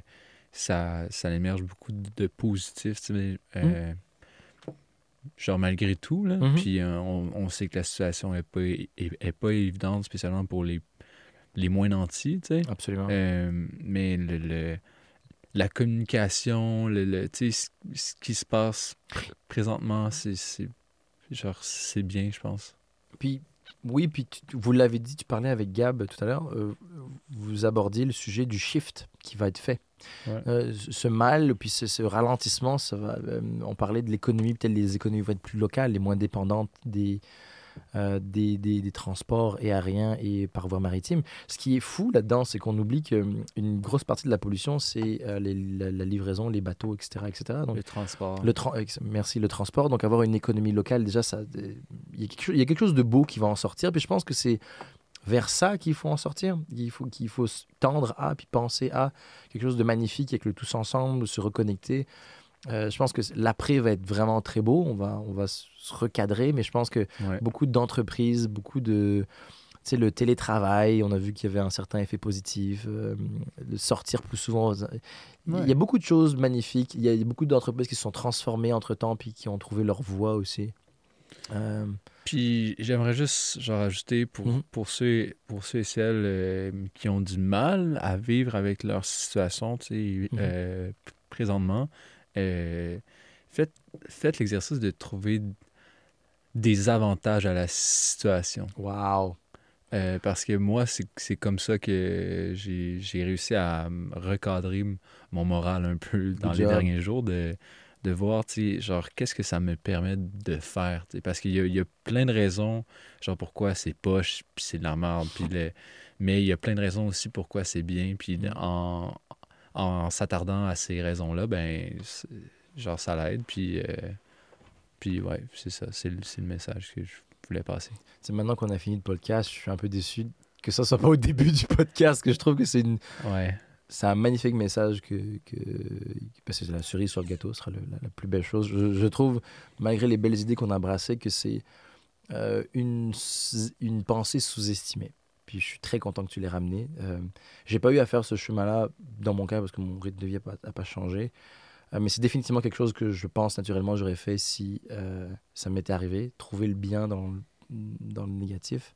ça, ça émerge beaucoup de, positif. tu sais, euh, Genre malgré tout, là. Mhm. Puis on, on sait que la situation n'est pas, est, est pas évidente, spécialement pour les, les moins nantis, tu sais. Absolument. Euh, mais le, le- la communication, le, le- tu sais, ce, qui se passe pr- présentement, c'est genre c'est bien, je pense. Puis, oui, puis tu- vous l'avez dit, tu parlais avec Gab tout à l'heure, euh, vous abordiez le sujet du shift qui va être fait. Ouais. Euh, ce ce mal, puis ce, ce ralentissement, ça va, euh, on parlait de l'économie, peut-être les économies vont être plus locales et moins dépendantes des, euh, des, des- des transports aériens et par voie maritime. Ce qui est fou là-dedans, c'est qu'on oublie qu'une grosse partie de la pollution, c'est euh, la, la livraison, les bateaux, etc. etc. Donc, Le transport. le tra- ex- merci, le transport. Donc, avoir une économie locale, déjà, euh, il y, a quelque chose- il y a quelque chose de beau qui va en sortir. Puis je pense que c'est vers ça qu'il faut en sortir. Il faut, qu'il faut tendre à, puis penser à quelque chose de magnifique avec le tous ensemble, se reconnecter. Euh, je pense que l'après va être vraiment très beau. On va, on va se recadrer, mais je pense que Ouais. beaucoup d'entreprises, beaucoup de. Tu sais, le télétravail, on a vu qu'il y avait un certain effet positif. euh, de sortir plus souvent. aux- Il y a beaucoup de choses magnifiques. Il y a beaucoup d'entreprises qui se sont transformées entre temps puis qui ont trouvé leur voie aussi. Euh, Puis j'aimerais juste genre ajouter pour, Mhm. pour, ceux, pour ceux et celles euh, qui ont du mal à vivre avec leur situation, tu sais, Mhm. présentement, euh, faites, faites l'exercice de trouver des avantages à la situation. Wow. Euh, parce que moi, c'est comme ça que j'ai réussi à recadrer mon moral un peu dans les job. derniers jours, de, de voir, tu sais, genre, qu'est-ce que ça me permet de faire, parce qu'il y, y a plein de raisons, genre, pourquoi c'est poche, puis c'est de la merde, puis le... mais il y a plein de raisons aussi pourquoi c'est bien, puis en, en s'attardant à ces raisons-là, ben, genre, ça l'aide, puis, euh, puis ouais, c'est ça, c'est le message que je voulais passer. C'est maintenant qu'on a fini le podcast, je suis un peu déçu que ça soit pas au début du podcast, que je trouve que c'est une, Ouais. c'est un magnifique message que, que parce que la cerise sur le gâteau sera le- la, la plus belle chose. Je, je trouve, malgré les belles idées qu'on a brassées, que c'est euh, une, une pensée sous-estimée. Puis je suis très content que tu l'aies ramené. Euh, J'ai pas eu à faire ce chemin-là dans mon cas parce que mon rythme de vie n'a pas, changé. Euh, mais c'est définitivement quelque chose que je pense naturellement j'aurais fait si euh, ça m'était arrivé. Trouver le bien dans, le- négatif.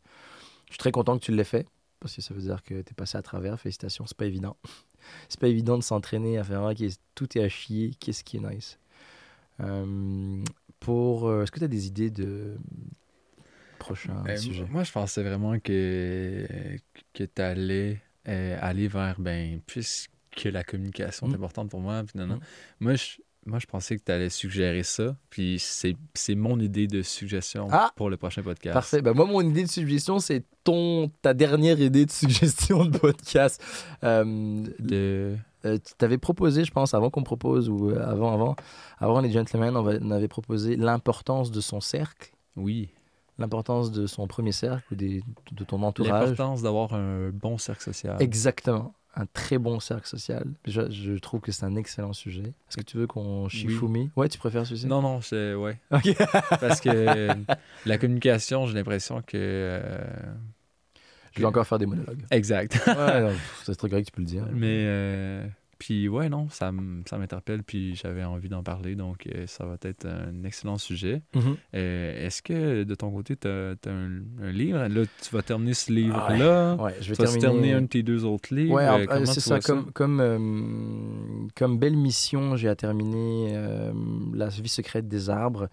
Je suis très content que tu l'aies fait parce que ça veut dire que tu es passé à travers. Félicitations, c'est pas évident. c'est pas évident de s'entraîner à faire ok, tout est à chier, qu'est-ce qui est nice? Euh, pour, est-ce que tu as des idées de prochain Euh, sujet Moi, je pensais vraiment que, que tu allais aller vers, ben, puisque la communication est Mm. importante pour moi, puis non, non. Mm. Moi, je, moi, je pensais que tu allais suggérer ça, puis c'est mon idée de suggestion Ah! pour le prochain podcast. Parfait. Ben moi, mon idée de suggestion, c'est ton ta dernière idée de suggestion de podcast. Euh, De... Euh, tu t'avais proposé, je pense, avant qu'on propose, ou euh, avant, avant, avant les gentlemen, on, va- on avait proposé l'importance de son cercle, Oui. L'importance de son premier cercle, ou des, de ton entourage. L'importance d'avoir un bon cercle social. Exactement. Un très bon cercle social. Je, je trouve que c'est un excellent sujet. Est-ce que tu veux qu'on Shifumi? Ouais, tu préfères celui-ci? Non, non, c'est... Ouais. Ok. Parce que la communication, j'ai l'impression que... euh, Je vais encore faire des monologues. Exact. Ouais, c'est très correct, tu peux le dire. Mais, euh, puis ouais, non, ça, ça m'interpelle, puis j'avais envie d'en parler, donc euh, ça va être un excellent sujet. Mhm. Euh, Est-ce que de ton côté, tu as, un, un livre? Là, tu vas terminer ce livre-là. Ouais, je vais tu vas terminer. terminer un de tes deux autres livres. Ouais, Euh, c'est ça. Comme, comme, euh, comme belle mission, j'ai à terminer La vie secrète des arbres.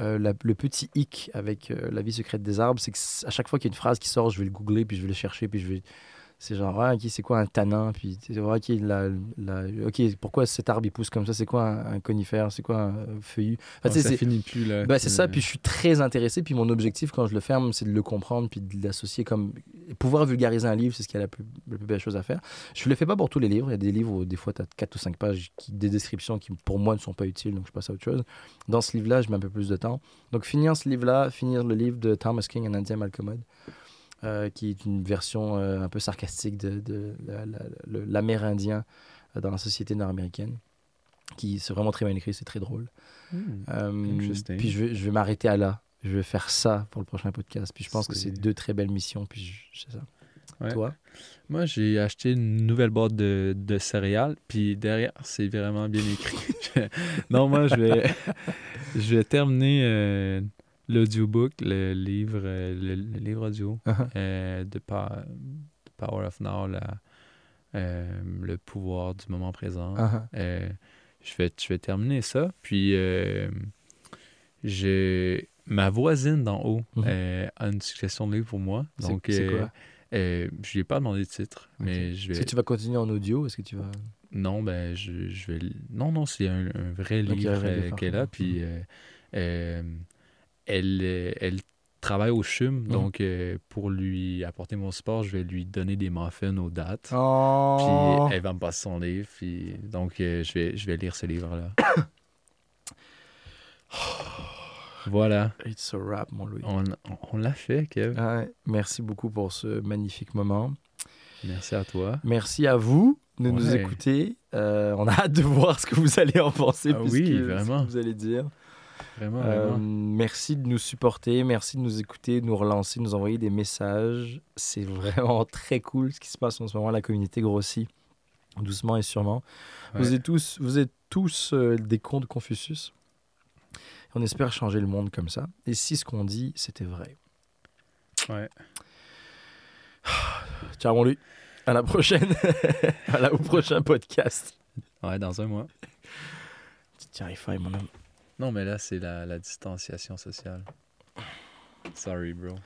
La- le petit hic avec La vie secrète des arbres, c'est que c- à chaque fois qu'il y a une phrase qui sort, je vais le googler, puis je vais le chercher, puis je vais. C'est genre, ah, ok, c'est quoi un tanin? Puis, ah, ok, la, la- ok, pourquoi cet arbre il pousse comme ça? C'est quoi un, un conifère? C'est quoi un euh, feuillu? Enfin, ça c'est- finit plus, là. bah, c'est ça, puis je suis très intéressé. Puis mon objectif, quand je le ferme, c'est de le comprendre, puis de l'associer comme. Pouvoir vulgariser un livre, c'est ce qui est la plus, la plus belle chose à faire. Je le fais pas pour tous les livres. Il y a des livres où, des fois, tu as 4 ou 5 pages, qui, des descriptions qui, pour moi, ne sont pas utiles, donc je passe à autre chose. Dans ce livre-là, je mets un peu plus de temps. Donc, finir ce livre-là, finir le livre de Thomas King, Un Indien Malcommode, euh, qui est une version euh, un peu sarcastique de, l'Amérindien euh, dans la société nord-américaine, qui c'est vraiment très bien écrit, c'est très drôle. hmm. Puis je vais, je vais m'arrêter à là. Je vais faire ça pour le prochain podcast. Puis je pense que C'est- deux très belles missions. Puis je- c'est ça. Ouais. Toi? Moi, j'ai acheté une nouvelle boîte de, de céréales, puis derrière, c'est vraiment bien écrit. non, moi, je vais, je vais terminer euh, l'audiobook, le livre, euh, le, le livre audio Uh-huh. euh, de Pa- Power of Now, la- euh, le pouvoir du moment présent. Uh-huh. Euh, je, vais, je vais terminer ça. Puis, j'ai ma voisine d'en haut Mhm. euh, a une suggestion de livre pour moi. Donc, c'est quoi? je lui ai pas demandé de titre, mais je Est-ce vais. que tu vas continuer en audio? Est-ce que tu vas. Non, ben, je, je vais. Non, non, c'est un, un vrai livre qu'elle a. Puis, euh, elle, euh, elle travaille au CHUM, Mhm. donc euh, pour lui apporter mon support, je vais lui donner des muffins aux dates. Oh. Puis elle va me passer son livre, puis donc euh, je, vais, je vais lire ce livre-là. voilà, It's a wrap, mon Louis. on, on l'a fait, Kev. Ouais, merci beaucoup pour ce magnifique moment. Merci à toi. Merci à vous de nous écouter. Euh, on a hâte de voir ce que vous allez en penser. Ah oui, ce que vraiment. vous allez dire. Vraiment, Euh, vraiment. merci de nous supporter, merci de nous écouter, de nous relancer, de nous envoyer des messages. C'est vraiment très cool ce qui se passe en ce moment. La communauté grossit doucement et sûrement. Vous êtes tous, vous êtes tous euh, des cons de Confucius. On espère changer le monde comme ça. Et si ce qu'on dit, c'était vrai. Ouais. Ciao, mon lui. À la prochaine. à la- au prochain podcast. Ouais, dans un mois. Tu arrives pas, mon homme. Non, mais là, c'est la, la distanciation sociale. Sorry, bro.